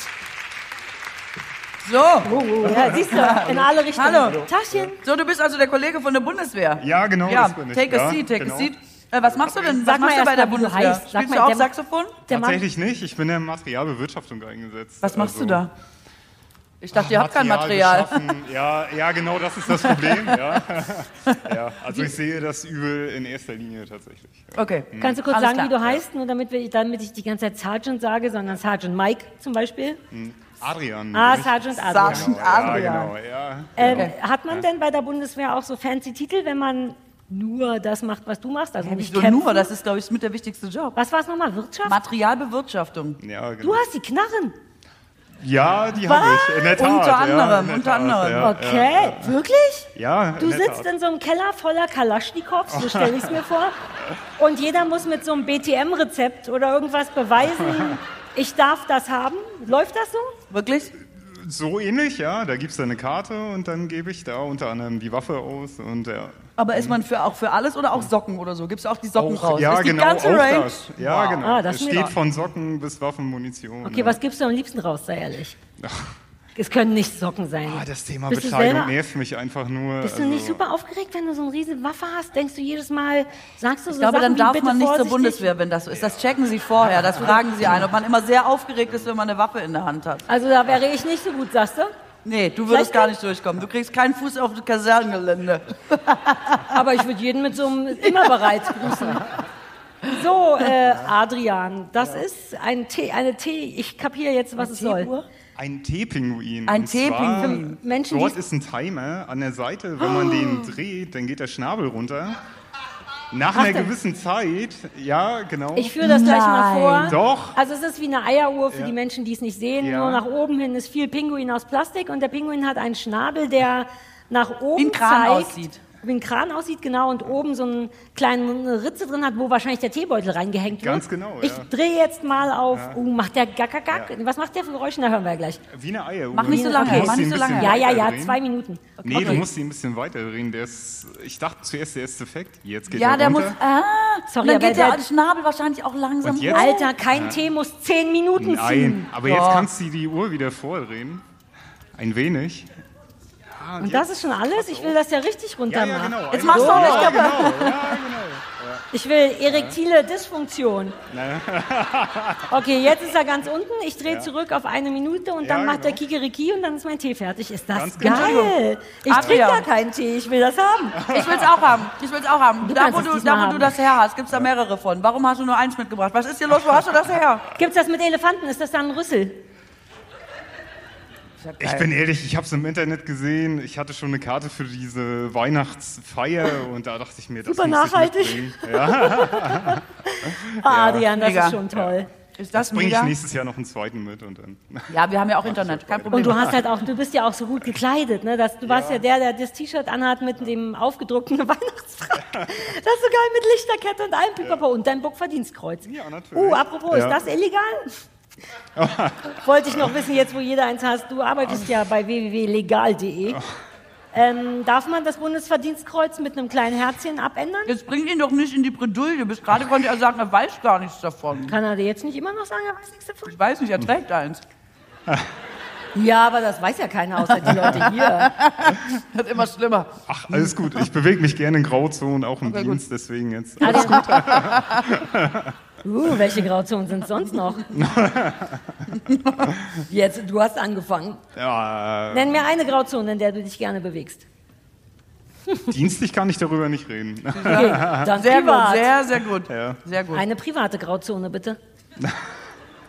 Speaker 3: So.
Speaker 2: Oh, ja, siehst du, in alle Richtungen.
Speaker 3: Hallo.
Speaker 2: Taschen.
Speaker 3: So, du bist also der Kollege von der Bundeswehr.
Speaker 7: Ja, genau,
Speaker 3: Ja,
Speaker 7: das bin ich.
Speaker 3: take a
Speaker 7: ja,
Speaker 3: seat, take
Speaker 7: genau.
Speaker 3: a seat. Äh, was machst du denn?
Speaker 2: Sag
Speaker 3: Was
Speaker 2: mal
Speaker 3: machst du
Speaker 2: erst
Speaker 3: bei der
Speaker 2: mal, wie du
Speaker 3: Bundeswehr?
Speaker 2: heißt. Sag
Speaker 3: Spielst
Speaker 2: mal,
Speaker 3: du auch
Speaker 2: der-
Speaker 3: Saxophon?
Speaker 2: Der Mann,
Speaker 7: Tatsächlich nicht, ich bin in Materialbewirtschaftung eingesetzt.
Speaker 3: Was machst
Speaker 7: Also,
Speaker 3: du da? Ich dachte, ihr habt kein Material.
Speaker 7: Ja, ja, genau das ist das Problem. ja. ja, also ich sehe das Übel in erster Linie tatsächlich.
Speaker 3: Okay.
Speaker 2: Kannst du kurz
Speaker 3: Alles
Speaker 2: sagen, wie
Speaker 3: klar.
Speaker 2: du heißt, nur damit, wir, damit ich die ganze Zeit Sergeant sage, sondern Sergeant Mike zum Beispiel?
Speaker 7: Adrian.
Speaker 2: Ah. Sergeant Adrian.
Speaker 3: Sergeant
Speaker 7: Ja,
Speaker 3: Adrian.
Speaker 7: genau, ja.
Speaker 2: Ähm, Hat man denn bei der Bundeswehr auch so fancy Titel, wenn man nur das macht, was du machst? Also nicht
Speaker 3: Wieso
Speaker 2: kämpfen?
Speaker 3: nur? Das ist, glaube ich, mit der wichtigste Job.
Speaker 2: was war es nochmal? Wirtschaft?
Speaker 3: Materialbewirtschaftung.
Speaker 7: Ja, genau.
Speaker 2: Du hast die Knarren.
Speaker 7: Ja, die habe ich, in der Tat.
Speaker 3: Unter
Speaker 7: ja,
Speaker 3: anderem,
Speaker 7: in der
Speaker 3: unter
Speaker 7: Tat,
Speaker 3: anderem.
Speaker 7: Ja,
Speaker 2: Okay, wirklich?
Speaker 7: Ja,
Speaker 2: Du
Speaker 7: in der
Speaker 2: sitzt
Speaker 7: Tat.
Speaker 2: in so einem Keller voller Kalaschnikows, so stelle ich es mir vor. Und jeder muss mit so einem BTM-Rezept oder irgendwas beweisen, ich darf das haben. Läuft das so?
Speaker 3: Wirklich?
Speaker 7: So ähnlich, ja. Da gibt es eine Karte und dann gebe ich da unter anderem die Waffe aus und ja.
Speaker 3: Aber ist man für, auch für alles oder auch Socken oder so? Gibt es auch die Socken
Speaker 7: Auch,
Speaker 3: raus?
Speaker 7: ja,
Speaker 3: ist die
Speaker 7: genau,
Speaker 3: ganze
Speaker 7: auch
Speaker 3: Range?
Speaker 7: das. Ja, genau.
Speaker 2: Ah, das
Speaker 7: es steht von Socken bis Waffenmunition.
Speaker 2: Okay,
Speaker 7: ja.
Speaker 2: was gibst du am liebsten raus, sei ehrlich? Es können nicht Socken sein.
Speaker 7: Ah, das Thema
Speaker 2: Bist du
Speaker 7: Bekleidung
Speaker 2: selber-
Speaker 7: nervt mich einfach nur.
Speaker 2: Bist du
Speaker 7: also,
Speaker 2: nicht super aufgeregt, wenn du so eine riesige Waffe hast? Denkst du jedes Mal, sagst du so
Speaker 3: Ich glaube,
Speaker 2: Sachen
Speaker 3: dann darf man nicht zur? Bundeswehr, wenn das so ist. Das checken sie vorher, das fragen sie ein, ob man immer sehr aufgeregt ist, wenn man eine Waffe in der Hand hat.
Speaker 2: Also da wäre ich nicht so gut, sagst du?
Speaker 3: Nee, du würdest
Speaker 2: Vielleicht
Speaker 3: gar
Speaker 2: nicht.
Speaker 3: durchkommen. Du kriegst keinen Fuß auf das Kasernengelände.
Speaker 2: Aber ich würde jeden mit so einem immer bereit grüßen. So, äh, Adrian, das ist ein Tee, eine Tee. Ich kapiere jetzt, was es soll.
Speaker 7: Ein Teepinguin.
Speaker 3: Ein Teepinguin.
Speaker 2: Menschen,
Speaker 7: Dort ist ein Timer an der Seite. Wenn man den dreht, dann geht der Schnabel runter. Nach
Speaker 2: Ach,
Speaker 7: einer gewissen Zeit, ja, genau.
Speaker 2: Ich führe das gleich mal vor.
Speaker 7: Doch.
Speaker 2: Also es ist wie eine Eieruhr für
Speaker 7: Ja.
Speaker 2: die Menschen, die es nicht sehen.
Speaker 7: Ja.
Speaker 2: Nur nach oben hin ist viel Pinguin aus Plastik und der Pinguin hat einen Schnabel, der nach oben
Speaker 3: Wie ein Kran
Speaker 2: zeigt.
Speaker 3: aussieht.
Speaker 2: Wie ein Kran aussieht, genau, und oben so eine kleine Ritze drin hat, wo wahrscheinlich der Teebeutel reingehängt wird.
Speaker 7: Ganz genau,
Speaker 2: Ich
Speaker 7: ja.
Speaker 2: drehe jetzt mal auf. Uh, macht der gack, gack, gack. Was macht der für Geräusche? Da hören wir ja gleich.
Speaker 7: Wie eine Eieruhr.
Speaker 3: Mach nicht so lange,
Speaker 7: musst
Speaker 3: mach nicht
Speaker 7: ein
Speaker 3: so
Speaker 7: bisschen
Speaker 3: lange.
Speaker 2: Ja, ja, ja,
Speaker 7: weiterdrehen.
Speaker 2: zwei Minuten.
Speaker 7: Nee,
Speaker 3: Okay.
Speaker 7: du musst sie ein bisschen weiter drehen. Der ist, ich dachte zuerst, der ist defekt. Jetzt geht
Speaker 3: Ja,
Speaker 7: er
Speaker 3: der muss.
Speaker 7: runter.
Speaker 3: Ah,
Speaker 2: Sorry,
Speaker 3: dann
Speaker 2: aber
Speaker 3: geht der
Speaker 2: der-
Speaker 3: Schnabel wahrscheinlich auch langsam
Speaker 7: jetzt-
Speaker 3: hoch.
Speaker 2: Alter, kein Tee muss zehn Minuten ziehen.
Speaker 7: Nein, aber jetzt kannst du die Uhr wieder vordrehen. Ein wenig. Ja,
Speaker 2: Und das ist schon alles? Ich will das ja richtig runter
Speaker 7: ja, ja,
Speaker 2: machen.
Speaker 7: genau.
Speaker 3: Jetzt
Speaker 7: Einmal-
Speaker 3: machst du auch nicht
Speaker 7: ja,
Speaker 3: kaputt.
Speaker 7: genau. Ja, genau.
Speaker 2: Ich will erektile Dysfunktion. Okay, jetzt ist er ganz unten. Ich drehe zurück auf eine Minute und dann
Speaker 7: Ja,
Speaker 2: macht der
Speaker 7: genau.
Speaker 2: Kikeriki und dann ist mein Tee fertig. Ist das
Speaker 7: Ganz genau.
Speaker 2: geil? Ich trinke gar keinen Tee, ich will das haben.
Speaker 3: Ich will's auch haben. Ich will's auch haben. Da,
Speaker 2: kannst
Speaker 3: wo,
Speaker 2: es
Speaker 3: du, da, wo du
Speaker 2: haben.
Speaker 3: das her hast, gibt's da mehrere von. Warum hast du nur eins mitgebracht? Was ist hier los? Wo hast du das her?
Speaker 2: Gibt's das mit Elefanten? Ist das dann ein Rüssel?
Speaker 7: Ich bin ehrlich, ich habe es im Internet gesehen. Ich hatte schon eine Karte für diese Weihnachtsfeier und da dachte ich mir, das
Speaker 2: Super
Speaker 7: muss
Speaker 2: nachhaltig.
Speaker 7: ich mitbringen. Ja,
Speaker 2: Ah, Adrian, das
Speaker 3: mega.
Speaker 2: ist schon toll.
Speaker 3: Ist das
Speaker 7: bringe ich nächstes Jahr noch einen zweiten mit und dann.
Speaker 3: Ja, wir haben ja auch Internet. Kein Problem.
Speaker 2: Und du hast halt auch, du bist ja auch so gut gekleidet, ne? Das, du warst ja der, der das T-Shirt anhat mit dem aufgedruckten Weihnachtsfrack. Das ist so geil mit Lichterkette und allem Pipapo und dein Burgverdienstkreuz.
Speaker 7: Ja, natürlich.
Speaker 2: Uh, apropos,
Speaker 7: Ja.
Speaker 2: ist das illegal? Wollte ich noch wissen, jetzt wo jeder eins hast. Du arbeitest ja bei www.legal.de. Ähm, darf man das Bundesverdienstkreuz mit einem kleinen Herzchen abändern?
Speaker 3: Jetzt bring ihn doch nicht in die Bredouille. Bis gerade konnte er sagen, er weiß gar nichts davon.
Speaker 2: Kann er dir jetzt nicht immer noch sagen, er weiß nichts davon?
Speaker 3: Ich weiß nicht, er trägt eins.
Speaker 2: Ja, aber das weiß ja keiner außer die Leute hier.
Speaker 3: Wird immer schlimmer.
Speaker 7: Ach, alles gut. Ich bewege mich gerne in Grauzonen, auch im
Speaker 3: Okay, gut.
Speaker 7: Dienst, deswegen jetzt.
Speaker 2: Also, uh, welche Grauzonen sind sonst noch? Jetzt, du hast angefangen.
Speaker 7: Ja,
Speaker 2: Nenn mir eine Grauzone, in der du dich gerne bewegst.
Speaker 7: dienstlich kann ich darüber nicht reden.
Speaker 2: Okay, dann
Speaker 3: Sehr
Speaker 2: privat.
Speaker 3: gut, sehr, sehr gut.
Speaker 7: Ja.
Speaker 3: Sehr gut.
Speaker 2: Eine private Grauzone, bitte.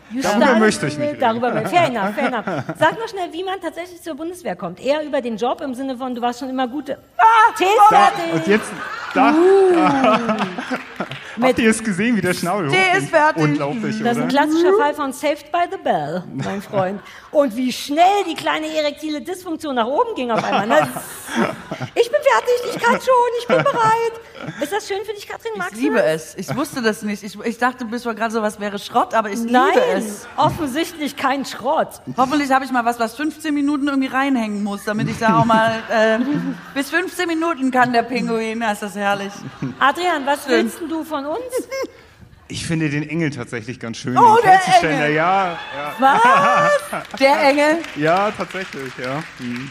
Speaker 2: You
Speaker 7: Darüber möchte ich nicht reden.
Speaker 2: Darüber, fair enough, fair enough. Sag noch schnell, wie man tatsächlich zur Bundeswehr kommt. Eher über den Job im Sinne von, du warst schon immer gut. Ah, Tee fertig.
Speaker 7: und jetzt, da.
Speaker 2: Uh.
Speaker 7: Habt ihr es gesehen, wie der Schnabel
Speaker 3: Der ist fertig.
Speaker 7: Unglaublich,
Speaker 2: Das ist ein klassischer Fall von Saved by the Bell, mein Freund. Und wie schnell die kleine erektile Dysfunktion nach oben ging auf einmal. Ne? Ich bin fertig, ich kann schon, ich bin bereit. Ist das schön für dich, Katrin? Magst
Speaker 3: Ich liebe
Speaker 2: du das?
Speaker 3: es. Ich wusste das nicht. Ich, ich dachte bis vor gerade so was wäre Schrott, aber ich
Speaker 2: Nein,
Speaker 3: liebe es.
Speaker 2: offensichtlich kein Schrott.
Speaker 3: Hoffentlich habe ich mal was, was 15 Minuten irgendwie reinhängen muss, damit ich da auch mal äh, bis 15 Minuten kann der Pinguin. Das ist herrlich.
Speaker 2: Adrian, was
Speaker 3: Schön.
Speaker 2: willst du von uns?
Speaker 7: Ich finde den Engel tatsächlich ganz schön.
Speaker 3: Oh,
Speaker 7: den
Speaker 3: der. Engel.
Speaker 7: Ja,
Speaker 3: Was? Der Engel?
Speaker 7: ja, ja, tatsächlich, ja. Hm.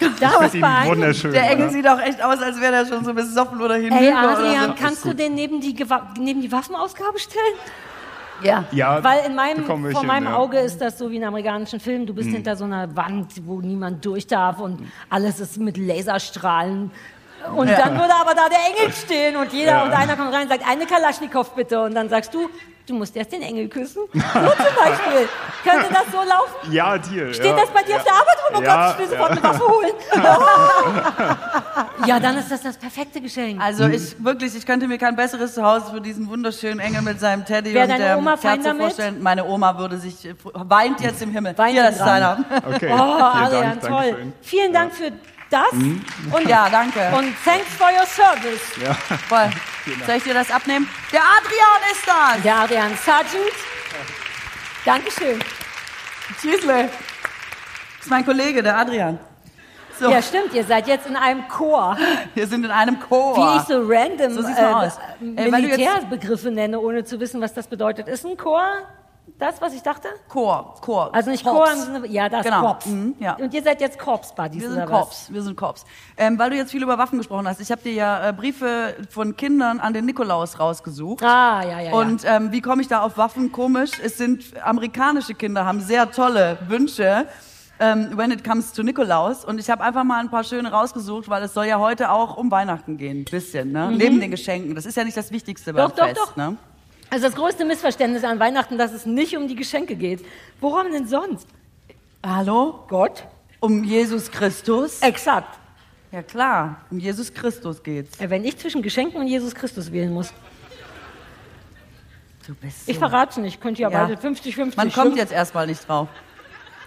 Speaker 7: Ihn
Speaker 2: beeindruckend.
Speaker 7: wunderschön.
Speaker 3: Der Engel
Speaker 7: ja.
Speaker 3: sieht auch echt aus, als wäre er schon so besoffen oder hinüber.
Speaker 2: Ey,
Speaker 3: oder
Speaker 2: Adrian,
Speaker 3: so.
Speaker 2: kannst du den neben die, Gewa neben die Waffenausgabe stellen?
Speaker 3: Ja.
Speaker 7: Ja,
Speaker 2: Weil in meinem, vor
Speaker 7: hin,
Speaker 2: meinem
Speaker 7: ja.
Speaker 2: Auge ist das so wie in amerikanischen Filmen. Du bist hinter so einer Wand, wo niemand durch darf und alles ist mit Laserstrahlen. Und
Speaker 3: Ja.
Speaker 2: dann würde aber da der Engel stehen und jeder
Speaker 7: Ja.
Speaker 2: und einer kommt rein und sagt, eine Kalaschnikow bitte. Und dann sagst du, du musst erst den Engel küssen. So zum Beispiel. Könnte das so laufen?
Speaker 7: Ja, dir.
Speaker 2: Steht
Speaker 7: ja,
Speaker 2: das bei dir
Speaker 7: ja.
Speaker 2: auf der Arbeit? Oh mein
Speaker 7: Ja,
Speaker 2: Gott, ich will sofort
Speaker 7: ja.
Speaker 2: eine Waffe holen. ja, dann ist das das perfekte Geschenk.
Speaker 3: Also ich wirklich, ich könnte mir kein besseres Zuhause für diesen wunderschönen Engel mit seinem Teddy
Speaker 2: Wäre
Speaker 3: und
Speaker 2: deine
Speaker 3: der
Speaker 2: Oma
Speaker 3: Kerze
Speaker 2: damit?
Speaker 3: vorstellen. Meine Oma würde sich weint jetzt im Himmel.
Speaker 2: Weint
Speaker 3: Hier, das ist einer.
Speaker 7: Okay,
Speaker 2: Oh,
Speaker 7: vielen
Speaker 2: Adrian,
Speaker 7: Dank,
Speaker 2: toll.
Speaker 7: Dankeschön.
Speaker 2: Vielen Dank für das. Und,
Speaker 3: Ja, danke.
Speaker 2: und thanks for your service.
Speaker 7: Ja.
Speaker 3: Voll. Soll ich dir das abnehmen? Der Adrian ist da.
Speaker 2: Der Adrian Sargent. Dankeschön.
Speaker 3: Tschüssle. Das ist mein Kollege, der Adrian. So,
Speaker 2: Ja, stimmt, ihr seid jetzt in einem Chor.
Speaker 3: wir sind in einem Chor.
Speaker 2: Wie ich so random
Speaker 3: So
Speaker 2: äh, Militärbegriffe nenne, ohne zu wissen, was das bedeutet. Ist ein Chor das, was ich dachte?
Speaker 3: Chor, Chor.
Speaker 2: Also nicht
Speaker 3: Korps.
Speaker 2: Chor im Sinne, ja, das
Speaker 3: Genau.
Speaker 2: Korps.
Speaker 3: Mhm, ja.
Speaker 2: Und ihr seid jetzt Korps-Buddies
Speaker 3: Wir sind
Speaker 2: was?
Speaker 3: Korps, wir sind Korps. Ähm, weil du jetzt viel über Waffen gesprochen hast, ich habe dir ja äh, Briefe von Kindern an den Nikolaus rausgesucht.
Speaker 2: Ah, ja, ja, ja.
Speaker 3: Und ähm, wie komme ich da auf Waffen? Komisch, es sind amerikanische Kinder, haben sehr tolle Wünsche. ähm, when it comes to Nikolaus. Und ich habe einfach mal ein paar schöne rausgesucht, weil es soll ja heute auch um Weihnachten gehen, ein bisschen, ne? Neben den Geschenken. Das ist ja nicht das Wichtigste beim
Speaker 2: Mhm. Doch, doch,
Speaker 3: Fest,
Speaker 2: doch.
Speaker 3: ne?
Speaker 2: Also das größte Missverständnis an Weihnachten, dass es nicht um die Geschenke geht. Worum denn sonst?
Speaker 3: Hallo?
Speaker 2: Gott?
Speaker 3: Um Jesus Christus?
Speaker 2: Exakt.
Speaker 3: Ja klar, um Jesus Christus geht's.
Speaker 2: Wenn ich zwischen Geschenken und Jesus Christus wählen muss.
Speaker 3: Du bist
Speaker 2: Ich verrate nicht, könnt ihr ja, beide 50-50.
Speaker 3: Man kommt jetzt erstmal nicht drauf.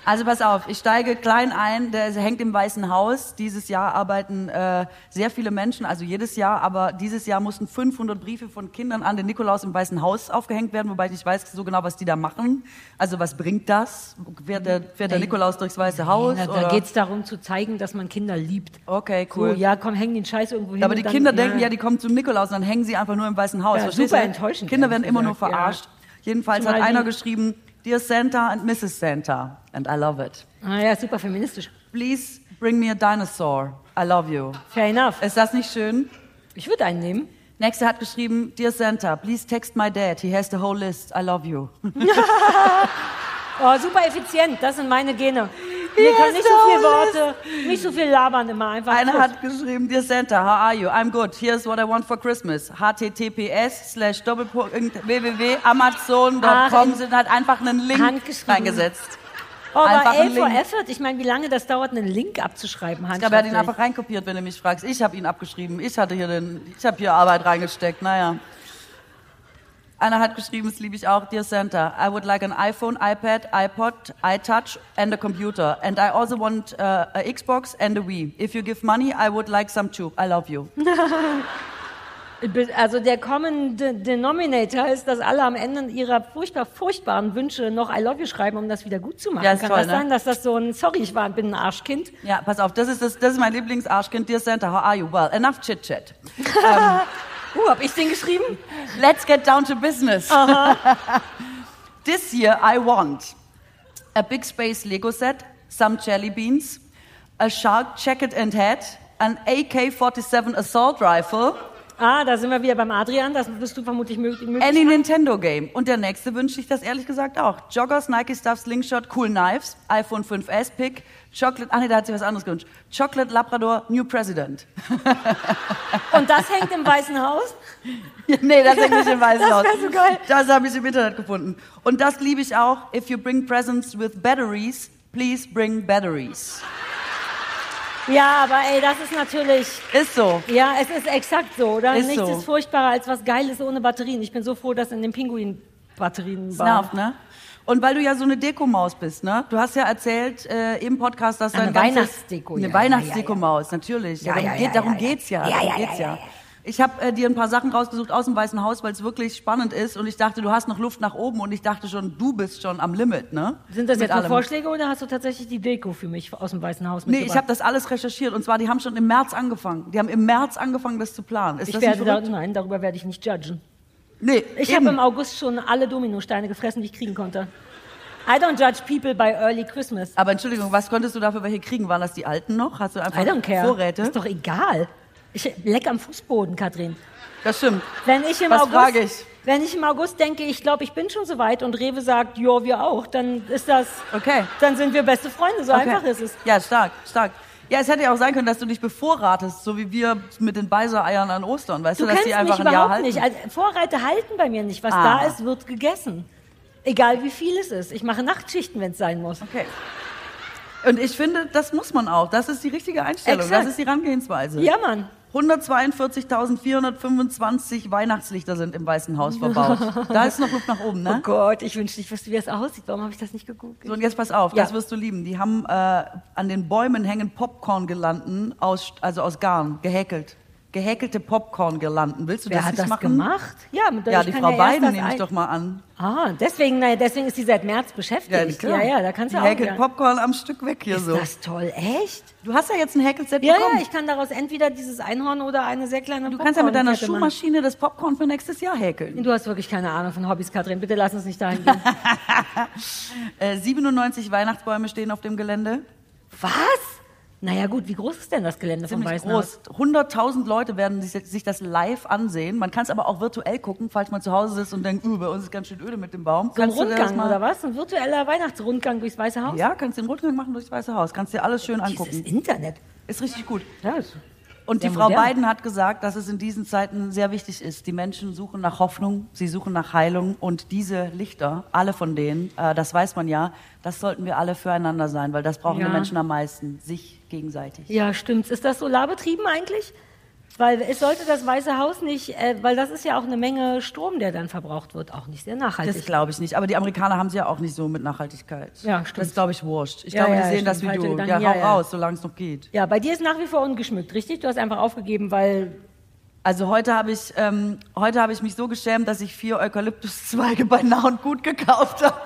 Speaker 3: Also pass auf, ich steige klein ein, der hängt im Weißen Haus. Dieses Jahr arbeiten äh, sehr viele Menschen, also jedes Jahr, aber dieses Jahr mussten 500 Briefe von Kindern an den Nikolaus im Weißen Haus aufgehängt werden, wobei ich nicht weiß so genau, was die da machen. Also was bringt das? Fährt der, fährt der
Speaker 2: Ey.
Speaker 3: Nikolaus durchs Weiße Haus?
Speaker 2: Da, da geht es darum zu zeigen, dass man Kinder liebt.
Speaker 3: Okay,
Speaker 2: So,
Speaker 3: cool.
Speaker 2: ja, komm, häng den Scheiß irgendwo hin.
Speaker 3: aber die
Speaker 2: dann-
Speaker 3: Kinder denken ja, die kommen zum Nikolaus und dann hängen sie einfach nur im Weißen Haus.
Speaker 2: Ja, super
Speaker 3: du?
Speaker 2: enttäuschend,
Speaker 3: Kinder werden immer nur
Speaker 2: gesagt, ja.
Speaker 3: verarscht. Jedenfalls hat
Speaker 2: Zumal
Speaker 3: einer geschrieben, Dear Santa and Mrs. Santa, and I love it.
Speaker 2: Ah ja, super feministisch.
Speaker 3: Please bring me a dinosaur. I love you.
Speaker 2: Fair enough.
Speaker 3: Ist das nicht schön?
Speaker 2: Ich würde einen nehmen.
Speaker 3: Nächster hat geschrieben, Dear Santa, please text my dad. He has the whole list. I love you.
Speaker 2: Oh, super effizient, das sind meine Gene. Wir
Speaker 3: Yes,
Speaker 2: können nicht so
Speaker 3: the
Speaker 2: viel
Speaker 3: whole
Speaker 2: Worte, nicht so viel labern immer einfach.
Speaker 3: Einer hat geschrieben, Dear Santa, how are you? I'm good. Here's what I want for Christmas. https slash www.amazon.com
Speaker 2: in-
Speaker 3: sind hat einfach einen Link reingesetzt.
Speaker 2: Oh, aber A for. Effort. Ich meine, wie lange das dauert, einen Link abzuschreiben,
Speaker 3: Ich glaube, er hat ihn einfach reinkopiert, wenn du mich fragst. Ich habe ihn abgeschrieben. Ich hatte hier den, ich habe hier Arbeit reingesteckt. Naja. Einer hat geschrieben, das liebe ich auch, Dear Santa, I would like an iPhone, iPad, iPod, iTouch and a computer. And I also want uh, a Xbox and a Wii. If you give money, I would like some too. I love you.
Speaker 2: Also der Common De- Denominator ist, dass alle am Ende ihrer furchtbar furchtbaren Wünsche noch I love you schreiben, um das wieder gut zu machen.
Speaker 3: Ja,
Speaker 2: Kann
Speaker 3: toll,
Speaker 2: das
Speaker 3: ne?
Speaker 2: sein, dass das so ein Sorry, ich war, bin ein Arschkind?
Speaker 3: Ja, pass auf, das ist, das, das ist mein Lieblingsarschkind. Dear Santa, how are you? Well, enough chit-chat.
Speaker 2: Uh, hab ich den geschrieben?
Speaker 3: Let's get down to business. this year I want a big space Lego set, some jelly beans, a shark jacket and hat, an AK-47 assault rifle,
Speaker 2: Ah, da sind wir wieder beim Adrian, das wirst du vermutlich möglich. möglich
Speaker 3: any Nintendo game. Und der nächste wünsche ich das ehrlich gesagt auch. Joggers, Nike Stuff, Slingshot, Cool Knives, iPhone 5S Pick, Chocolate, ah nee, da hat sich was anderes gewünscht. Chocolate Labrador, New President.
Speaker 2: Und das hängt im Weißen Haus?
Speaker 3: nee, das hängt nicht im Weißen
Speaker 2: Das
Speaker 3: Haus.
Speaker 2: so geil.
Speaker 3: Das habe ich im Internet gefunden. Und das liebe ich auch. If you bring presents with batteries, please bring batteries.
Speaker 2: Ja, aber ey, das ist natürlich...
Speaker 3: Ist so.
Speaker 2: Ja, es ist exakt so, oder?
Speaker 3: Ist
Speaker 2: Nichts
Speaker 3: so.
Speaker 2: ist furchtbarer als was Geiles ohne Batterien. Ich bin so froh, dass in den Pinguin Batterien waren.
Speaker 3: nervt, ne? Und weil du ja so eine Dekomaus bist, ne? Du hast ja erzählt äh, im Podcast, dass
Speaker 2: Eine
Speaker 3: dein
Speaker 2: Weihnachtsdeko,
Speaker 3: eine
Speaker 2: ja,
Speaker 3: Weihnachtsdekomaus, natürlich. Ja,
Speaker 2: Ja,
Speaker 3: darum
Speaker 2: ja,
Speaker 3: geht, darum
Speaker 2: ja, ja.
Speaker 3: geht's ja. Darum geht's
Speaker 2: ja.
Speaker 3: Ich habe äh, dir ein paar Sachen rausgesucht aus dem Weißen Haus, weil es wirklich spannend ist. Und ich dachte, du hast noch Luft nach oben. Und ich dachte schon, du bist schon am Limit, ne?
Speaker 2: Sind das
Speaker 3: Mit
Speaker 2: jetzt nur
Speaker 3: allem.
Speaker 2: Vorschläge oder hast du tatsächlich die Deko für mich aus dem Weißen Haus
Speaker 3: Nee,
Speaker 2: mitgebracht?
Speaker 3: ich habe das alles recherchiert. Und zwar, die haben schon im März angefangen. Die haben im März angefangen, das zu planen. Ist
Speaker 2: Ich
Speaker 3: das
Speaker 2: werde da, nein, darüber werde ich nicht judgen.
Speaker 3: Nee,
Speaker 2: Ich habe im August schon alle Dominosteine gefressen, die ich kriegen konnte. I don't judge people by early Christmas.
Speaker 3: Aber Entschuldigung, was konntest du dafür welche kriegen? Waren das die alten noch? Hast du einfach
Speaker 2: I don't care.
Speaker 3: Vorräte?
Speaker 2: Ist doch egal. Ich leck am Fußboden, Katrin.
Speaker 3: Das stimmt.
Speaker 2: Wenn ich im
Speaker 3: Was
Speaker 2: August,
Speaker 3: frage ich?
Speaker 2: wenn ich im August denke, ich glaube, ich bin schon so weit und Rewe sagt, ja, wir auch, dann ist das,
Speaker 3: Okay.
Speaker 2: dann sind wir beste Freunde. So
Speaker 3: Okay.
Speaker 2: einfach ist es.
Speaker 3: Ja, stark, stark. Ja, es hätte ja auch sein können, dass du dich bevorratest, so wie wir mit den Beisereiern an Ostern. Weißt du,
Speaker 2: Du
Speaker 3: dass die einfach ein Jahr halten?
Speaker 2: nicht. Also, Vorräte halten bei mir nicht. Was
Speaker 3: Ah.
Speaker 2: da ist, wird gegessen. Egal wie viel es ist. Ich mache Nachtschichten, wenn es sein muss.
Speaker 3: Okay. Und ich finde, das muss man auch. Das ist die richtige Einstellung.
Speaker 2: Exakt.
Speaker 3: Das ist die Herangehensweise.
Speaker 2: Ja, Mann.
Speaker 3: 142.425 Weihnachtslichter sind im Weißen Haus verbaut. da ist noch Luft nach oben,
Speaker 2: Oh
Speaker 3: ne?
Speaker 2: Gott, ich wünschte, ich wüsste, wie es aussieht. Warum habe ich das nicht gegoogelt?
Speaker 3: So, und jetzt pass auf,
Speaker 2: Ja.
Speaker 3: das wirst du lieben. Die haben äh, an den Bäumen hängen Popcorn-Girlanden aus, also aus Garn, gehäkelt. Gehäkelte Popcorn-Girlanden. Willst du
Speaker 2: Wer
Speaker 3: das
Speaker 2: hat das
Speaker 3: machen?
Speaker 2: gemacht? Ja, mit
Speaker 3: Ja, die Frau
Speaker 2: ja
Speaker 3: Biden nehme ich doch mal an.
Speaker 2: Ah, deswegen, naja, deswegen ist sie seit März beschäftigt. Ja, ja, da kannst du auch.
Speaker 3: häkelt
Speaker 2: Ja.
Speaker 3: Popcorn am Stück weg hier
Speaker 2: Ist
Speaker 3: so.
Speaker 2: das toll, echt?
Speaker 3: Du hast ja jetzt ein Häkelset
Speaker 2: Ja,
Speaker 3: bekommen.
Speaker 2: ja, ich kann daraus entweder dieses Einhorn oder eine sehr kleine
Speaker 3: du kannst ja mit deiner. Schuhmaschine das Popcorn für nächstes Jahr häkeln.
Speaker 2: Du hast wirklich keine Ahnung von Hobbys, Katrin. Bitte lass uns nicht dahin gehen.
Speaker 3: Äh, 97 Weihnachtsbäume stehen auf dem Gelände.
Speaker 2: Was? Naja gut, wie groß ist denn das Gelände
Speaker 3: Ziemlich
Speaker 2: Weißen Haus?
Speaker 3: groß. 100.000 Leute werden sich, sich das live ansehen. Man kann es aber auch virtuell gucken, falls man zu Hause sitzt und denkt, bei uns ist ganz schön öde mit dem Baum.
Speaker 2: So ein
Speaker 3: Kannst du das
Speaker 2: Rundgang oder was? Ein virtueller Weihnachtsrundgang durchs Weiße Haus?
Speaker 3: Ja, kannst den Rundgang machen durchs Weiße Haus. Kannst dir alles schön
Speaker 2: Dieses
Speaker 3: angucken.
Speaker 2: Internet.
Speaker 3: Ist richtig gut.
Speaker 2: Ja, ist
Speaker 3: Und die Frau
Speaker 2: modern.
Speaker 3: Biden hat gesagt, dass es in diesen Zeiten sehr wichtig ist. Die Menschen suchen nach Hoffnung, sie suchen nach Heilung und diese Lichter, alle von denen, äh, das weiß man ja, das sollten wir alle füreinander sein, weil das brauchen
Speaker 2: Ja.
Speaker 3: die Menschen am meisten, sich gegenseitig.
Speaker 2: Ja, stimmt's. Ist das solarbetrieben eigentlich? Weil es sollte das Weiße Haus nicht, äh, weil das ist ja auch eine Menge Strom, der dann verbraucht wird, auch nicht sehr nachhaltig.
Speaker 3: Das glaube ich nicht. Aber die Amerikaner haben sie ja auch nicht so mit Nachhaltigkeit.
Speaker 2: Ja,
Speaker 3: Das
Speaker 2: stimmt.
Speaker 3: ist, glaube ich, wurscht. Ich
Speaker 2: Ja,
Speaker 3: glaube,
Speaker 2: ja,
Speaker 3: die sehen das wie
Speaker 2: stimmt.
Speaker 3: du. Ja, hau
Speaker 2: ja.
Speaker 3: raus, solange es noch geht.
Speaker 2: ja, bei dir ist nach wie vor ungeschmückt, richtig? Du hast einfach aufgegeben, weil
Speaker 3: Also heute habe ich, ähm, heute habe ich mich so geschämt, dass ich vier Eukalyptuszweige bei Nah und Gut gekauft habe.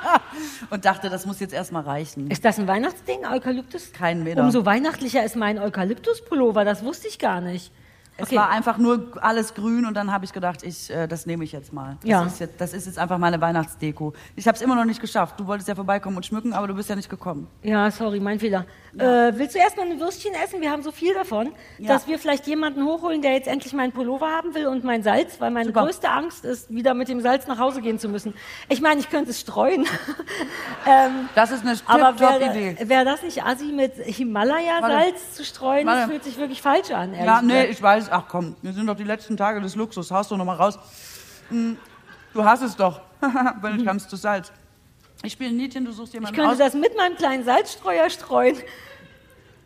Speaker 3: und dachte, das muss jetzt erstmal reichen.
Speaker 2: ist das ein Weihnachtsding, Eukalyptus?
Speaker 3: Kein Meter.
Speaker 2: Umso weihnachtlicher ist mein Eukalyptuspullover, das wusste ich gar nicht.
Speaker 3: Es
Speaker 2: Okay.
Speaker 3: war einfach nur alles grün und dann habe ich gedacht, ich, äh, das nehme ich jetzt mal. Das,
Speaker 2: Ja.
Speaker 3: ist jetzt, das ist jetzt einfach meine Weihnachtsdeko. Ich habe es immer noch nicht geschafft. Du wolltest ja vorbeikommen und schmücken, aber du bist ja nicht gekommen.
Speaker 2: Ja, sorry, mein Fehler. Äh, willst du erstmal ein Würstchen essen? Wir haben so viel davon,
Speaker 3: Ja.
Speaker 2: dass wir vielleicht jemanden hochholen, der jetzt endlich meinen Pullover haben will und mein Salz, weil meine
Speaker 3: Super.
Speaker 2: größte Angst ist, wieder mit dem Salz nach Hause gehen zu müssen. Ich meine, ich könnte es streuen. ähm,
Speaker 3: Das ist eine
Speaker 2: aber wäre
Speaker 3: Tip-Top-Idee.
Speaker 2: wär das nicht assi, mit Himalaya-Salz zu streuen? Das
Speaker 3: Warte.
Speaker 2: fühlt sich wirklich falsch an, ehrlich
Speaker 3: Ja, nee,
Speaker 2: gesagt.
Speaker 3: ich weiß. Ach komm, wir sind doch die letzten Tage des Luxus. Haust du noch mal raus. Hm, Du hast es doch. Wenn nicht, kannst du Salz. Ich spiele ein Liedchen, du suchst
Speaker 2: Ich
Speaker 3: jemanden
Speaker 2: könnte
Speaker 3: aus.
Speaker 2: das mit meinem kleinen Salzstreuer streuen.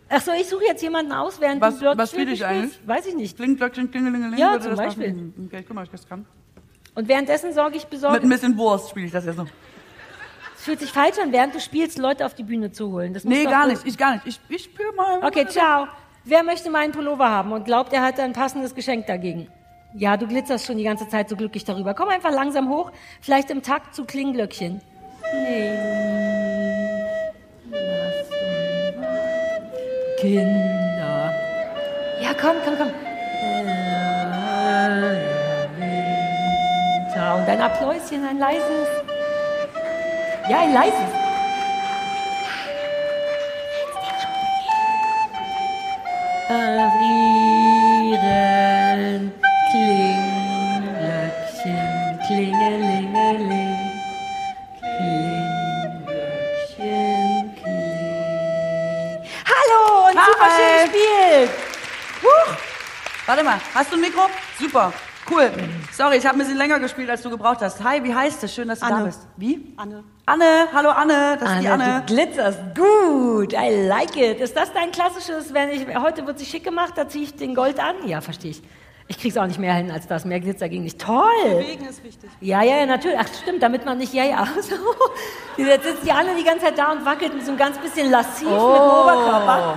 Speaker 2: Ach so, ich suche jetzt jemanden aus, während
Speaker 3: Was-
Speaker 2: du dort
Speaker 3: was spiele ich eigentlich?
Speaker 2: Weiß ich nicht.
Speaker 3: Klingelglöckchen, klingelingeling.
Speaker 2: Ja, zum Beispiel.
Speaker 3: passen? Okay, guck mal, ich das kann.
Speaker 2: Und währenddessen sorge ich
Speaker 3: Mit
Speaker 2: besorgt.
Speaker 3: ein bisschen Wurst spiele ich das jetzt noch.
Speaker 2: Es fühlt sich falsch an, während du spielst, Leute auf die Bühne zu holen. Das
Speaker 3: Nee, gar nicht. Ich gar nicht. Ich, ich spiele mal.
Speaker 2: Okay, ciao. Wer möchte meinen Pullover haben und glaubt, er hat ein passendes Geschenk dagegen? Ja, du glitzerst schon die ganze Zeit so glücklich darüber. Komm einfach langsam hoch, vielleicht im Takt zu Klingglöckchen. Nee. Lass uns Kinder. Ja, komm, komm, komm. Winter. Und ein Appläuschen, ein leises. Ja, ein leises. Frieren, Klinglöckchen, klingelingeling,
Speaker 3: Warte mal, hast du ein Mikro? Super, cool. Sorry, ich habe ein bisschen länger gespielt, als du gebraucht hast. Hi, wie heißt es? Schön, dass du da
Speaker 8: Anne.
Speaker 3: bist. Wie?
Speaker 8: Anne.
Speaker 3: Anne, hallo Anne, das ist die
Speaker 2: Anne,
Speaker 3: Anne.
Speaker 2: du glitzerst gut. I like it. Ist das dein klassisches, wenn ich, heute wird sich schick gemacht, da ziehe ich den Gold an? Ja, verstehe ich. Ich krieg's auch nicht mehr hin als das. Mehr Glitzer ging nicht. Toll.
Speaker 8: Bewegen ist wichtig.
Speaker 2: Ja, ja, ja, natürlich. Ach, stimmt, damit man nicht, ja, ja. So. Jetzt sitzt die Anne die ganze Zeit da und wackelt mit so ein ganz bisschen lassiv mit dem Oberkörper.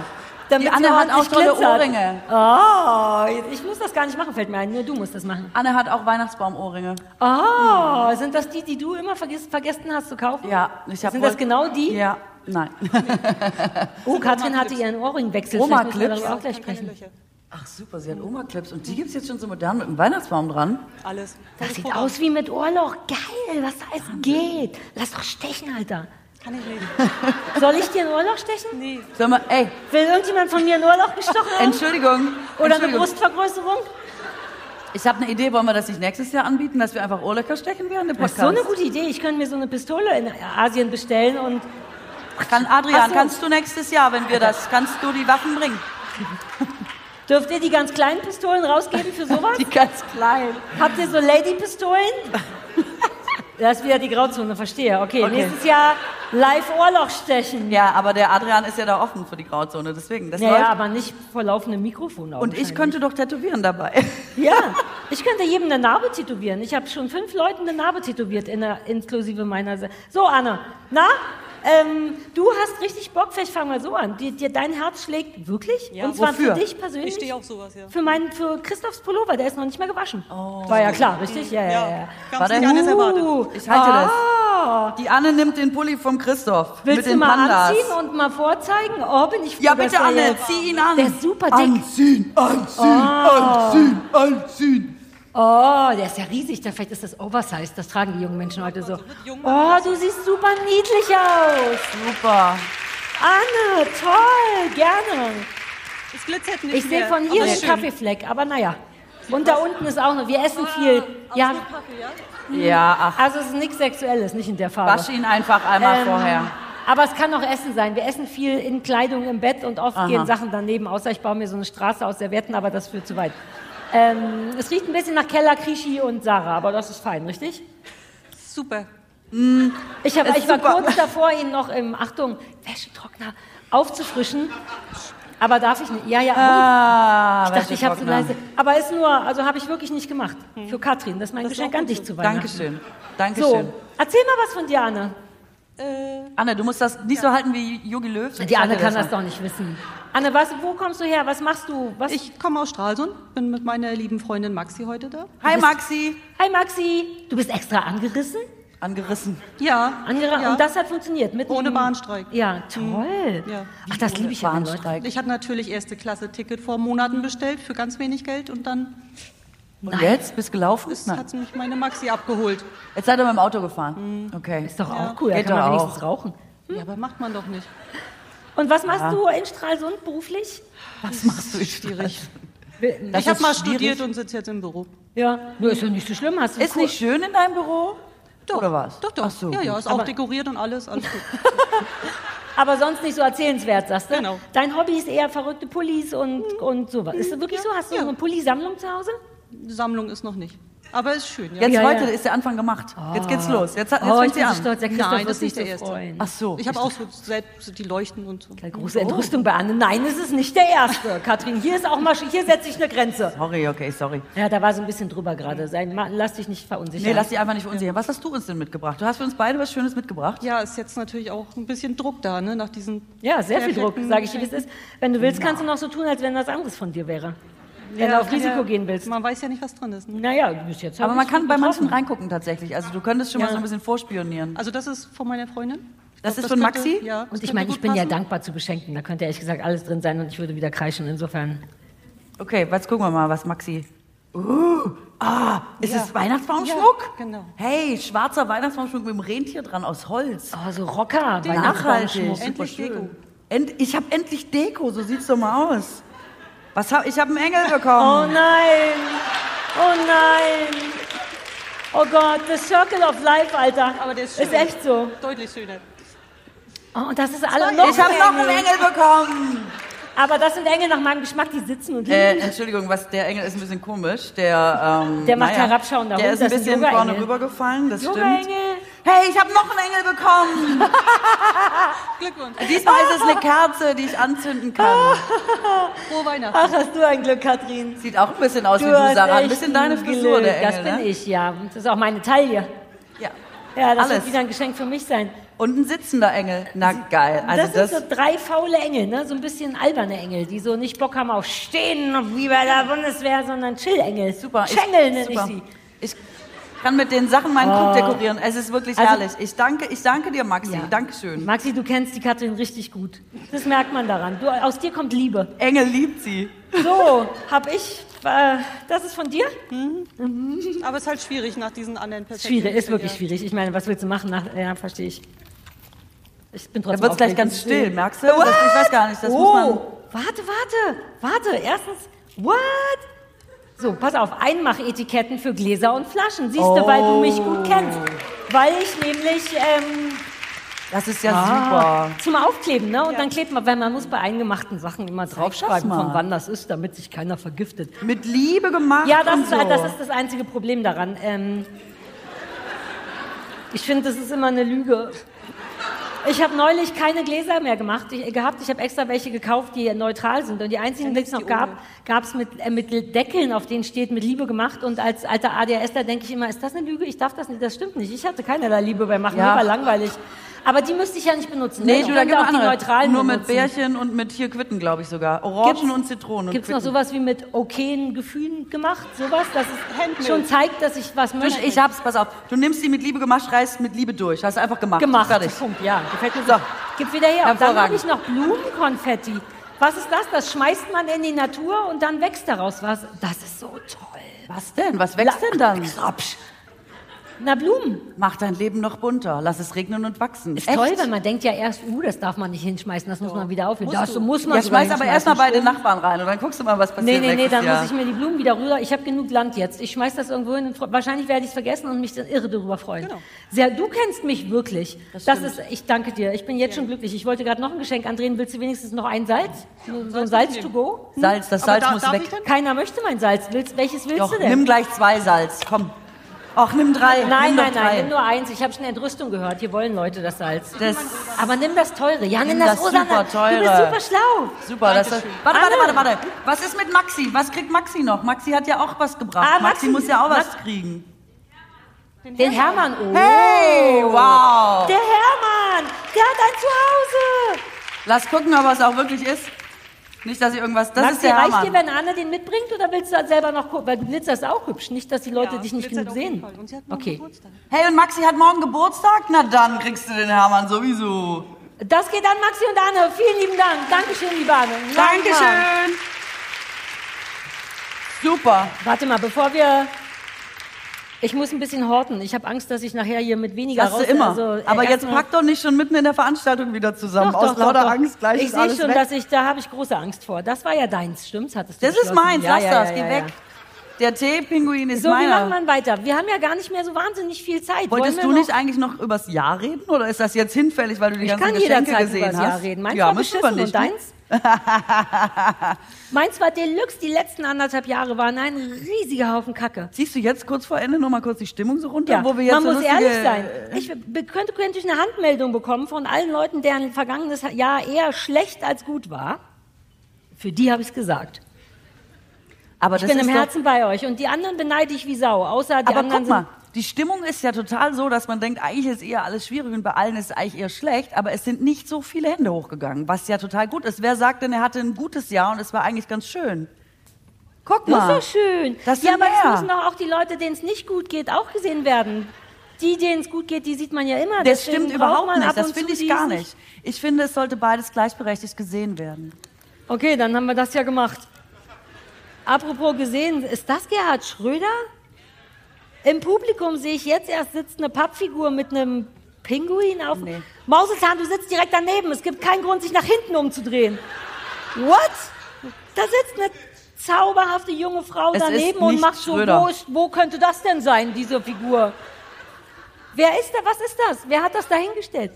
Speaker 2: Damit
Speaker 3: Die Anne hat auch tolle
Speaker 2: glitzert.
Speaker 3: Ohrringe.
Speaker 2: Oh, ich muss das gar nicht machen, fällt mir ein. Nur du musst das machen.
Speaker 3: Anne hat auch Weihnachtsbaumohrringe.
Speaker 2: Oh, sind das die, die du immer vergiss, vergessen hast zu kaufen?
Speaker 3: Ja, ich habe
Speaker 2: Sind das genau die?
Speaker 3: Ja, nein.
Speaker 2: Oh, Katrin hatte ihren Ohrringwechsel.
Speaker 3: Oma Clips.
Speaker 2: auch gleich sprechen.
Speaker 3: Ach super, sie hat Oma-Clips und die gibt's jetzt schon so modern mit einem Weihnachtsbaum dran.
Speaker 8: Alles.
Speaker 2: Das sieht aus wie mit Ohrloch. Geil, was da alles geht. Lass doch stechen, Alter.
Speaker 8: Kann ich reden.
Speaker 2: Soll ich dir ein Ohrloch stechen?
Speaker 8: Nee.
Speaker 3: Sag mal, ey,
Speaker 2: Will irgendjemand von mir ein Ohrloch gestochen haben?
Speaker 3: Entschuldigung.
Speaker 2: Oder eine
Speaker 3: Entschuldigung.
Speaker 2: Brustvergrößerung?
Speaker 3: Ich habe eine Idee, wollen wir das nicht nächstes Jahr anbieten, dass wir einfach Ohrlöcher stechen während dem
Speaker 2: Das ist
Speaker 3: Podcast?
Speaker 2: so eine gute Idee. Ich könnte mir so eine Pistole in Asien bestellen und
Speaker 3: Kann Adrian,
Speaker 2: so.
Speaker 3: kannst du nächstes Jahr, wenn wir das, kannst du die Waffen bringen?
Speaker 2: dürft ihr die ganz kleinen Pistolen rausgeben für sowas?
Speaker 3: Die ganz klein.
Speaker 2: Habt ihr so Lady-Pistolen? Das ist wieder die Grauzone, verstehe. Okay,
Speaker 3: Okay.
Speaker 2: nächstes Jahr live Ohrloch stechen.
Speaker 3: Ja, aber der Adrian ist ja da offen für die Grauzone, deswegen. Das
Speaker 2: Naja,
Speaker 3: läuft.
Speaker 2: aber nicht vor laufendem Mikrofon.
Speaker 3: Und ich könnte doch tätowieren dabei.
Speaker 2: Ja, ich könnte jedem eine Narbe tätowieren. Ich habe schon fünf Leuten eine Narbe tätowiert, in der, inklusive meiner. Se so, Anne, na? Ähm, du hast richtig Bock, vielleicht fangen wir so an. Dir, dir dein Herz schlägt wirklich?
Speaker 8: Ja,
Speaker 2: Und zwar
Speaker 3: wofür?
Speaker 2: für dich persönlich?
Speaker 8: Ich stehe auf sowas, ja.
Speaker 2: Für, meinen, für Christophs Pullover, der ist noch nicht mehr gewaschen. War ja klar, richtig? Ja, ja, ja.
Speaker 8: Ja,
Speaker 3: War der-
Speaker 8: nicht.
Speaker 2: Uh,
Speaker 3: Ich halte das.
Speaker 2: ah,
Speaker 3: Die Anne nimmt den Pulli vom Christoph
Speaker 2: Willst
Speaker 3: mit
Speaker 2: du
Speaker 3: den
Speaker 2: mal
Speaker 3: Pandas.
Speaker 2: anziehen und mal vorzeigen? Oh, bin ich froh,
Speaker 3: Ja, bitte Anne, zieh ihn an.
Speaker 2: Der ist super dick.
Speaker 3: Anziehen, anziehen, anziehen, anziehen.
Speaker 2: Oh, der ist ja riesig. Da- Vielleicht ist das Oversize. Das tragen die jungen Menschen heute so. Oh, du siehst super niedlich aus.
Speaker 3: Super.
Speaker 2: Anne, toll, gerne.
Speaker 8: Es glitzert nicht
Speaker 2: Ich sehe von hier
Speaker 8: schön.
Speaker 2: Kaffeefleck, aber naja. Und da unten ist auch noch, wir essen viel. Ja,
Speaker 8: Kaffee, ja?
Speaker 3: Ja, ach,
Speaker 2: also es ist nichts Sexuelles, nicht in der Farbe.
Speaker 3: wasch ihn einfach einmal
Speaker 2: Ähm,
Speaker 3: vorher.
Speaker 2: Aber es kann auch Essen sein. Wir essen viel in Kleidung im Bett und oft
Speaker 3: Aha.
Speaker 2: gehen Sachen daneben, außer ich baue mir so eine Straße aus Servietten, aber das führt zu weit. Ähm, es riecht ein bisschen nach Keller, Krischi und Sarah, aber das ist fein, richtig?
Speaker 8: Super.
Speaker 2: Ich, hab, ich war
Speaker 3: super.
Speaker 2: kurz davor, ihn noch im, Achtung, Wäschetrockner aufzufrischen. Aber darf ich nicht? Ja, ja.
Speaker 3: Ah,
Speaker 2: ich dachte, ich habe zu leise. Aber ist nur, also habe ich wirklich nicht gemacht. Für Katrin. Das ist mein
Speaker 8: Das
Speaker 2: Geschenk an dich
Speaker 8: so.
Speaker 2: zu Weihnachten.
Speaker 3: Dankeschön.
Speaker 2: So,
Speaker 3: Dankeschön.
Speaker 2: erzähl mal was von dir, Anne.
Speaker 3: Anne, du musst das nicht so halten wie Jogi Löw.
Speaker 2: Die Anne kann das doch nicht wissen. Anne, was, wo kommst du her? Was machst du? Was?
Speaker 8: Ich komme aus Stralsund, bin mit meiner lieben Freundin Maxi heute da.
Speaker 3: Hi Maxi.
Speaker 2: Hi Maxi, du bist extra angerissen?
Speaker 3: Angerissen.
Speaker 8: Ja.
Speaker 2: Angera
Speaker 8: ja.
Speaker 2: Und das hat funktioniert? Mit
Speaker 8: Ohne
Speaker 2: einem-
Speaker 8: Bahnstreik.
Speaker 2: Ja, toll.
Speaker 8: Ja.
Speaker 2: Ach, das liebe ich ja.
Speaker 3: Bahnstreik.
Speaker 8: Ich hatte natürlich erste Klasse Ticket vor Monaten bestellt für ganz wenig Geld und dann
Speaker 3: Und jetzt? Bist gelaufen?
Speaker 8: ist,
Speaker 3: Nein.
Speaker 8: hat mich meine Maxi abgeholt.
Speaker 3: Jetzt seid ihr mit dem Auto gefahren. Okay.
Speaker 2: Ist doch auch cool, da kann man
Speaker 3: doch
Speaker 2: wenigstens
Speaker 3: auch.
Speaker 2: rauchen.
Speaker 8: Ja, aber macht man doch nicht.
Speaker 2: Und was machst du in Stralsund beruflich?
Speaker 3: Was machst du schwierig? Das
Speaker 8: ich habe mal
Speaker 3: schwierig.
Speaker 8: studiert und sitze jetzt im Büro.
Speaker 2: Ja, nur ist ja nicht so schlimm. Hast du
Speaker 3: Ist nicht schön in deinem Büro?
Speaker 8: Doch,
Speaker 3: Oder was?
Speaker 8: Doch, doch.
Speaker 3: Ach so,
Speaker 8: ja, ja, ist auch dekoriert und alles, alles gut.
Speaker 2: Aber sonst nicht so erzählenswert, sagst du?
Speaker 8: Genau.
Speaker 2: Dein Hobby ist eher verrückte Pullis und, und sowas. Ist das wirklich so? Hast du
Speaker 8: Ja.
Speaker 2: so eine Pulli-Sammlung zu Hause?
Speaker 8: Sammlung ist noch nicht. Aber ist schön, ja.
Speaker 3: Jetzt
Speaker 2: Ja,
Speaker 3: heute
Speaker 2: ja.
Speaker 3: ist der Anfang gemacht. Jetzt geht's los. Jetzt, hat, jetzt
Speaker 2: oh, ich
Speaker 3: fängt sie
Speaker 2: bin so
Speaker 3: an.
Speaker 2: stolz. Der Christoph
Speaker 8: Nein,
Speaker 2: wird
Speaker 8: das ist
Speaker 2: sich
Speaker 8: nicht der
Speaker 2: so
Speaker 8: erste.
Speaker 2: freuen.
Speaker 3: Ach so.
Speaker 8: Ich habe auch so selbst die Leuchten und so.
Speaker 2: Eine große Entrüstung bei Anne. Nein, es ist nicht der erste. Katrin, hier ist auch mal, hier setze ich eine Grenze.
Speaker 3: Sorry, okay, sorry.
Speaker 2: Ja, da war so ein bisschen drüber gerade. Sein- Lass dich nicht verunsichern.
Speaker 3: Nee, lass dich einfach nicht verunsichern. Was hast du uns denn mitgebracht? Du hast für uns beide was Schönes mitgebracht.
Speaker 8: Ja, ist jetzt natürlich auch ein bisschen Druck da, ne, nach diesen
Speaker 2: Ja, sehr viel Druck, sage ich dir, wie es ist. Wenn du willst, kannst du noch so tun, als wenn das anderes von dir wäre. Wenn du auf Risiko
Speaker 8: ja,
Speaker 2: gehen willst.
Speaker 8: Man weiß ja nicht, was drin ist. Ne?
Speaker 2: Naja, bis jetzt hab
Speaker 3: Aber man kann bei manchen reingucken tatsächlich. Also du könntest schon
Speaker 2: Ja.
Speaker 3: mal so ein bisschen vorspionieren.
Speaker 8: Also das ist von meiner Freundin.
Speaker 3: Das
Speaker 8: glaub,
Speaker 3: ist von
Speaker 8: könnte-
Speaker 3: Maxi?
Speaker 8: Ja, das
Speaker 2: Und ich
Speaker 8: könnte
Speaker 2: meine, ich bin ja
Speaker 8: passen.
Speaker 2: dankbar zu beschenken. Da könnte ehrlich gesagt alles drin sein und ich würde wieder kreischen. Insofern.
Speaker 3: Okay, jetzt gucken wir mal, was Maxi. Uh, ah, ist
Speaker 8: Ja.
Speaker 3: es Weihnachtsbaumschmuck?
Speaker 8: Ja, genau.
Speaker 3: Hey, schwarzer Weihnachtsbaumschmuck mit dem Rentier dran aus Holz.
Speaker 2: Oh, so Rocker.
Speaker 3: Nachhaltig.
Speaker 2: Weihnachtsbaumschmuck.
Speaker 3: Super
Speaker 8: Endlich
Speaker 3: schön.
Speaker 8: Deko.
Speaker 3: End, ich habe endlich Deko, so sieht's doch mal aus. Was hab, ich habe einen Engel
Speaker 2: Oh
Speaker 3: bekommen.
Speaker 2: nein! Oh nein! Oh Gott, the Circle of Life, Alter.
Speaker 8: Aber der ist
Speaker 2: ist
Speaker 8: schön.
Speaker 2: echt so.
Speaker 8: Deutlich schöner.
Speaker 2: Oh, und das ist alle noch
Speaker 3: ich habe noch einen Engel bekommen.
Speaker 2: Aber das sind Engel nach meinem Geschmack, die sitzen und
Speaker 3: Äh,
Speaker 2: liegen.
Speaker 3: Entschuldigung, was der Engel ist ein bisschen komisch. Der, ähm,
Speaker 2: Der macht
Speaker 3: naja,
Speaker 2: herabschauender
Speaker 3: Der
Speaker 2: Hund,
Speaker 3: ist ein
Speaker 2: ein
Speaker 3: bisschen
Speaker 2: Yoga-Engel.
Speaker 3: vorne rübergefallen, das stimmt.
Speaker 2: Yoga-Engel.
Speaker 3: Hey, ich habe noch einen Engel bekommen.
Speaker 8: Glückwunsch.
Speaker 3: Diesmal ist es eine Kerze, die ich anzünden kann.
Speaker 8: Frohe Weihnachten.
Speaker 2: Ach, hast du ein Glück, Katrin.
Speaker 3: Sieht auch ein bisschen aus wie
Speaker 2: Du
Speaker 3: du,
Speaker 2: hast
Speaker 3: Sarah. Ein bisschen deine
Speaker 2: ein
Speaker 3: Frisur,
Speaker 2: Glück.
Speaker 3: der Engel,
Speaker 2: Das bin
Speaker 3: ne?
Speaker 2: ich, ja. Das ist auch meine Taille.
Speaker 3: Ja.
Speaker 2: Ja, das
Speaker 3: Alles.
Speaker 2: wird wieder ein Geschenk für mich sein.
Speaker 3: Und ein sitzender Engel. Na geil. Also
Speaker 2: das,
Speaker 3: das,
Speaker 2: sind so drei faule Engel, ne? so ein bisschen alberne Engel, die so nicht Bock haben auf Stehen wie bei der Bundeswehr, sondern Chill-Engel.
Speaker 3: super. Ich-
Speaker 2: Schengel nenne ich sie.
Speaker 3: Ich kann mit den Sachen meinen Krug dekorieren. Es ist wirklich
Speaker 2: Also-
Speaker 3: herrlich. Ich danke, ich danke dir, Maxi.
Speaker 2: Ja.
Speaker 3: Dankeschön.
Speaker 2: Maxi, du kennst die Katrin richtig gut. Das merkt man daran. Du, aus dir kommt Liebe.
Speaker 3: Engel liebt sie.
Speaker 2: So, hab ich. Äh, das ist von dir?
Speaker 8: Aber es ist halt schwierig nach diesen anderen perfekten
Speaker 2: Schwierig, ist wirklich
Speaker 8: ja.
Speaker 2: schwierig. Ich meine, was willst du machen? Nach, ja, verstehe ich. Ich bin
Speaker 3: Da
Speaker 2: trotzdem
Speaker 3: wird's gleich ganz still, merkst du? Das, ich weiß gar nicht, das muss man...
Speaker 2: Oh, warte, warte, warte. Erstens, what? So, pass auf, Einmachetiketten für Gläser und Flaschen. Siehst du, weil du mich gut kennst. Weil ich nämlich ähm,
Speaker 3: Das ist ja
Speaker 2: ah,
Speaker 3: super.
Speaker 2: zum Aufkleben, ne? Und dann klebt man, weil man muss bei eingemachten Sachen immer draufschreiben, von wann das ist, damit sich keiner vergiftet.
Speaker 3: Mit Liebe gemacht
Speaker 2: Ja, das
Speaker 3: und
Speaker 2: ist,
Speaker 3: so.
Speaker 2: das ist das einzige Problem daran. Ähm, ich finde, das ist immer eine Lüge. Ich habe neulich keine Gläser mehr gemacht, ich, gehabt. Ich habe extra welche gekauft, die neutral sind. Und die einzigen, die es noch gab, gab es mit, äh, mit Deckeln, auf denen steht mit Liebe gemacht. Und als alter ADHSler denke ich immer, ist das eine Lüge? Ich darf das nicht. Das stimmt nicht. Ich hatte keinerlei Liebe beim Machen.
Speaker 3: Ja.
Speaker 2: War langweilig. Aber die müsste ich ja nicht benutzen.
Speaker 3: Nee,
Speaker 2: ich
Speaker 3: du, da gibt
Speaker 2: auch die
Speaker 3: andere.
Speaker 2: neutralen
Speaker 3: Nur mit
Speaker 2: benutzen.
Speaker 3: Bärchen und mit hier Quitten, glaube ich sogar. Orangen
Speaker 2: Gibt's-
Speaker 3: und Zitronen.
Speaker 2: Gibt es noch sowas wie mit okayen Gefühlen gemacht? Sowas, dass es schon zeigt, dass ich was möchte?
Speaker 3: ich hab's, pass auf. Du nimmst die mit Liebe gemacht, reißt mit Liebe durch. Hast du einfach gemacht.
Speaker 2: gemacht.
Speaker 3: Fertig.
Speaker 2: Punkt, ja. Gefällt mir so. Gib wieder her. Und dann habe ich noch Blumenkonfetti. Was ist das? Das schmeißt man in die Natur und dann wächst daraus was. Das ist so toll.
Speaker 3: Was denn? Was wächst denn dann?
Speaker 2: Krapsch. Na, Blumen.
Speaker 3: Mach dein Leben noch bunter. Lass es regnen und wachsen.
Speaker 2: Ist toll, weil man denkt ja erst, uh, das darf man nicht hinschmeißen, das muss man wieder aufhören. Das
Speaker 3: du.
Speaker 2: muss man
Speaker 3: Ja, schmeiß aber erstmal beide
Speaker 2: stimmt.
Speaker 3: Nachbarn rein und dann guckst du mal, was
Speaker 2: Nee,
Speaker 3: passiert.
Speaker 2: nee, nee,
Speaker 3: nächstes
Speaker 2: dann
Speaker 3: Jahr.
Speaker 2: muss ich mir die Blumen wieder rüber. Ich habe genug Land jetzt. Ich schmeiß das irgendwo hin. und Wahrscheinlich werde ich es vergessen und mich dann irre darüber freuen. Sehr, du kennst mich wirklich. Das, ist, ich danke dir. Ich bin jetzt schon glücklich. Ich wollte gerade noch ein Geschenk andrehen. Willst du wenigstens noch ein Salz? So ein Salz to go?
Speaker 3: Salz, das Salz
Speaker 8: da-
Speaker 3: muss weg.
Speaker 2: Keiner möchte mein Salz. Willst, welches willst
Speaker 3: Doch,
Speaker 2: du denn?
Speaker 3: nimm gleich zwei Salz. Komm. Ach, nimm drei.
Speaker 2: Nein,
Speaker 3: nimm
Speaker 2: nein,
Speaker 3: drei.
Speaker 2: nein, nimm nur eins. Ich habe schon Entrüstung gehört. Hier wollen Leute das Salz.
Speaker 3: Das-
Speaker 2: Aber nimm das teure. Ja, nimm, das,
Speaker 3: das
Speaker 2: Rosanne.
Speaker 3: super teure.
Speaker 2: Du bist super schlau.
Speaker 3: Super, das warte, warte, warte, warte. Was ist mit Maxi? Was kriegt Maxi noch? Maxi hat ja auch was gebracht.
Speaker 2: Ah,
Speaker 3: Maxi,
Speaker 2: Maxi-
Speaker 3: muss ja auch was
Speaker 2: Max-
Speaker 3: kriegen.
Speaker 2: Den Hermann. Oh.
Speaker 3: Hey, wow.
Speaker 2: Der Hermann. Der hat ein Zuhause.
Speaker 3: Lass gucken, ob es auch wirklich ist. Nicht, dass ich irgendwas. Das
Speaker 2: Maxi,
Speaker 3: ist der
Speaker 2: reicht dir, wenn Anne den mitbringt oder willst du das selber noch gucken? Weil du glitzerst auch hübsch. Nicht, dass die Leute
Speaker 8: Ja,
Speaker 2: dich nicht
Speaker 8: glitzert
Speaker 2: genug sehen.
Speaker 8: Fall. Und sie hat morgen
Speaker 2: Okay.
Speaker 8: Geburtstag.
Speaker 3: Hey, und Maxi hat morgen Geburtstag? Na dann kriegst du den Hermann sowieso.
Speaker 2: Das geht an Maxi und Anne. Vielen lieben Dank. Dankeschön, liebe Anne.
Speaker 3: Dankeschön. Super.
Speaker 2: Warte mal, bevor wir. Ich muss ein bisschen horten. Ich habe Angst, dass ich nachher hier mit weniger
Speaker 3: Das
Speaker 2: raus.
Speaker 3: du immer.
Speaker 2: Also,
Speaker 3: Aber jetzt pack doch nicht schon mitten in der Veranstaltung wieder zusammen.
Speaker 2: Doch,
Speaker 3: Aus
Speaker 2: doch,
Speaker 3: lauter
Speaker 2: doch.
Speaker 3: Angst gleich
Speaker 2: Ich sehe schon,
Speaker 3: weg.
Speaker 2: dass ich, da habe ich große Angst vor. Das war ja deins, stimmt's? Hattest du
Speaker 3: das ist meins,
Speaker 2: Ja,
Speaker 3: lass
Speaker 2: ja,
Speaker 3: das,
Speaker 2: ja,
Speaker 3: geh weg.
Speaker 2: ja.
Speaker 3: Der Teepinguin ist
Speaker 2: So, wie
Speaker 3: meiner.
Speaker 2: machen wir weiter? Wir haben ja gar nicht mehr so wahnsinnig viel Zeit.
Speaker 3: Wolltest du nicht eigentlich noch übers Jahr reden oder ist das jetzt hinfällig, weil du die
Speaker 2: Ich
Speaker 3: ganzen
Speaker 2: kann
Speaker 3: Geschenke
Speaker 2: jederzeit
Speaker 3: gesehen
Speaker 2: über das
Speaker 3: hast?
Speaker 2: Jahr reden. Meins
Speaker 3: ja,
Speaker 2: war beschissen
Speaker 3: wir nicht.
Speaker 2: und
Speaker 3: ne?
Speaker 2: deins? Meins war Deluxe. Die letzten anderthalb Jahre waren ein riesiger Haufen Kacke.
Speaker 3: Siehst du jetzt kurz vor Ende noch mal kurz die Stimmung so runter,
Speaker 2: Ja,
Speaker 3: wo wir jetzt
Speaker 2: man
Speaker 3: so
Speaker 2: muss ehrlich sein. Ich be- könnte, könnte ich eine Handmeldung bekommen von allen Leuten, deren vergangenes Jahr eher schlecht als gut war. Für die habe ich es gesagt.
Speaker 3: Aber
Speaker 2: Ich bin im Herzen bei euch. Und die anderen beneide ich wie Sau. Außer die
Speaker 3: Aber
Speaker 2: anderen
Speaker 3: guck mal, die Stimmung ist ja total so, dass man denkt, eigentlich ist eher alles schwierig und bei allen ist es eigentlich eher schlecht, aber es sind nicht so viele Hände hochgegangen, was ja total gut ist. Wer sagt denn, er hatte ein gutes Jahr und es war eigentlich ganz schön? Guck
Speaker 2: sind. Das
Speaker 3: mal.
Speaker 2: ist doch schön.
Speaker 3: Das
Speaker 2: ja, aber es
Speaker 3: mehr.
Speaker 2: müssen doch auch die Leute, denen es nicht gut geht, auch gesehen werden. Die, denen es gut geht, die sieht man ja immer.
Speaker 3: Das
Speaker 2: Deswegen
Speaker 3: stimmt überhaupt nicht. Das finde ich gar
Speaker 2: es
Speaker 3: nicht. Ich finde, es sollte beides gleichberechtigt gesehen werden.
Speaker 2: Okay, dann haben wir das ja gemacht. Apropos gesehen, ist das Gerhard Schröder? Im Publikum sehe ich jetzt erst sitzt eine Pappfigur mit einem Pinguin auf.
Speaker 3: Nee.
Speaker 2: Mauselzahn, du sitzt direkt daneben. Es gibt keinen Grund, sich nach hinten umzudrehen. What? Da sitzt eine zauberhafte junge Frau
Speaker 3: Es
Speaker 2: daneben und macht so, wo, wo könnte das denn sein, diese Figur? Wer ist da? Was ist das? Wer hat das dahingestellt?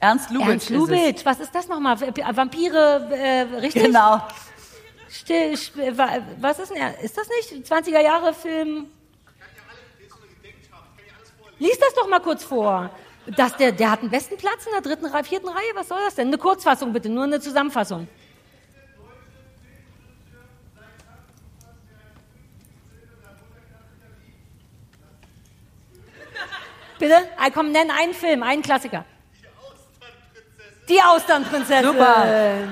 Speaker 3: Ernst Lubitsch.
Speaker 2: Ernst Lubitsch. Was ist das nochmal? Vampire, äh,
Speaker 3: Ist
Speaker 2: richtig?
Speaker 3: Genau.
Speaker 2: Still, st- wa- was ist denn er? Ist das nicht 20er Jahre Film? Lies das doch mal kurz vor. Das, der, der hat den besten Platz in der dritten Reihe, vierten Reihe. Was soll das denn? Eine Kurzfassung bitte, nur eine Zusammenfassung. Bitte? Komm, nenn einen Film, einen Klassiker. Die Austernprinzessin.
Speaker 3: Super.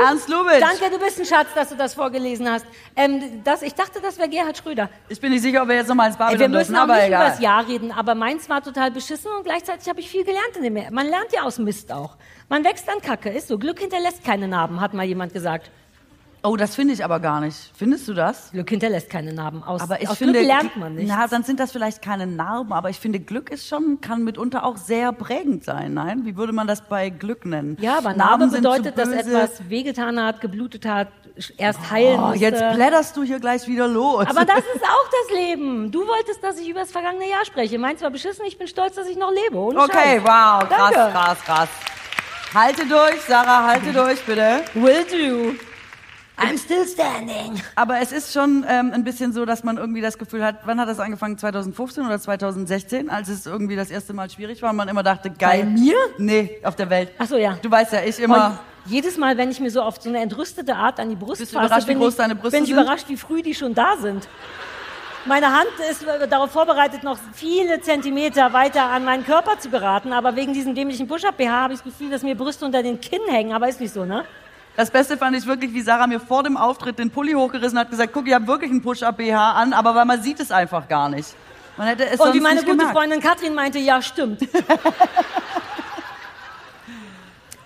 Speaker 3: Ernst Lubitsch.
Speaker 2: Danke, du bist ein Schatz, dass du das vorgelesen hast. Ähm, das, ich dachte, das wäre Gerhard Schröder.
Speaker 3: Ich bin nicht sicher, ob wir jetzt nochmal ins
Speaker 2: Ey,
Speaker 3: Babylon
Speaker 2: wir müssen auch
Speaker 3: aber
Speaker 2: nicht
Speaker 3: egal.
Speaker 2: über das Jahr reden, aber meins war total beschissen und gleichzeitig habe ich viel gelernt in dem Jahr. Man lernt ja aus Mist auch. Man wächst an Kacke, ist so. Glück hinterlässt keine Narben, hat mal jemand gesagt.
Speaker 3: Oh, das finde ich aber gar nicht. Findest du das?
Speaker 2: Glück hinterlässt keine Narben. Aus,
Speaker 3: Aber ich
Speaker 2: aus
Speaker 3: finde,
Speaker 2: Glück lernt man nicht.
Speaker 3: Na, dann sind das vielleicht keine Narben, aber ich finde, Glück ist schon, kann mitunter auch sehr prägend sein. Nein? Wie würde man das bei Glück nennen?
Speaker 2: ja, aber Narbe
Speaker 3: Narben sind
Speaker 2: bedeutet, dass etwas wehgetan hat, geblutet hat, erst heilen
Speaker 3: Oh,
Speaker 2: musste.
Speaker 3: jetzt blätterst du hier gleich wieder los.
Speaker 2: aber das ist auch das Leben. Du wolltest, dass ich über das vergangene Jahr spreche. Meins war beschissen, ich bin stolz, dass ich noch lebe. Ohne
Speaker 3: okay,
Speaker 2: Scheiß.
Speaker 3: wow, krass,
Speaker 2: Danke.
Speaker 3: krass, krass. Halte durch, Sarah, halte durch, bitte.
Speaker 2: Will do. I'm still standing.
Speaker 3: Aber es ist schon ähm, ein bisschen so, dass man irgendwie das Gefühl hat, wann hat das angefangen? 2015 oder 2016, als es irgendwie das erste Mal schwierig war und man immer dachte, geil.
Speaker 2: Bei mir?
Speaker 3: Nee, auf der Welt.
Speaker 2: Ach so, ja.
Speaker 3: Du weißt ja, ich immer.
Speaker 2: Und jedes Mal, wenn ich mir so auf so eine entrüstete Art an die Brust
Speaker 3: Bist du
Speaker 2: fasse,
Speaker 3: überrascht, wie
Speaker 2: bin,
Speaker 3: groß
Speaker 2: ich,
Speaker 3: deine Brüste
Speaker 2: bin ich überrascht, wie früh die schon da sind. Meine Hand ist äh, darauf vorbereitet, noch viele Zentimeter weiter an meinen Körper zu geraten, aber wegen diesem dämlichen Push-Up-BH habe ich das Gefühl, dass mir Brüste unter den Kinn hängen, aber ist nicht so, ne?
Speaker 3: Das Beste fand ich wirklich, wie Sarah mir vor dem Auftritt den Pulli hochgerissen hat, gesagt, guck, ich habe wirklich einen Push-Up-BH an, aber weil man sieht es einfach gar nicht. Man hätte es
Speaker 2: Und
Speaker 3: sonst
Speaker 2: wie meine gute
Speaker 3: gemerkt.
Speaker 2: Freundin Katrin meinte, ja, stimmt.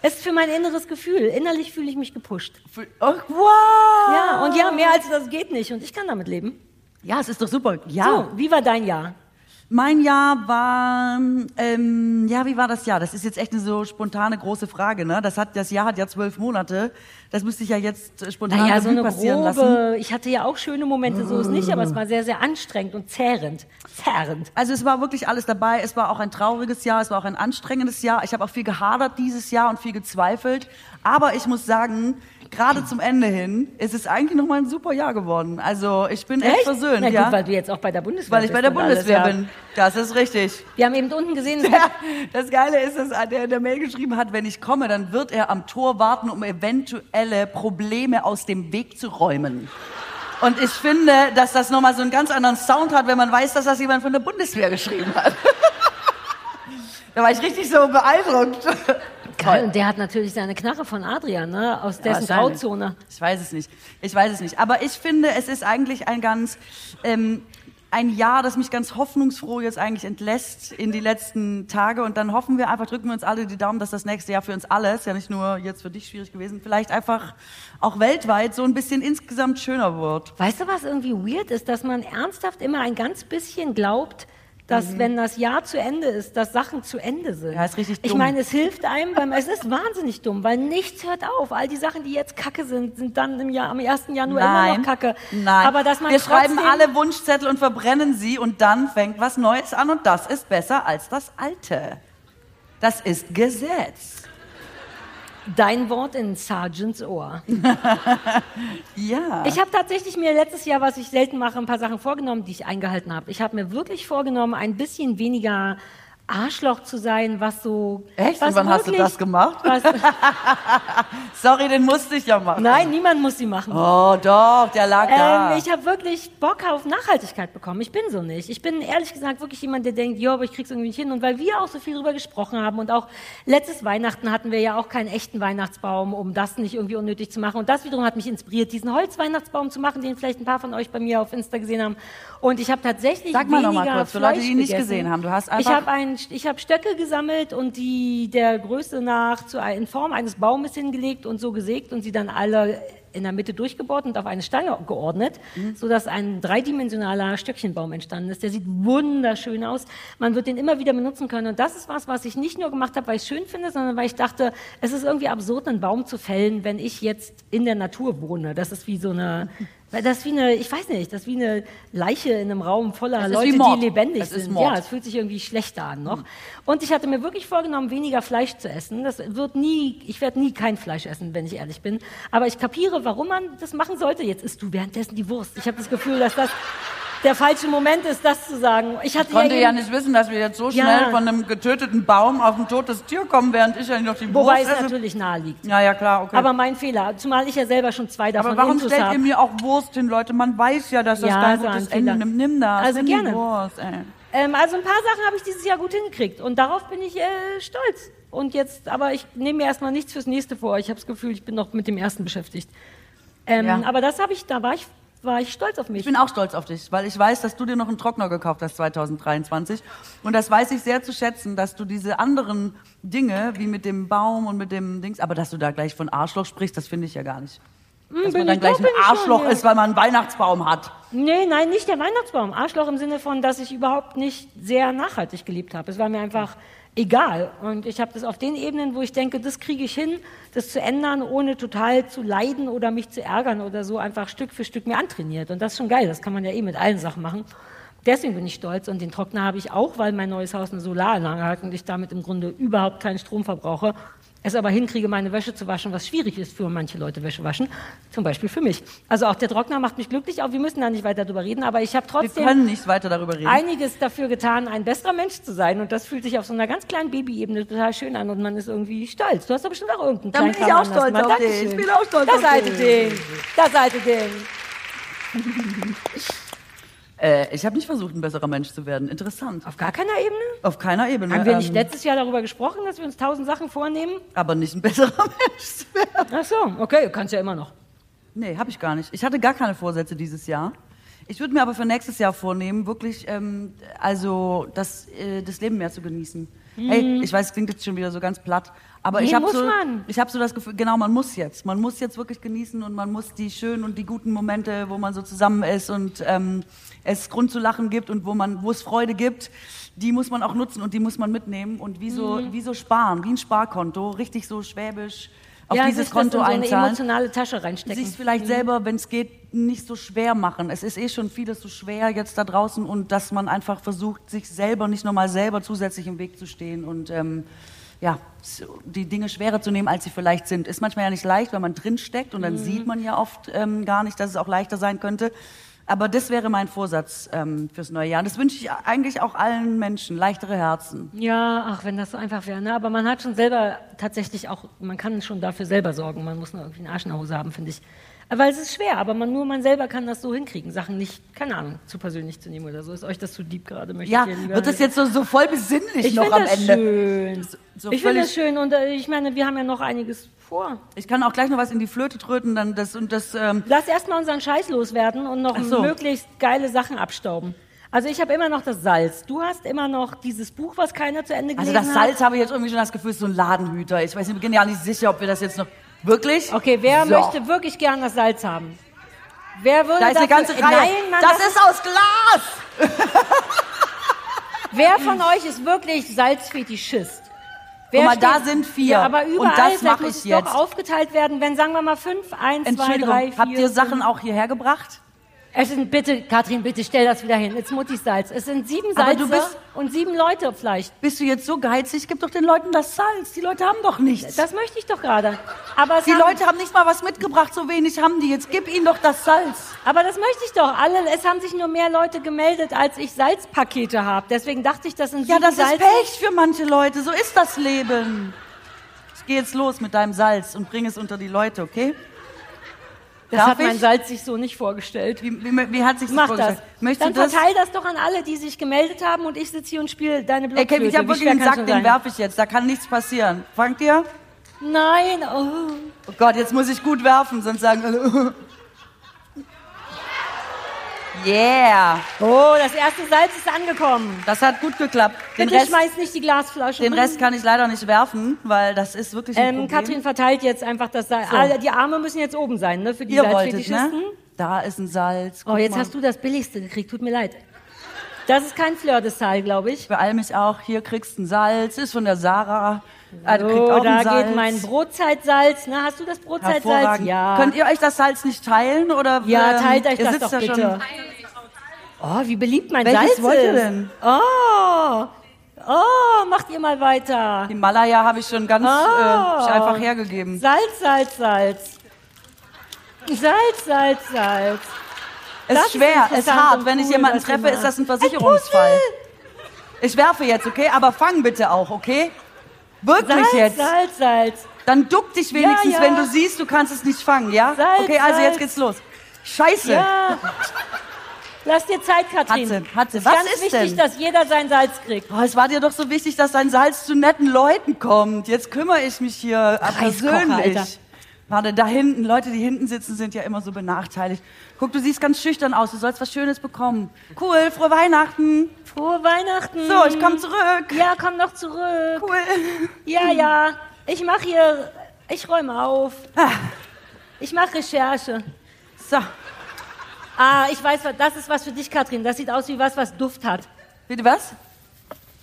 Speaker 2: es ist für mein inneres Gefühl. Innerlich fühle ich mich gepusht.
Speaker 3: Ach, wow!
Speaker 2: Ja, und ja, mehr als das geht nicht. Und ich kann damit leben.
Speaker 3: Ja, es ist doch super. Ja.
Speaker 2: So, wie war dein Jahr?
Speaker 3: Mein Jahr war, ähm, ja, wie war das Jahr? Das ist jetzt echt eine so spontane große Frage, ne? Das hat, das Jahr hat ja zwölf Monate. Das müsste ich ja jetzt äh, spontan
Speaker 2: Naja, so eine
Speaker 3: passieren lassen.
Speaker 2: grobe, ich hatte ja auch schöne Momente, so ist nicht, aber es war sehr, sehr anstrengend und zehrend. Zehrend.
Speaker 3: Also es war wirklich alles dabei. Es war auch ein trauriges Jahr, es war auch ein anstrengendes Jahr. Ich habe auch viel gehadert dieses Jahr und viel gezweifelt. Aber ich muss sagen, gerade zum Ende hin ist es eigentlich noch mal ein super Jahr geworden. Also ich bin echt, versöhnt,
Speaker 2: Na gut,
Speaker 3: ja.
Speaker 2: weil du jetzt auch bei der Bundeswehr
Speaker 3: Weil ich
Speaker 2: bist
Speaker 3: bei der
Speaker 2: und alles,
Speaker 3: Bundeswehr
Speaker 2: ja.
Speaker 3: bin. Das ist richtig.
Speaker 2: Wir haben eben unten gesehen, es
Speaker 3: Ja, das Geile ist, dass der in der Mail geschrieben hat, wenn ich komme, dann wird er am Tor warten, um eventuelle Probleme aus dem Weg zu räumen. Und ich finde, dass das nochmal so einen ganz anderen Sound hat, wenn man weiß, dass das jemand von der Bundeswehr geschrieben hat. da war ich richtig so beeindruckt.
Speaker 2: Geil, und der hat natürlich seine Knarre von Adrian, ne? aus dessen. Grauzone.
Speaker 3: Ich weiß es nicht. Ich weiß es nicht. Aber ich finde, es ist eigentlich ein ganz, ähm, ein Jahr, das mich ganz hoffnungsfroh jetzt eigentlich entlässt in die letzten Tage. Und dann hoffen wir einfach, drücken wir uns alle die Daumen, dass das nächste Jahr für uns alle, ist ja nicht nur jetzt für dich schwierig gewesen, vielleicht einfach auch weltweit so ein bisschen insgesamt schöner wird.
Speaker 2: Weißt du, was irgendwie weird ist, dass man ernsthaft immer ein ganz bisschen glaubt, dass wenn das Jahr zu Ende ist, dass Sachen zu Ende sind.
Speaker 3: Mhm. Ja, ist richtig
Speaker 2: Ich
Speaker 3: dumm.
Speaker 2: meine, es hilft einem, weil es ist wahnsinnig dumm, weil nichts hört auf. All die Sachen, die jetzt Kacke sind, sind dann im Jahr, am 1. Januar immer noch Kacke.
Speaker 3: Nein.
Speaker 2: Aber dass man
Speaker 3: wir schreiben alle Wunschzettel und verbrennen sie und dann fängt was Neues an und das ist besser als das Alte. Das ist Gesetz.
Speaker 2: Dein Wort in Sergeants Ohr.
Speaker 3: Ja.
Speaker 2: Ich habe tatsächlich mir letztes Jahr, was ich selten mache, ein paar Sachen vorgenommen, die ich eingehalten habe. Ich habe mir wirklich vorgenommen, ein bisschen weniger Arschloch zu sein, was so.
Speaker 3: Echt?
Speaker 2: Was
Speaker 3: Und wann hast du das gemacht? Sorry, den musste ich ja machen.
Speaker 2: nein, niemand muss sie machen.
Speaker 3: Oh, doch, der lag da.
Speaker 2: Ähm, ich habe wirklich Bock auf Nachhaltigkeit bekommen. Ich bin so nicht. Ich bin ehrlich gesagt wirklich jemand, der denkt, ja, aber ich krieg's irgendwie nicht hin. Und weil wir auch so viel drüber gesprochen haben und auch letztes Weihnachten hatten wir ja auch keinen echten Weihnachtsbaum, um das nicht irgendwie unnötig zu machen. Und das wiederum hat mich inspiriert, diesen Holzweihnachtsbaum zu machen, den vielleicht ein paar von euch bei mir auf Insta gesehen haben. Und ich habe tatsächlich
Speaker 3: Sag mal noch mal
Speaker 2: weniger
Speaker 3: kurz, für Leute, die ihn nicht gesehen haben. Du hast
Speaker 2: ich
Speaker 3: einfach-
Speaker 2: habe ein, ich habe Stöcke gesammelt und die der Größe nach zu, in Form eines Baumes hingelegt und so gesägt und sie dann alle in der Mitte durchgebohrt und auf eine Stange geordnet,
Speaker 3: Mhm.
Speaker 2: sodass ein dreidimensionaler Stöckchenbaum entstanden ist. Der sieht wunderschön aus. Man wird den immer wieder benutzen können. Und das ist was, was ich nicht nur gemacht habe, weil ich es schön finde, sondern weil ich dachte, es ist irgendwie absurd, einen Baum zu fällen, wenn ich jetzt in der Natur wohne. Das ist wie so eine, weil das ist wie eine, ich weiß nicht, das ist wie eine Leiche in einem Raum voller Leute, die lebendig
Speaker 3: ist
Speaker 2: sind. Ja, es fühlt sich irgendwie schlechter an noch. Und ich hatte mir wirklich vorgenommen, weniger Fleisch zu essen. Das wird nie, ich werde nie kein Fleisch essen, wenn ich ehrlich bin. Aber ich kapiere, warum man das machen sollte. Jetzt isst du währenddessen die Wurst. Ich habe das Gefühl, dass das der falsche Moment ist, das zu sagen. Ich hatte
Speaker 3: Ich konnte
Speaker 2: ja,
Speaker 3: ja nicht wissen, dass wir jetzt so
Speaker 2: Ja.
Speaker 3: schnell von einem getöteten Baum auf ein totes Tier kommen, während ich ja noch die
Speaker 2: wobei
Speaker 3: Wurst
Speaker 2: es
Speaker 3: esse.
Speaker 2: natürlich nahe liegt.
Speaker 3: Ja, ja, klar, okay.
Speaker 2: Aber mein Fehler, zumal ich ja selber schon zwei davon
Speaker 3: Aber warum stellt
Speaker 2: hab.
Speaker 3: ihr mir auch Wurst hin, Leute? Man weiß ja, dass das
Speaker 2: Ja,
Speaker 3: kein
Speaker 2: so
Speaker 3: gutes. Ende nimmt. Nimm das,
Speaker 2: Also
Speaker 3: nimm
Speaker 2: gerne.
Speaker 3: Wurst, ey.
Speaker 2: Ähm, also ein paar Sachen habe ich dieses Jahr gut hingekriegt und darauf bin ich äh, stolz. Und jetzt, aber ich nehme mir erstmal nichts fürs nächste vor. Ich habe das Gefühl, ich bin noch mit dem ersten beschäftigt. Ähm,
Speaker 3: Ja.
Speaker 2: Aber das habe ich, da war ich, war ich stolz auf mich.
Speaker 3: Ich bin auch stolz auf dich, weil ich weiß, dass du dir noch einen Trockner gekauft hast 2023. Und das weiß ich sehr zu schätzen, dass du diese anderen Dinge, wie mit dem Baum und mit dem Dings, aber dass du da gleich von Arschloch sprichst, das finde ich ja gar nicht. dass
Speaker 2: Hm, bin
Speaker 3: man dann
Speaker 2: ich-
Speaker 3: gleich
Speaker 2: doch,
Speaker 3: ein
Speaker 2: ich schon,
Speaker 3: Arschloch
Speaker 2: ja.
Speaker 3: ist, weil man einen Weihnachtsbaum hat.
Speaker 2: Nee, nein, nicht der Weihnachtsbaum. Arschloch im Sinne von, dass ich überhaupt nicht sehr nachhaltig gelebt habe. Es war mir einfach egal. Und ich habe das auf den Ebenen, wo ich denke, das kriege ich hin, das zu ändern, ohne total zu leiden oder mich zu ärgern oder so, einfach Stück für Stück mir antrainiert. Und das ist schon geil. Das kann man ja eh mit allen Sachen machen. Deswegen bin ich stolz. Und den Trockner habe ich auch, weil mein neues Haus eine Solaranlage hat und ich damit im Grunde überhaupt keinen Strom verbrauche. Es aber hinkriege, meine Wäsche zu waschen, was schwierig ist für manche Leute Wäsche waschen. Zum Beispiel für mich. Also auch der Trockner macht mich glücklich. Auch wir müssen da nicht weiter drüber reden. Aber ich habe trotzdem
Speaker 3: darüber
Speaker 2: einiges dafür getan, ein besserer Mensch zu sein. Und das fühlt sich auf so einer ganz kleinen Babyebene total schön an und man ist irgendwie stolz. Du hast doch bestimmt auch irgendeinen
Speaker 3: Dann bin ich auch stolz auf dich.
Speaker 2: Dankeschön.
Speaker 3: Ich bin auch stolz
Speaker 2: das
Speaker 3: auf
Speaker 2: alte
Speaker 3: dich.
Speaker 2: Ding. Das alte Ding.
Speaker 3: Äh, ich habe nicht versucht, ein besserer Mensch zu werden. Interessant.
Speaker 2: Auf gar keiner Ebene?
Speaker 3: Auf keiner Ebene.
Speaker 2: Haben wir nicht
Speaker 3: ähm,
Speaker 2: letztes Jahr darüber gesprochen, dass wir uns tausend Sachen vornehmen?
Speaker 3: aber nicht ein besserer Mensch zu werden.
Speaker 2: Ach so, okay, du kannst ja immer noch.
Speaker 3: Nee, habe ich gar nicht. Ich hatte gar keine Vorsätze dieses Jahr. Ich würde mir aber für nächstes Jahr vornehmen, wirklich, ähm, also das, äh, das Leben mehr zu genießen. Hey, ich weiß, es klingt jetzt schon wieder so ganz platt, aber
Speaker 2: Nee,
Speaker 3: ich habe
Speaker 2: muss
Speaker 3: so,
Speaker 2: man.
Speaker 3: ich habe so das Gefühl, genau, man muss jetzt, man muss jetzt wirklich genießen und man muss die schönen und die guten Momente, wo man so zusammen ist und ähm, es Grund zu lachen gibt und wo man, wo es Freude gibt, die muss man auch nutzen und die muss man mitnehmen und wie so,
Speaker 2: Mhm.
Speaker 3: wie so sparen, wie ein Sparkonto, richtig so schwäbisch auf
Speaker 2: ja,
Speaker 3: dieses Konto
Speaker 2: so eine
Speaker 3: einzahlen
Speaker 2: emotionale Tasche reinstecken.
Speaker 3: sich vielleicht selber, wenn es geht, nicht so schwer machen. Es ist eh schon vieles so schwer jetzt da draußen und dass man einfach versucht, sich selber nicht nochmal selber zusätzlich im Weg zu stehen und ähm, ja, die Dinge schwerer zu nehmen, als sie vielleicht sind. Ist manchmal ja nicht leicht, weil man drin steckt und dann
Speaker 2: Mhm.
Speaker 3: sieht man ja oft ähm, gar nicht, dass es auch leichter sein könnte. Aber das wäre mein Vorsatz ähm, fürs neue Jahr. Und das wünsche ich eigentlich auch allen Menschen, leichtere Herzen.
Speaker 2: Ja, ach, wenn das so einfach wäre. Ne? Aber man hat schon selber tatsächlich auch, man kann schon dafür selber sorgen. Man muss nur irgendwie einen Arsch in der Hose haben, finde ich. Weil es ist schwer, aber man, nur man selber kann das so hinkriegen. Sachen nicht, keine Ahnung, zu persönlich zu nehmen oder so. Ist euch das zu deep gerade? Möchtet
Speaker 3: Ja, wird das jetzt so, so voll besinnlich
Speaker 2: Ich
Speaker 3: noch
Speaker 2: finde
Speaker 3: am
Speaker 2: das
Speaker 3: Ende?
Speaker 2: schön.
Speaker 3: So
Speaker 2: ich finde das schön und äh, ich meine, wir haben ja noch einiges vor.
Speaker 3: Ich kann auch gleich noch was in die Flöte tröten, dann das und das. Ähm,
Speaker 2: Lass erstmal unseren Scheiß loswerden und noch
Speaker 3: so.
Speaker 2: möglichst geile Sachen abstauben. Also ich habe immer noch das Salz. Du hast immer noch dieses Buch, was keiner zu Ende
Speaker 3: Also
Speaker 2: gelesen
Speaker 3: das
Speaker 2: hat.
Speaker 3: Salz habe ich jetzt irgendwie schon das Gefühl, ist so ein Ladenhüter. Ich weiß nicht, ich bin ja nicht sicher, ob wir das jetzt noch wirklich.
Speaker 2: Okay, wer
Speaker 3: So.
Speaker 2: möchte wirklich gern das Salz haben? Wer würde
Speaker 3: Da ist eine ganze Reihe.
Speaker 2: Nein, Mann,
Speaker 3: das, ist aus Glas.
Speaker 2: Wer von euch ist wirklich Salzfetischist? Wer
Speaker 3: Guck mal, da
Speaker 2: steht-
Speaker 3: sind vier.
Speaker 2: Ja, aber
Speaker 3: Und
Speaker 2: überall
Speaker 3: das
Speaker 2: vielleicht
Speaker 3: mache
Speaker 2: muss
Speaker 3: ich
Speaker 2: es
Speaker 3: jetzt.
Speaker 2: doch aufgeteilt werden, wenn sagen wir mal fünf, eins, zwei, drei, vier.
Speaker 3: habt ihr Sachen
Speaker 2: fünf.
Speaker 3: auch hierher gebracht?
Speaker 2: Es sind bitte, Katrin, bitte stell das wieder hin. It's Muttis Salz. Es sind sieben
Speaker 3: Aber
Speaker 2: Salze
Speaker 3: du bist-
Speaker 2: und sieben Leute vielleicht.
Speaker 3: Bist du jetzt so geizig? Gib doch den Leuten das Salz. Die Leute haben doch nichts.
Speaker 2: Das möchte ich doch gerade. Aber es
Speaker 3: die
Speaker 2: haben-
Speaker 3: Leute haben nicht mal was mitgebracht, so wenig haben die. Jetzt gib ihnen doch das Salz.
Speaker 2: Aber das möchte ich doch. Alle, es haben sich nur mehr Leute gemeldet, als ich Salzpakete habe. Deswegen dachte ich, das sind
Speaker 3: Ja,
Speaker 2: sieben
Speaker 3: das ist
Speaker 2: Salze.
Speaker 3: Pech für manche Leute. So ist das Leben. Ich gehe jetzt los mit deinem Salz und bring es unter die Leute, okay?
Speaker 2: Das
Speaker 3: Darf
Speaker 2: hat mein
Speaker 3: ich?
Speaker 2: Salz sich so nicht vorgestellt.
Speaker 3: Wie, wie, wie hat sich das
Speaker 2: Mach das.
Speaker 3: vorgestellt? Möchtest
Speaker 2: Dann
Speaker 3: das?
Speaker 2: verteil das doch an alle, die sich gemeldet haben und ich sitze hier und spiele deine Blockflöte.
Speaker 3: Kevin, ich habe wirklich einen Sack, den werfe ich jetzt. Da kann nichts passieren. Fangt ihr?
Speaker 2: Nein, oh.
Speaker 3: Oh Gott, jetzt muss ich gut werfen, sonst sagen alle. Yeah,
Speaker 2: oh, das erste Salz ist angekommen.
Speaker 3: das hat gut geklappt. Den
Speaker 2: Bitte
Speaker 3: Rest,
Speaker 2: schmeiß nicht die Glasflasche.
Speaker 3: den Rest kann ich leider nicht werfen, weil das ist wirklich ein
Speaker 2: ähm,
Speaker 3: Problem.
Speaker 2: Katrin verteilt jetzt einfach das Salz.
Speaker 3: So.
Speaker 2: Ah, die Arme müssen jetzt oben sein, ne, für die
Speaker 3: Ihr wolltet, ne? Da ist ein Salz.
Speaker 2: Oh, jetzt hast du das Billigste gekriegt, tut mir leid. Das ist kein Fleur de Sal, glaube ich.
Speaker 3: Beeil mich auch. Hier kriegst du ein Salz. Ist von der Sarah. Ah,
Speaker 2: So,
Speaker 3: auch
Speaker 2: da geht mein Brotzeitsalz. Na, hast du das Brotzeitsalz? Ja.
Speaker 3: Könnt ihr euch das Salz nicht teilen? Oder,
Speaker 2: ja,
Speaker 3: ähm,
Speaker 2: teilt euch
Speaker 3: ihr
Speaker 2: das doch
Speaker 3: ja
Speaker 2: bitte.
Speaker 3: Schon,
Speaker 2: Oh, wie beliebt mein
Speaker 3: Welches
Speaker 2: Salz
Speaker 3: wollt ihr
Speaker 2: ist.
Speaker 3: denn?
Speaker 2: Oh, oh, macht ihr mal weiter.
Speaker 3: die Malaya habe ich schon ganz
Speaker 2: Oh.
Speaker 3: äh, hab ich einfach hergegeben.
Speaker 2: Salz, Salz, Salz. Salz, Salz, Salz.
Speaker 3: Es ist schwer,
Speaker 2: ist
Speaker 3: es ist hart. Wenn ich jemanden treffe, ist das ein Versicherungsfall. Ich werfe jetzt, okay? Aber fang bitte auch, okay? Wirklich
Speaker 2: Salz,
Speaker 3: jetzt.
Speaker 2: Salz, Salz.
Speaker 3: Dann duck dich wenigstens,
Speaker 2: ja.
Speaker 3: wenn du siehst, du kannst es nicht fangen, ja?
Speaker 2: Salz,
Speaker 3: okay, also jetzt geht's los. Scheiße.
Speaker 2: Ja. Lass dir Zeit, Katrin.
Speaker 3: Hatze, Hatze,
Speaker 2: ist
Speaker 3: was
Speaker 2: ganz
Speaker 3: ist
Speaker 2: wichtig,
Speaker 3: denn?
Speaker 2: dass jeder sein Salz kriegt.
Speaker 3: Oh, es war dir doch so wichtig, dass dein Salz zu netten Leuten kommt. Jetzt kümmere ich mich hier
Speaker 2: Reiskocher,
Speaker 3: persönlich.
Speaker 2: Alter.
Speaker 3: Warte, da hinten, Leute, die hinten sitzen, sind ja immer so benachteiligt. Guck, du siehst ganz schüchtern aus. Du sollst was Schönes bekommen. Cool, frohe Weihnachten.
Speaker 2: Frohe Weihnachten.
Speaker 3: So, ich komme zurück.
Speaker 2: Ja, komm doch zurück.
Speaker 3: Cool.
Speaker 2: Ja, ja. Ich mache hier, ich räume auf.
Speaker 3: Ah.
Speaker 2: Ich mache Recherche.
Speaker 3: So,
Speaker 2: Ah, ich weiß, was- das ist was für dich, Katrin. Das sieht aus wie was, was Duft hat.
Speaker 3: bitte was?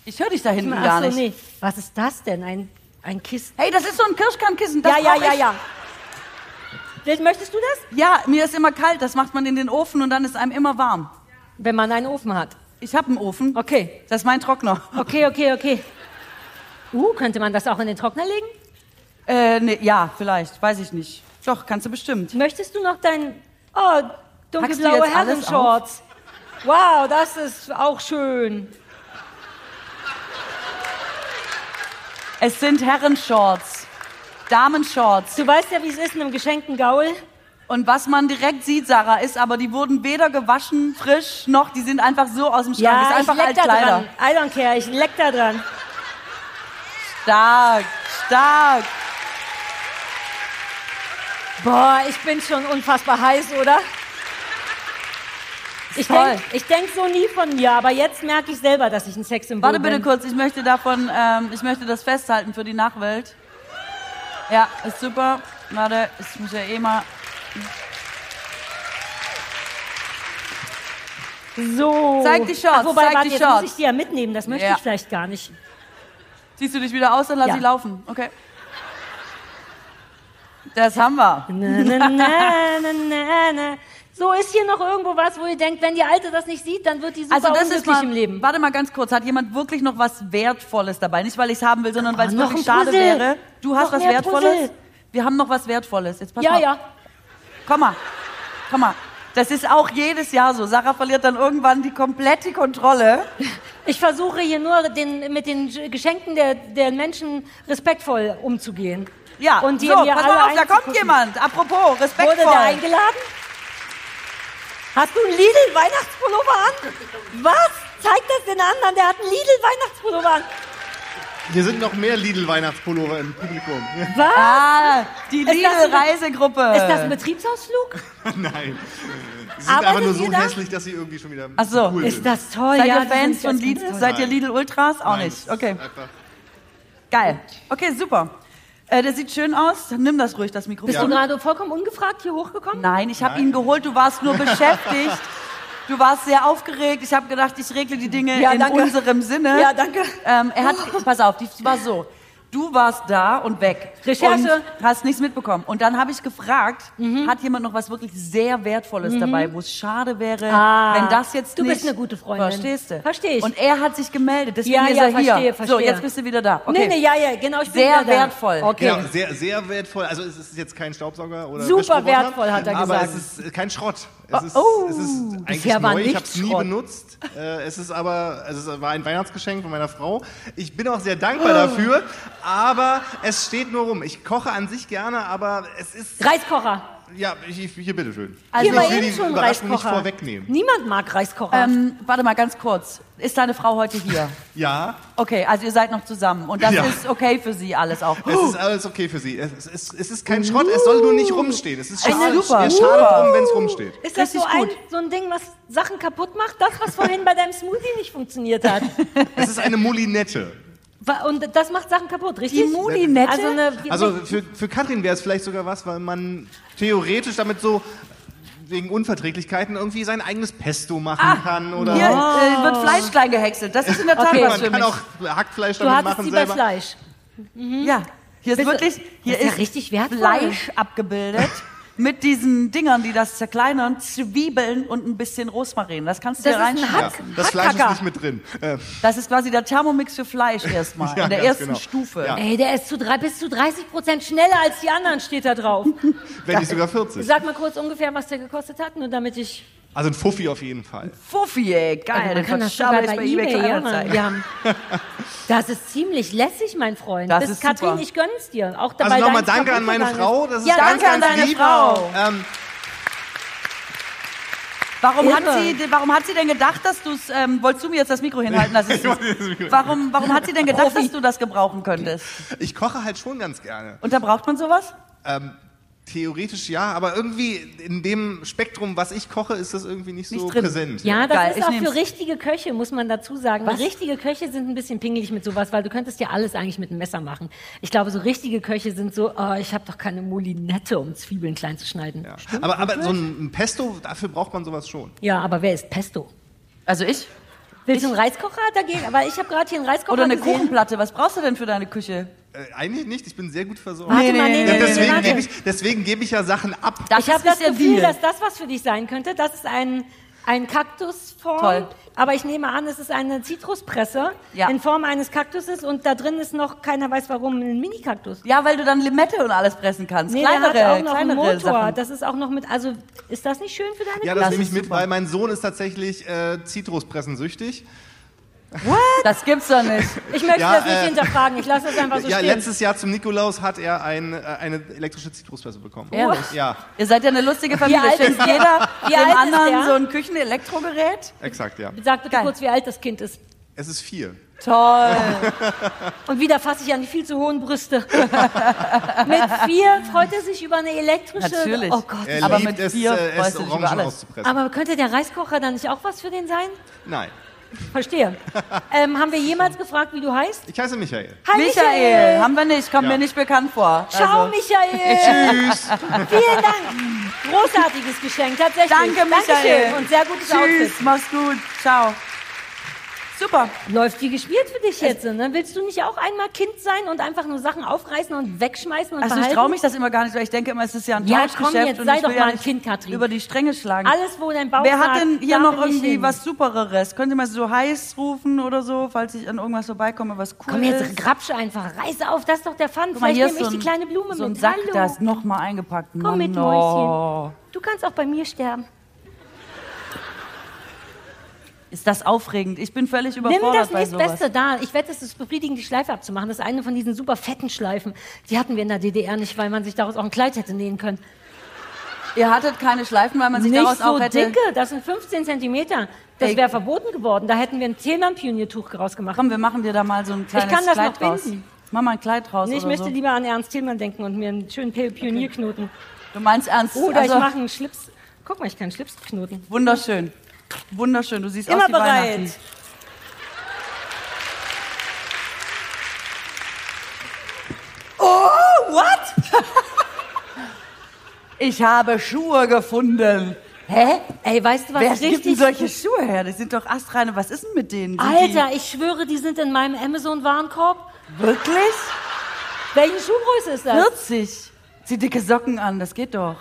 Speaker 3: Ich höre dich da hinten gar
Speaker 2: Ach so,
Speaker 3: nicht.
Speaker 2: nee. Was ist das denn? Ein, ein Kissen?
Speaker 3: Hey, das ist so ein Kirschkernkissen. Das
Speaker 2: Ja, ja, ja,
Speaker 3: ich.
Speaker 2: ja. Möchtest du das?
Speaker 3: Ja, mir ist immer kalt. Das macht man in den Ofen und dann ist einem immer warm.
Speaker 2: Wenn man einen Ofen hat.
Speaker 3: Ich habe einen Ofen.
Speaker 2: Okay.
Speaker 3: Das ist mein Trockner.
Speaker 2: Okay, okay, okay. Uh, könnte man das auch in den Trockner legen?
Speaker 3: Äh, nee, ja, vielleicht. Weiß ich nicht. Doch, kannst du bestimmt.
Speaker 2: Möchtest du noch dein... Oh, dunkelblaue Herrenshorts. Wow, das ist auch schön.
Speaker 3: Es sind Herrenshorts, Damenshorts.
Speaker 2: Du weißt ja, wie es ist in einem geschenkten Gaul.
Speaker 3: Und was man direkt sieht, Sarah, ist aber, die wurden weder gewaschen, frisch, noch die sind einfach so aus dem Schrank.
Speaker 2: Ja,
Speaker 3: ist
Speaker 2: ich
Speaker 3: einfach
Speaker 2: leck da
Speaker 3: Altkleider.
Speaker 2: dran. I don't care, ich leck da dran.
Speaker 3: Stark, stark.
Speaker 2: Boah, ich bin schon unfassbar heiß, oder? Ich denke ich denk so nie von mir, aber jetzt merke ich selber, dass ich ein Sexsymbol
Speaker 3: Warte
Speaker 2: bin.
Speaker 3: bitte kurz, ich möchte davon, ähm, ich möchte das festhalten für die Nachwelt. Ja, ist super. Warte, ich muss ja eh mal.
Speaker 2: So.
Speaker 3: Zeig die Shorts,
Speaker 2: Ach, wobei,
Speaker 3: zeig
Speaker 2: warte,
Speaker 3: die
Speaker 2: jetzt
Speaker 3: Shorts.
Speaker 2: muss ich die ja mitnehmen. Das möchte
Speaker 3: Ja.
Speaker 2: ich vielleicht gar nicht.
Speaker 3: Ziehst du dich wieder aus, dann lass
Speaker 2: Ja.
Speaker 3: laufen. Okay. Das haben wir.
Speaker 2: Na, na, na, na, na, na. So ist hier noch irgendwo was, wo ihr denkt, wenn die Alte das nicht sieht, dann wird die super
Speaker 3: Also das ist mal,
Speaker 2: im Leben.
Speaker 3: Warte mal ganz kurz, hat jemand wirklich noch was Wertvolles dabei? Nicht, weil ich es haben will, sondern weil es
Speaker 2: Oh,
Speaker 3: wirklich schade
Speaker 2: Puzzle.
Speaker 3: wäre. Du hast
Speaker 2: Noch
Speaker 3: was Wertvolles?
Speaker 2: Puzzle.
Speaker 3: Wir haben noch was Wertvolles. Jetzt pass
Speaker 2: Ja,
Speaker 3: mal.
Speaker 2: ja.
Speaker 3: Komm mal. Komm mal. Das ist auch jedes Jahr so. Sarah verliert dann irgendwann die komplette Kontrolle.
Speaker 2: Ich versuche hier nur den, mit den Geschenken der, der Menschen respektvoll umzugehen.
Speaker 3: Ja,
Speaker 2: Und die
Speaker 3: so, pass mal auf, da kommt jemand. Apropos, respektvoll.
Speaker 2: Wurde der eingeladen? Hast du einen Lidl-Weihnachtspullover an? Was? Zeig das den anderen, der hat einen Lidl-Weihnachtspullover an.
Speaker 9: Hier sind noch mehr Lidl-Weihnachtspullover im Publikum.
Speaker 2: Was?
Speaker 3: Ah, die
Speaker 2: Ist das ein-
Speaker 3: Lidl-Reisegruppe.
Speaker 2: Ist das ein Betriebsausflug?
Speaker 9: Nein. Sie sind einfach nur so
Speaker 2: da?
Speaker 9: hässlich, dass sie irgendwie schon wieder
Speaker 3: Ach so.
Speaker 9: cool
Speaker 2: Ist
Speaker 9: sind.
Speaker 2: das toll?
Speaker 3: Seid
Speaker 2: ja,
Speaker 3: ihr Fans von Lidl? Seid ihr. Lidl-Ultras? Auch
Speaker 9: Nein,
Speaker 3: nicht. Okay, geil. Okay, super. Äh, der sieht schön aus. Nimm das ruhig, das Mikrofon.
Speaker 2: Bist du gerade vollkommen ungefragt hier hochgekommen?
Speaker 3: Nein, ich habe ihn geholt. Du warst nur beschäftigt. Du warst sehr aufgeregt. Ich habe gedacht, ich regle die Dinge
Speaker 2: Ja,
Speaker 3: in
Speaker 2: danke.
Speaker 3: unserem Sinne.
Speaker 2: Ja, danke.
Speaker 3: Ähm, er hat, pass auf, die war so. Du warst da und weg.
Speaker 2: Recherche.
Speaker 3: Und hast nichts mitbekommen. Und dann habe ich gefragt, hat jemand noch was wirklich sehr Wertvolles dabei, wo es schade wäre,
Speaker 2: Ah,
Speaker 3: wenn das jetzt
Speaker 2: du
Speaker 3: nicht...
Speaker 2: bist eine gute Freundin.
Speaker 3: Verstehst du?
Speaker 2: Versteh ich.
Speaker 3: Und er hat sich gemeldet, deswegen
Speaker 2: Ja,
Speaker 3: ist
Speaker 2: ja,
Speaker 3: er hier.
Speaker 2: verstehe,
Speaker 3: So,
Speaker 2: verstehe.
Speaker 3: jetzt bist du wieder da. Okay.
Speaker 2: Nee, nee, ja, ja, genau, ich bin
Speaker 3: Sehr
Speaker 2: wieder da.
Speaker 3: wertvoll.
Speaker 2: Okay.
Speaker 9: Genau, sehr, sehr wertvoll. Also es ist jetzt kein Staubsauger oder
Speaker 2: Super wertvoll, hat er
Speaker 9: aber
Speaker 2: gesagt.
Speaker 9: es ist kein Schrott. Es ist,
Speaker 3: Oh,
Speaker 9: es ist eigentlich neu. Ich habe es nie benutzt. Äh, es ist aber, also es war ein Weihnachtsgeschenk von meiner Frau. Ich bin auch sehr dankbar dafür, aber es steht nur rum. Ich koche an sich gerne, aber es ist,
Speaker 2: Reiskocher.
Speaker 9: ja, ich, hier bitteschön.
Speaker 3: Also
Speaker 2: Hier war
Speaker 9: ich will
Speaker 2: eben
Speaker 9: die
Speaker 2: schon ein
Speaker 9: Überraschung nicht
Speaker 2: Reiskocher.
Speaker 9: vorwegnehmen.
Speaker 2: Niemand mag Reiskocher.
Speaker 3: Ähm, warte mal ganz kurz. Ist deine Frau heute hier?
Speaker 9: Ja,
Speaker 3: Okay, also ihr seid noch zusammen und das
Speaker 9: Ja.
Speaker 3: ist okay für sie alles auch.
Speaker 9: es ist alles okay für sie. Es ist, es ist kein Schrott, es soll nur nicht rumstehen. Es ist
Speaker 3: Eine
Speaker 9: schade,
Speaker 3: super.
Speaker 9: es schade drum, wenn es rumsteht.
Speaker 2: ist das so
Speaker 3: richtig
Speaker 2: ein,
Speaker 3: gut.
Speaker 2: so ein Ding, was Sachen kaputt macht? Das, was vorhin bei deinem Smoothie nicht funktioniert hat.
Speaker 9: Es ist eine Moulinette.
Speaker 2: Und das macht Sachen kaputt, richtig?
Speaker 3: Die Moulinette?
Speaker 2: Also, eine,
Speaker 9: Also für, für Katrin wäre es vielleicht sogar was, weil man theoretisch damit so wegen Unverträglichkeiten irgendwie sein eigenes Pesto machen kann oder
Speaker 3: Hier äh, wird Fleisch klein gehäckselt. Das ist in der Tat
Speaker 2: Okay.
Speaker 3: was
Speaker 9: man
Speaker 3: für
Speaker 9: kann
Speaker 3: mich.
Speaker 9: auch Hackfleisch
Speaker 2: du
Speaker 9: damit
Speaker 2: hattest
Speaker 9: machen
Speaker 2: sie bei
Speaker 9: selber.
Speaker 2: Fleisch.
Speaker 3: Ja, hier ist
Speaker 2: Bist du-
Speaker 3: wirklich hier
Speaker 2: ist ja richtig wertvoll.
Speaker 3: Fleisch abgebildet mit diesen Dingern, die das zerkleinern, Zwiebeln und ein bisschen Rosmarin. Das kannst du
Speaker 2: Das
Speaker 3: dir
Speaker 2: ist ein
Speaker 3: reinschneiden.
Speaker 9: Ja, das Fleisch ist
Speaker 2: Hackhacker.
Speaker 9: nicht mit drin. Äh,
Speaker 3: Das ist quasi der Thermomix für Fleisch erstmal
Speaker 9: Ja,
Speaker 3: in der ersten
Speaker 9: genau.
Speaker 3: Stufe.
Speaker 9: Ja.
Speaker 2: Ey, der ist zu drei, bis zu 30 Prozent schneller als die anderen, steht da drauf.
Speaker 9: wenn nicht sogar 40.
Speaker 2: Sag mal kurz ungefähr, was der gekostet hat, nur damit ich...
Speaker 9: Also ein Fuffi auf jeden Fall.
Speaker 3: Fuffi, ey, geil.
Speaker 2: man
Speaker 3: den
Speaker 2: kann das sogar bei
Speaker 3: bei eBay
Speaker 2: eBay, ja, Mann. Haben, das ist ziemlich lässig, mein Freund.
Speaker 3: Das
Speaker 2: Das
Speaker 3: ist
Speaker 2: Katrin,
Speaker 3: super.
Speaker 2: ich gönn's dir. Auch dabei
Speaker 9: Also nochmal danke an meine Frau. Das ist
Speaker 2: ja,
Speaker 9: ganz,
Speaker 2: danke an
Speaker 9: ganz
Speaker 2: deine
Speaker 9: lieb.
Speaker 2: Frau.
Speaker 9: Ähm,
Speaker 3: Warum hat, sie, warum hat sie denn gedacht, dass du es, ähm, wolltest du mir jetzt das Mikro hinhalten? Das ist, warum, warum hat sie denn gedacht, dass du das gebrauchen könntest?
Speaker 9: ich koche halt schon ganz gerne.
Speaker 3: Und da braucht man sowas?
Speaker 9: Ähm, theoretisch ja, aber irgendwie in dem Spektrum, was ich koche, ist das irgendwie nicht so
Speaker 3: Nicht drin.
Speaker 9: präsent.
Speaker 2: Ja, das
Speaker 3: Geil,
Speaker 2: ist auch
Speaker 3: nehm's.
Speaker 2: für richtige Köche, muss man dazu sagen.
Speaker 3: Was?
Speaker 2: Richtige Köche sind ein bisschen pingelig mit sowas, weil du könntest ja alles eigentlich mit einem Messer machen. Ich glaube, so richtige Köche sind so, oh, ich habe doch keine Moulinette, um Zwiebeln klein zu schneiden.
Speaker 9: Ja. Aber, aber so ein Pesto, dafür braucht man sowas schon.
Speaker 2: Ja, aber wer ist Pesto?
Speaker 3: Also ich?
Speaker 2: Willst du einen Reiskocher dagegen? Aber ich habe gerade hier einen Reiskocher
Speaker 3: Oder eine
Speaker 2: gesehen.
Speaker 3: Kuchenplatte. Was brauchst du denn für deine Küche?
Speaker 9: Äh, eigentlich nicht, ich bin sehr gut versorgt.
Speaker 2: Warte
Speaker 3: Nee,
Speaker 2: mal,
Speaker 3: nee,
Speaker 2: nee,
Speaker 3: nee,
Speaker 2: nee,
Speaker 9: Ja,
Speaker 2: nee,
Speaker 9: deswegen gebe ich, deswegen gebe ich ja Sachen ab.
Speaker 3: Das
Speaker 2: ich habe das Gefühl, dass das was für dich sein könnte. Das ist ein, ein Kaktusform.
Speaker 3: Toll.
Speaker 2: Aber ich nehme an, es ist eine Zitruspresse
Speaker 3: Ja.
Speaker 2: in Form eines Kaktuses und da drin ist noch, keiner weiß warum, ein Mini-Kaktus.
Speaker 3: Ja, weil du dann Limette und alles pressen kannst.
Speaker 2: Nee,
Speaker 3: kleinere,
Speaker 2: der hat auch noch einen Motor.
Speaker 3: Sachen.
Speaker 2: Das ist auch noch mit, also ist das nicht schön für deine
Speaker 9: Ja, das
Speaker 3: Das
Speaker 9: nehme ich
Speaker 3: ist
Speaker 9: mit, weil mein Sohn ist tatsächlich äh, Zitruspressensüchtig.
Speaker 3: Das gibt's doch nicht.
Speaker 2: Ich möchte
Speaker 9: Ja,
Speaker 2: das nicht
Speaker 9: äh,
Speaker 2: hinterfragen. Ich lasse das einfach so
Speaker 9: ja,
Speaker 2: stehen.
Speaker 9: letztes Jahr zum Nikolaus hat er ein, äh, eine elektrische Zitruspresse bekommen.
Speaker 3: Ehrlich?
Speaker 9: Ja,
Speaker 3: Ihr seid ja eine lustige Familie.
Speaker 2: Wie alt ist der?
Speaker 3: jeder
Speaker 2: Wie
Speaker 3: dem
Speaker 2: alt ist
Speaker 3: anderen
Speaker 2: der?
Speaker 3: so ein Küchenelektrogerät?
Speaker 9: exakt, ja.
Speaker 2: Sag bitte
Speaker 3: Geil.
Speaker 2: kurz, wie alt das Kind ist.
Speaker 9: Es ist vier.
Speaker 3: Toll.
Speaker 2: Und wieder fasse ich an die viel zu hohen Brüste. mit vier freut er sich über eine elektrische.
Speaker 3: Natürlich.
Speaker 2: Oh Gott.
Speaker 9: Er
Speaker 3: Aber
Speaker 9: liebt
Speaker 3: mit
Speaker 9: es,
Speaker 3: vier
Speaker 9: äh, es
Speaker 3: über
Speaker 9: Orangen
Speaker 3: alles.
Speaker 9: auszupressen.
Speaker 2: Aber könnte der Reiskocher dann nicht auch was für den sein?
Speaker 9: Nein.
Speaker 2: Verstehe. ähm, haben wir jemals gefragt, wie du heißt?
Speaker 9: Ich heiße Michael.
Speaker 2: Hi,
Speaker 3: Michael, haben wir nicht, kommt
Speaker 9: Ja.
Speaker 3: mir nicht bekannt vor.
Speaker 2: Ciao,
Speaker 3: Also,
Speaker 2: Michael.
Speaker 9: Tschüss.
Speaker 2: Vielen Dank. Großartiges Geschenk, tatsächlich.
Speaker 3: Danke, Michael.
Speaker 2: Dankeschön. Und sehr gutes Outfit.
Speaker 3: Tschüss, mach's gut. Ciao. Super.
Speaker 2: Läuft wie gespielt für dich jetzt. Ne? Willst du nicht auch einmal Kind sein und einfach nur Sachen aufreißen und wegschmeißen und
Speaker 3: Also ich
Speaker 2: behalten?
Speaker 3: traue mich das immer gar nicht, weil ich denke immer, es ist ja ein
Speaker 2: Ja,
Speaker 3: Tauschgeschäft.
Speaker 2: komm jetzt,
Speaker 3: und
Speaker 2: sei
Speaker 3: ich
Speaker 2: doch
Speaker 3: will
Speaker 2: mal ein
Speaker 3: nicht
Speaker 2: Kind, Katrin.
Speaker 3: Über die Stränge schlagen.
Speaker 2: Alles, wo dein Bauch
Speaker 3: Wer hat
Speaker 2: sagt,
Speaker 3: denn hier
Speaker 2: da
Speaker 3: noch
Speaker 2: will ich
Speaker 3: irgendwie
Speaker 2: hin.
Speaker 3: was Supereres? Könnt ihr mal so heiß rufen oder so, falls ich an irgendwas vorbeikomme, was cool
Speaker 2: Komm jetzt,
Speaker 3: ist?
Speaker 2: grapsch einfach. Reiß auf, das ist doch der Fun.
Speaker 3: Guck mal,
Speaker 2: Vielleicht
Speaker 3: hier
Speaker 2: nehme
Speaker 3: ist
Speaker 2: ich
Speaker 3: so
Speaker 2: die
Speaker 3: ein,
Speaker 2: kleine Blume
Speaker 3: so ein
Speaker 2: mit.
Speaker 3: Sack,
Speaker 2: Hallo.
Speaker 3: da ist nochmal eingepackt.
Speaker 2: Komm mit,
Speaker 3: oh.
Speaker 2: Mäuschen. Du kannst auch bei mir sterben.
Speaker 3: Ist das aufregend? Ich bin völlig
Speaker 2: Nimm
Speaker 3: überfordert
Speaker 2: das
Speaker 3: bei
Speaker 2: nächste
Speaker 3: sowas.
Speaker 2: Beste da. Ich wette, es ist befriedigend, die Schleife abzumachen. Das ist eine von diesen super fetten Schleifen. Die hatten wir in der DDR nicht, weil man sich daraus auch ein Kleid hätte nähen können.
Speaker 3: Ihr hattet keine Schleifen, weil man sich
Speaker 2: Nicht
Speaker 3: daraus
Speaker 2: so
Speaker 3: auch hätte...
Speaker 2: dicke, das sind 15 Zentimeter. Das wäre verboten geworden. Da hätten wir ein Thälmann-Pioniertuch rausgemacht.
Speaker 3: Komm, wir machen dir da mal so ein kleines
Speaker 2: kann das
Speaker 3: Kleid
Speaker 2: noch
Speaker 3: raus.
Speaker 2: binden.
Speaker 3: Mach mal ein Kleid raus
Speaker 2: Nee, ich möchte
Speaker 3: so.
Speaker 2: lieber an Ernst Thälmann denken und mir einen schönen Pionierknoten.
Speaker 3: Du meinst ernst?
Speaker 2: Oder
Speaker 3: also,
Speaker 2: ich mache einen Schlips. Guck mal, ich kann einen Schlips knoten.
Speaker 3: Wunderschön. Wunderschön. Du siehst
Speaker 2: Immer
Speaker 3: aus wie
Speaker 2: bereit.
Speaker 3: Weihnachten. Oh, what? ich habe Schuhe gefunden. Hä?
Speaker 2: Ey, weißt du, was
Speaker 3: Wer
Speaker 2: richtig...
Speaker 3: gibt denn solche Schuhe her? Die sind doch astreine. Was ist denn mit denen? Sind
Speaker 2: Alter, ich schwöre, die sind in meinem Amazon-Warenkorb.
Speaker 3: Die wirklich?
Speaker 2: Welche Schuhgröße ist das?
Speaker 3: 40. Zieh dicke Socken an, das geht doch.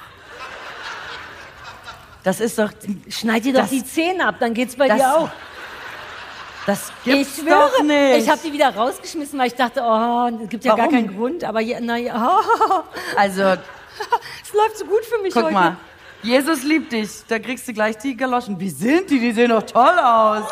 Speaker 3: Das ist doch.
Speaker 2: Schneid dir doch
Speaker 3: Das-
Speaker 2: die Zähne ab, dann geht's bei
Speaker 3: das
Speaker 2: dir auch.
Speaker 3: Das
Speaker 2: Ich
Speaker 3: gibt's
Speaker 2: schwöre,
Speaker 3: doch nicht.
Speaker 2: ich habe die wieder rausgeschmissen, weil ich dachte, oh, es gibt ja gar
Speaker 3: Warum?
Speaker 2: keinen Grund. Aber ja, na ja,
Speaker 3: also,
Speaker 2: es läuft so gut für mich
Speaker 3: guck
Speaker 2: heute.
Speaker 3: mal. Jesus liebt dich. Da kriegst du gleich die Galoschen. Wie sind die? Die sehen doch toll aus.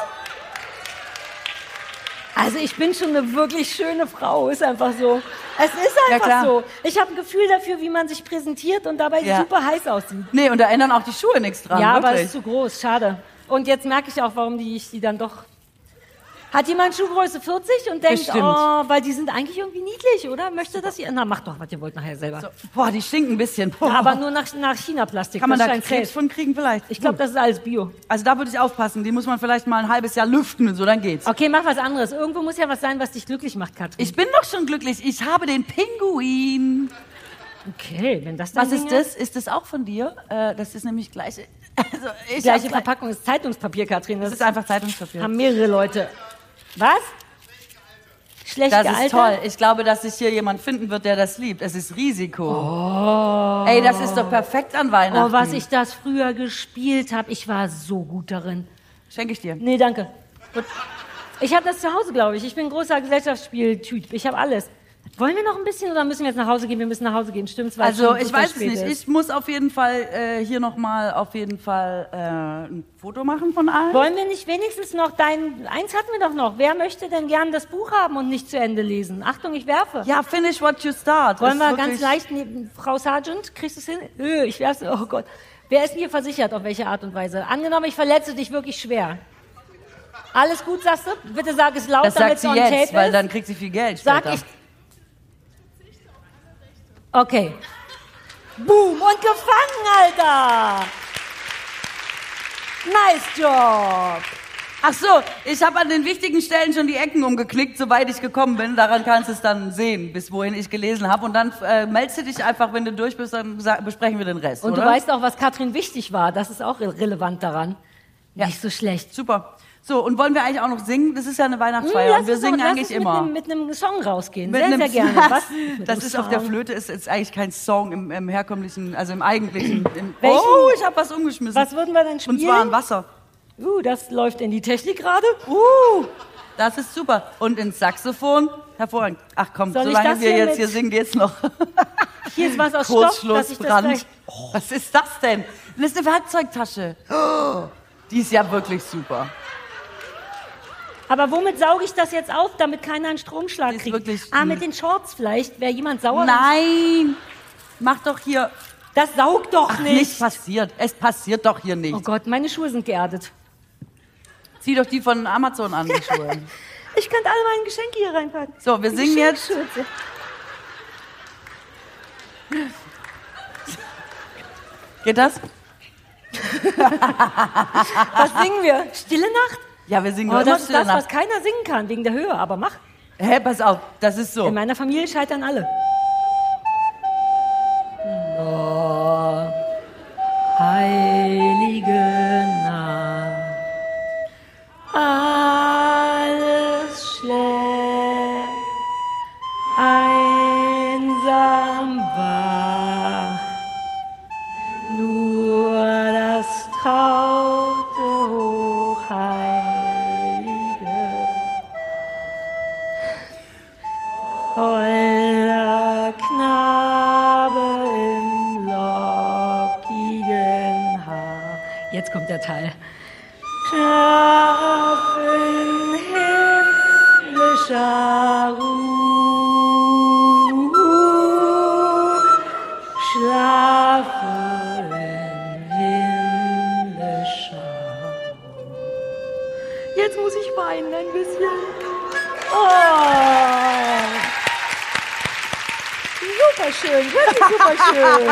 Speaker 2: Also ich bin schon eine wirklich schöne Frau, ist einfach so. Es ist
Speaker 3: Ja,
Speaker 2: einfach
Speaker 3: klar.
Speaker 2: so. Ich habe ein Gefühl dafür, wie man sich präsentiert und dabei
Speaker 3: Ja.
Speaker 2: super heiß aussieht.
Speaker 3: Nee, und da ändern auch die Schuhe nichts dran.
Speaker 2: ja, aber es
Speaker 3: wirklich.
Speaker 2: ist zu groß, schade. Und jetzt merke ich auch, warum die ich die dann doch. Hat jemand Schuhgröße 40 und denkt,
Speaker 3: Bestimmt.
Speaker 2: oh, weil die sind eigentlich irgendwie niedlich, oder? Möchte das ihr? Na, macht doch, was ihr wollt nachher selber.
Speaker 3: Boah, die stinken ein bisschen. Boah.
Speaker 2: Ja, aber nur nach, nach China-Plastik.
Speaker 3: Kann man
Speaker 2: das
Speaker 3: da Krebs von kriegen vielleicht?
Speaker 2: Ich glaube, das ist alles Bio.
Speaker 3: Also da würde ich aufpassen. Die muss man vielleicht mal ein halbes Jahr lüften und so, dann geht's.
Speaker 2: Okay, mach was anderes. Irgendwo muss ja was sein, was dich glücklich macht, Katrin.
Speaker 3: Ich bin doch schon glücklich. Ich habe den Pinguin.
Speaker 2: okay, wenn das dein
Speaker 3: Was ist das? Ist das auch von dir? Äh, das ist nämlich gleiche. Also ich
Speaker 2: Gleiche Verpackung ist Zeitungspapier, Katrin. Das
Speaker 3: Das ist einfach Zeitungspapier.
Speaker 2: haben mehrere Leute. Was? Schlecht
Speaker 3: Das
Speaker 2: gealtert?
Speaker 3: ist toll. Ich glaube, dass sich hier jemand finden wird, der das liebt. Es ist Risiko. Ey, das ist doch perfekt an Weihnachten.
Speaker 2: Oh, was ich das früher gespielt habe. Ich war so gut darin.
Speaker 3: Schenke ich dir.
Speaker 2: Nee, danke. Gut. Ich habe das zu Hause, glaube ich. Ich bin ein großer Gesellschaftsspieltyp. Ich habe alles. Wollen wir noch ein bisschen oder müssen wir jetzt nach Hause gehen? Wir müssen nach Hause gehen, stimmt's? Weil es
Speaker 3: Also ich weiß es nicht.
Speaker 2: ist.
Speaker 3: Ich muss auf jeden Fall äh, hier nochmal auf jeden Fall äh, ein Foto machen von allen.
Speaker 2: Wollen wir nicht wenigstens noch dein... Eins hatten wir doch noch. Wer möchte denn gern das Buch haben und nicht zu Ende lesen? Achtung, ich werfe.
Speaker 3: Ja, finish what you start.
Speaker 2: Wollen wir ganz leicht neben Frau Sargent, kriegst du es hin? Ö, ich werf's, oh Gott. Wer ist mir versichert, auf welche Art und Weise? Angenommen, ich verletze dich wirklich schwer. Alles gut, sagst du? Bitte sag es laut,
Speaker 3: Das
Speaker 2: damit
Speaker 3: sagt sie
Speaker 2: on
Speaker 3: jetzt,
Speaker 2: tape
Speaker 3: weil
Speaker 2: ist.
Speaker 3: dann kriegt sie viel Geld
Speaker 2: Sag
Speaker 3: später.
Speaker 2: ich. Okay. Boom und gefangen, Alter. Nice Job.
Speaker 3: Ach so, ich habe an den wichtigen Stellen schon die Ecken umgeklickt, soweit ich gekommen bin. Daran kannst du es dann sehen, bis wohin ich gelesen habe. Und dann äh, meldest du dich einfach, wenn du durch bist, dann besprechen wir den Rest.
Speaker 2: Und
Speaker 3: oder?
Speaker 2: du weißt auch, was Katrin wichtig war. Das ist auch re relevant daran.
Speaker 3: Ja.
Speaker 2: Nicht so schlecht.
Speaker 3: Super. So, und wollen wir eigentlich auch noch singen? Das ist ja eine
Speaker 2: Hm,
Speaker 3: Weihnachtsfeier
Speaker 2: lass
Speaker 3: und wir singen
Speaker 2: lass
Speaker 3: eigentlich
Speaker 2: uns mit
Speaker 3: immer.
Speaker 2: Nem, mit einem Song rausgehen.
Speaker 3: Mit
Speaker 2: sehr,
Speaker 3: einem-
Speaker 2: sehr gerne. Was?
Speaker 3: Das
Speaker 2: einem
Speaker 3: ist auf der
Speaker 2: Song.
Speaker 3: Flöte, ist, ist eigentlich kein Song im, im herkömmlichen, also im eigentlichen. Im, oh, ich habe was umgeschmissen.
Speaker 2: Was würden wir denn spielen?
Speaker 3: Und zwar ein Wasser.
Speaker 2: Uh, das läuft in die Technik gerade.
Speaker 3: Uh, das ist super. Und ins Saxophon, hervorragend. Ach komm,
Speaker 2: Soll
Speaker 3: solange wir
Speaker 2: hier
Speaker 3: jetzt hier singen, geht's noch.
Speaker 2: Hier ist was aus Stoff,
Speaker 3: Kurzschluss,
Speaker 2: das
Speaker 3: Brand. Oh, was ist das denn? Das ist eine Werkzeugtasche. Oh, die ist ja wirklich super.
Speaker 2: Aber womit sauge ich das jetzt auf, damit keiner einen Stromschlag
Speaker 3: ist
Speaker 2: kriegt?
Speaker 3: wirklich-
Speaker 2: ah, mit den Shorts vielleicht. Wäre jemand sauer?
Speaker 3: Nein, mach doch hier.
Speaker 2: Das saugt doch
Speaker 3: Ach,
Speaker 2: nicht.
Speaker 3: nichts passiert. Es passiert doch hier
Speaker 2: Oh
Speaker 3: nichts.
Speaker 2: Gott, meine Schuhe sind geerdet.
Speaker 3: Zieh doch die von Amazon an, die Schuhe.
Speaker 2: Ich könnte alle meine Geschenke hier reinpacken.
Speaker 3: So, wir singen jetzt. Geht das?
Speaker 2: Was singen wir? Stille Nacht?
Speaker 3: Ja, wir singen
Speaker 2: Oh, das ist das, was keiner singen kann, wegen der Höhe. Aber mach.
Speaker 3: Hä, pass auf, das ist so.
Speaker 2: In meiner Familie scheitern alle. Oh, heilige Nacht, alles schläft, kommt der Teil. Schlaf in himmlischer Ruhe. Schlafe in himmlischer Ruhe. Jetzt muss ich weinen ein bisschen. Oh. Super schön, wirklich super schön.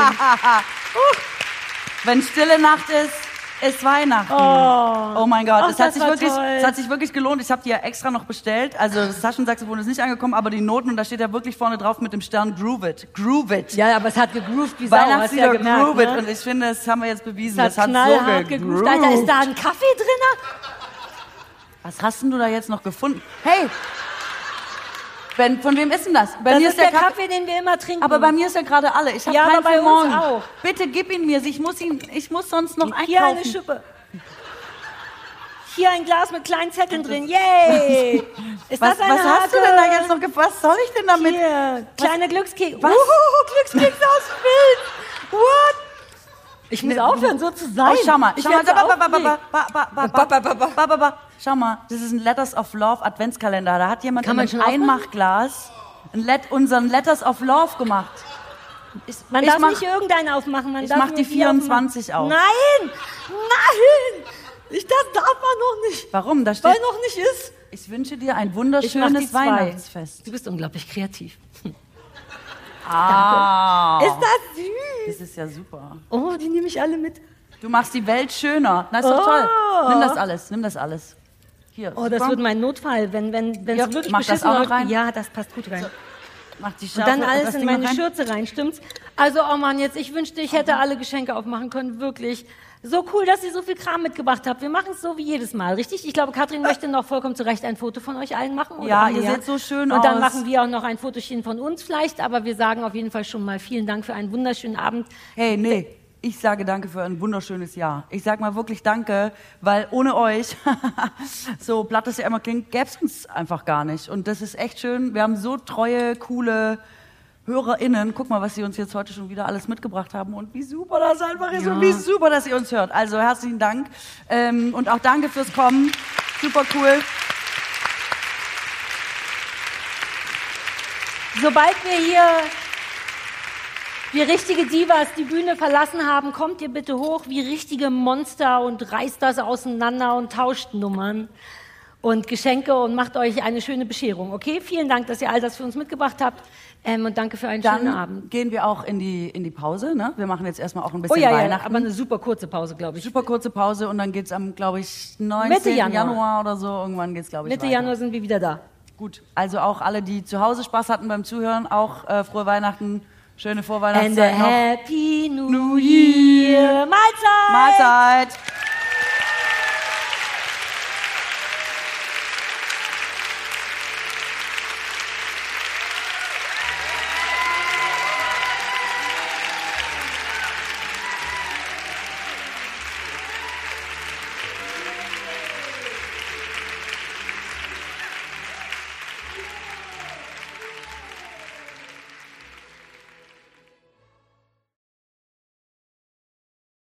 Speaker 3: Wenn stille Nacht ist, ist Weihnachten.
Speaker 2: Oh,
Speaker 3: Oh mein Gott,
Speaker 2: Ach,
Speaker 3: es, hat
Speaker 2: das
Speaker 3: sich wirklich,
Speaker 2: toll.
Speaker 3: es hat sich wirklich gelohnt. Ich habe die ja extra noch bestellt. Also das Taschensaxophon ist nicht angekommen, aber die Noten und da steht ja wirklich vorne drauf mit dem Stern Groove It. Groove It.
Speaker 2: Ja, aber es hat gegroovt wie Sau, hast ja gemerkt,
Speaker 3: Groove It.
Speaker 2: ne?
Speaker 3: Und ich finde, das haben wir jetzt bewiesen.
Speaker 2: Es hat
Speaker 3: das hat
Speaker 2: knallhart
Speaker 3: so
Speaker 2: gegroovt. Alter, ist da ein Kaffee drin?
Speaker 3: Was hast denn du da jetzt noch gefunden? Hey! Ben, von wem ist denn das? Bei
Speaker 2: Das
Speaker 3: mir
Speaker 2: ist der
Speaker 3: Kaffee-
Speaker 2: Kaffee, den wir immer trinken.
Speaker 3: Aber bei mir ist ja gerade alle. Ich habe
Speaker 2: Ja,
Speaker 3: keinen
Speaker 2: aber bei
Speaker 3: für
Speaker 2: uns
Speaker 3: morgen.
Speaker 2: auch.
Speaker 3: Bitte gib ihn mir. Ich muss ihn, ich muss sonst noch
Speaker 2: Hier eine
Speaker 3: einkaufen.
Speaker 2: Schippe. Hier ein Glas mit kleinen Zetteln drin. Yay! Ist
Speaker 3: was
Speaker 2: das eine
Speaker 3: was hast du denn da jetzt noch? ge- Was soll ich denn damit?
Speaker 2: Hier, kleine Glückskekse.
Speaker 3: Was?
Speaker 2: Uhu, Glückskekse aus Bild. What? Ich ne, muss ne. aufhören, so zu sein.
Speaker 3: Oh, schau mal. Schau mal. Schau mal, das ist ein Letters of Love Adventskalender. Da hat jemand
Speaker 2: mit
Speaker 3: einem Einmachglas unseren Letters of Love gemacht.
Speaker 2: Man darf nicht irgendeinen aufmachen.
Speaker 3: Ich mach die 24 auf.
Speaker 2: Nein! Nein! Ich, das darf man noch nicht.
Speaker 3: Warum? Da steht, Weil
Speaker 2: noch nicht ist.
Speaker 3: Ich wünsche dir ein wunderschönes Weihnachtsfest.
Speaker 2: Du bist unglaublich kreativ.
Speaker 3: Ah,
Speaker 2: Ist das süß?
Speaker 3: das ist ja super.
Speaker 2: Oh, die nehme ich alle mit.
Speaker 3: Du machst die Welt schöner. Na, ist doch
Speaker 2: Oh.
Speaker 3: toll. Nimm das alles, nimm das alles. Hier,
Speaker 2: Oh, das wird mein Notfall, wenn wenn wenn
Speaker 3: Ja,
Speaker 2: es wirklich
Speaker 3: das
Speaker 2: beschissen läuft.
Speaker 3: rein.
Speaker 2: Ja, das passt gut rein.
Speaker 3: Mach die
Speaker 2: Und
Speaker 3: Schärfe,
Speaker 2: dann alles
Speaker 3: das
Speaker 2: in meine
Speaker 3: rein.
Speaker 2: Schürze rein, stimmt's? Also, oh Mann, jetzt, ich wünschte, ich hätte alle Geschenke aufmachen können, wirklich. So cool, dass ihr so viel Kram mitgebracht habt. Wir machen es so wie jedes Mal, richtig? Ich glaube, Katrin möchte noch vollkommen zu Recht ein Foto von euch allen machen. Oder?
Speaker 3: Ja, ihr seht so schön
Speaker 2: Und dann
Speaker 3: aus.
Speaker 2: machen wir auch noch ein Fotochen von uns vielleicht, aber wir sagen auf jeden Fall schon mal vielen Dank für einen wunderschönen Abend.
Speaker 3: Hey, nee, ich sage danke für ein wunderschönes Jahr. Ich sage mal wirklich danke, weil ohne euch, so platt es ja immer klingt, gäbe es uns einfach gar nicht. Und das ist echt schön. Wir haben so treue, coole HörerInnen. Guck mal, was sie uns jetzt heute schon wieder alles mitgebracht haben und wie super das einfach ist und wie super, dass ihr uns hört. Also herzlichen Dank ähm, und auch danke fürs Kommen. Super cool.
Speaker 2: Sobald wir hier wie richtige Divas die Bühne verlassen haben, kommt ihr bitte hoch wie richtige Monster und reißt das auseinander und tauscht Nummern und Geschenke und macht euch eine schöne Bescherung. Okay? Vielen Dank, dass ihr all das für uns mitgebracht habt ähm, und danke für einen schönen
Speaker 3: Dann
Speaker 2: Abend.
Speaker 3: gehen wir auch in die, in die Pause. Ne? Wir machen jetzt erstmal auch ein
Speaker 2: Oh
Speaker 3: bisschen
Speaker 2: ja, ja,
Speaker 3: Weihnachten.
Speaker 2: aber eine super kurze Pause, glaube ich.
Speaker 3: super kurze Pause und dann geht's am, glaube ich, 19.
Speaker 2: Mitte Januar.
Speaker 3: Januar. oder so. Irgendwann geht's, glaube ich,
Speaker 2: Mitte
Speaker 3: weiter.
Speaker 2: Januar sind wir wieder da.
Speaker 3: Gut, also auch alle, die zu Hause Spaß hatten beim Zuhören, auch äh, frohe Weihnachten, schöne
Speaker 2: And a
Speaker 3: Vorweihnachtszeit noch.
Speaker 2: happy new year. Mahlzeit!
Speaker 3: Mahlzeit!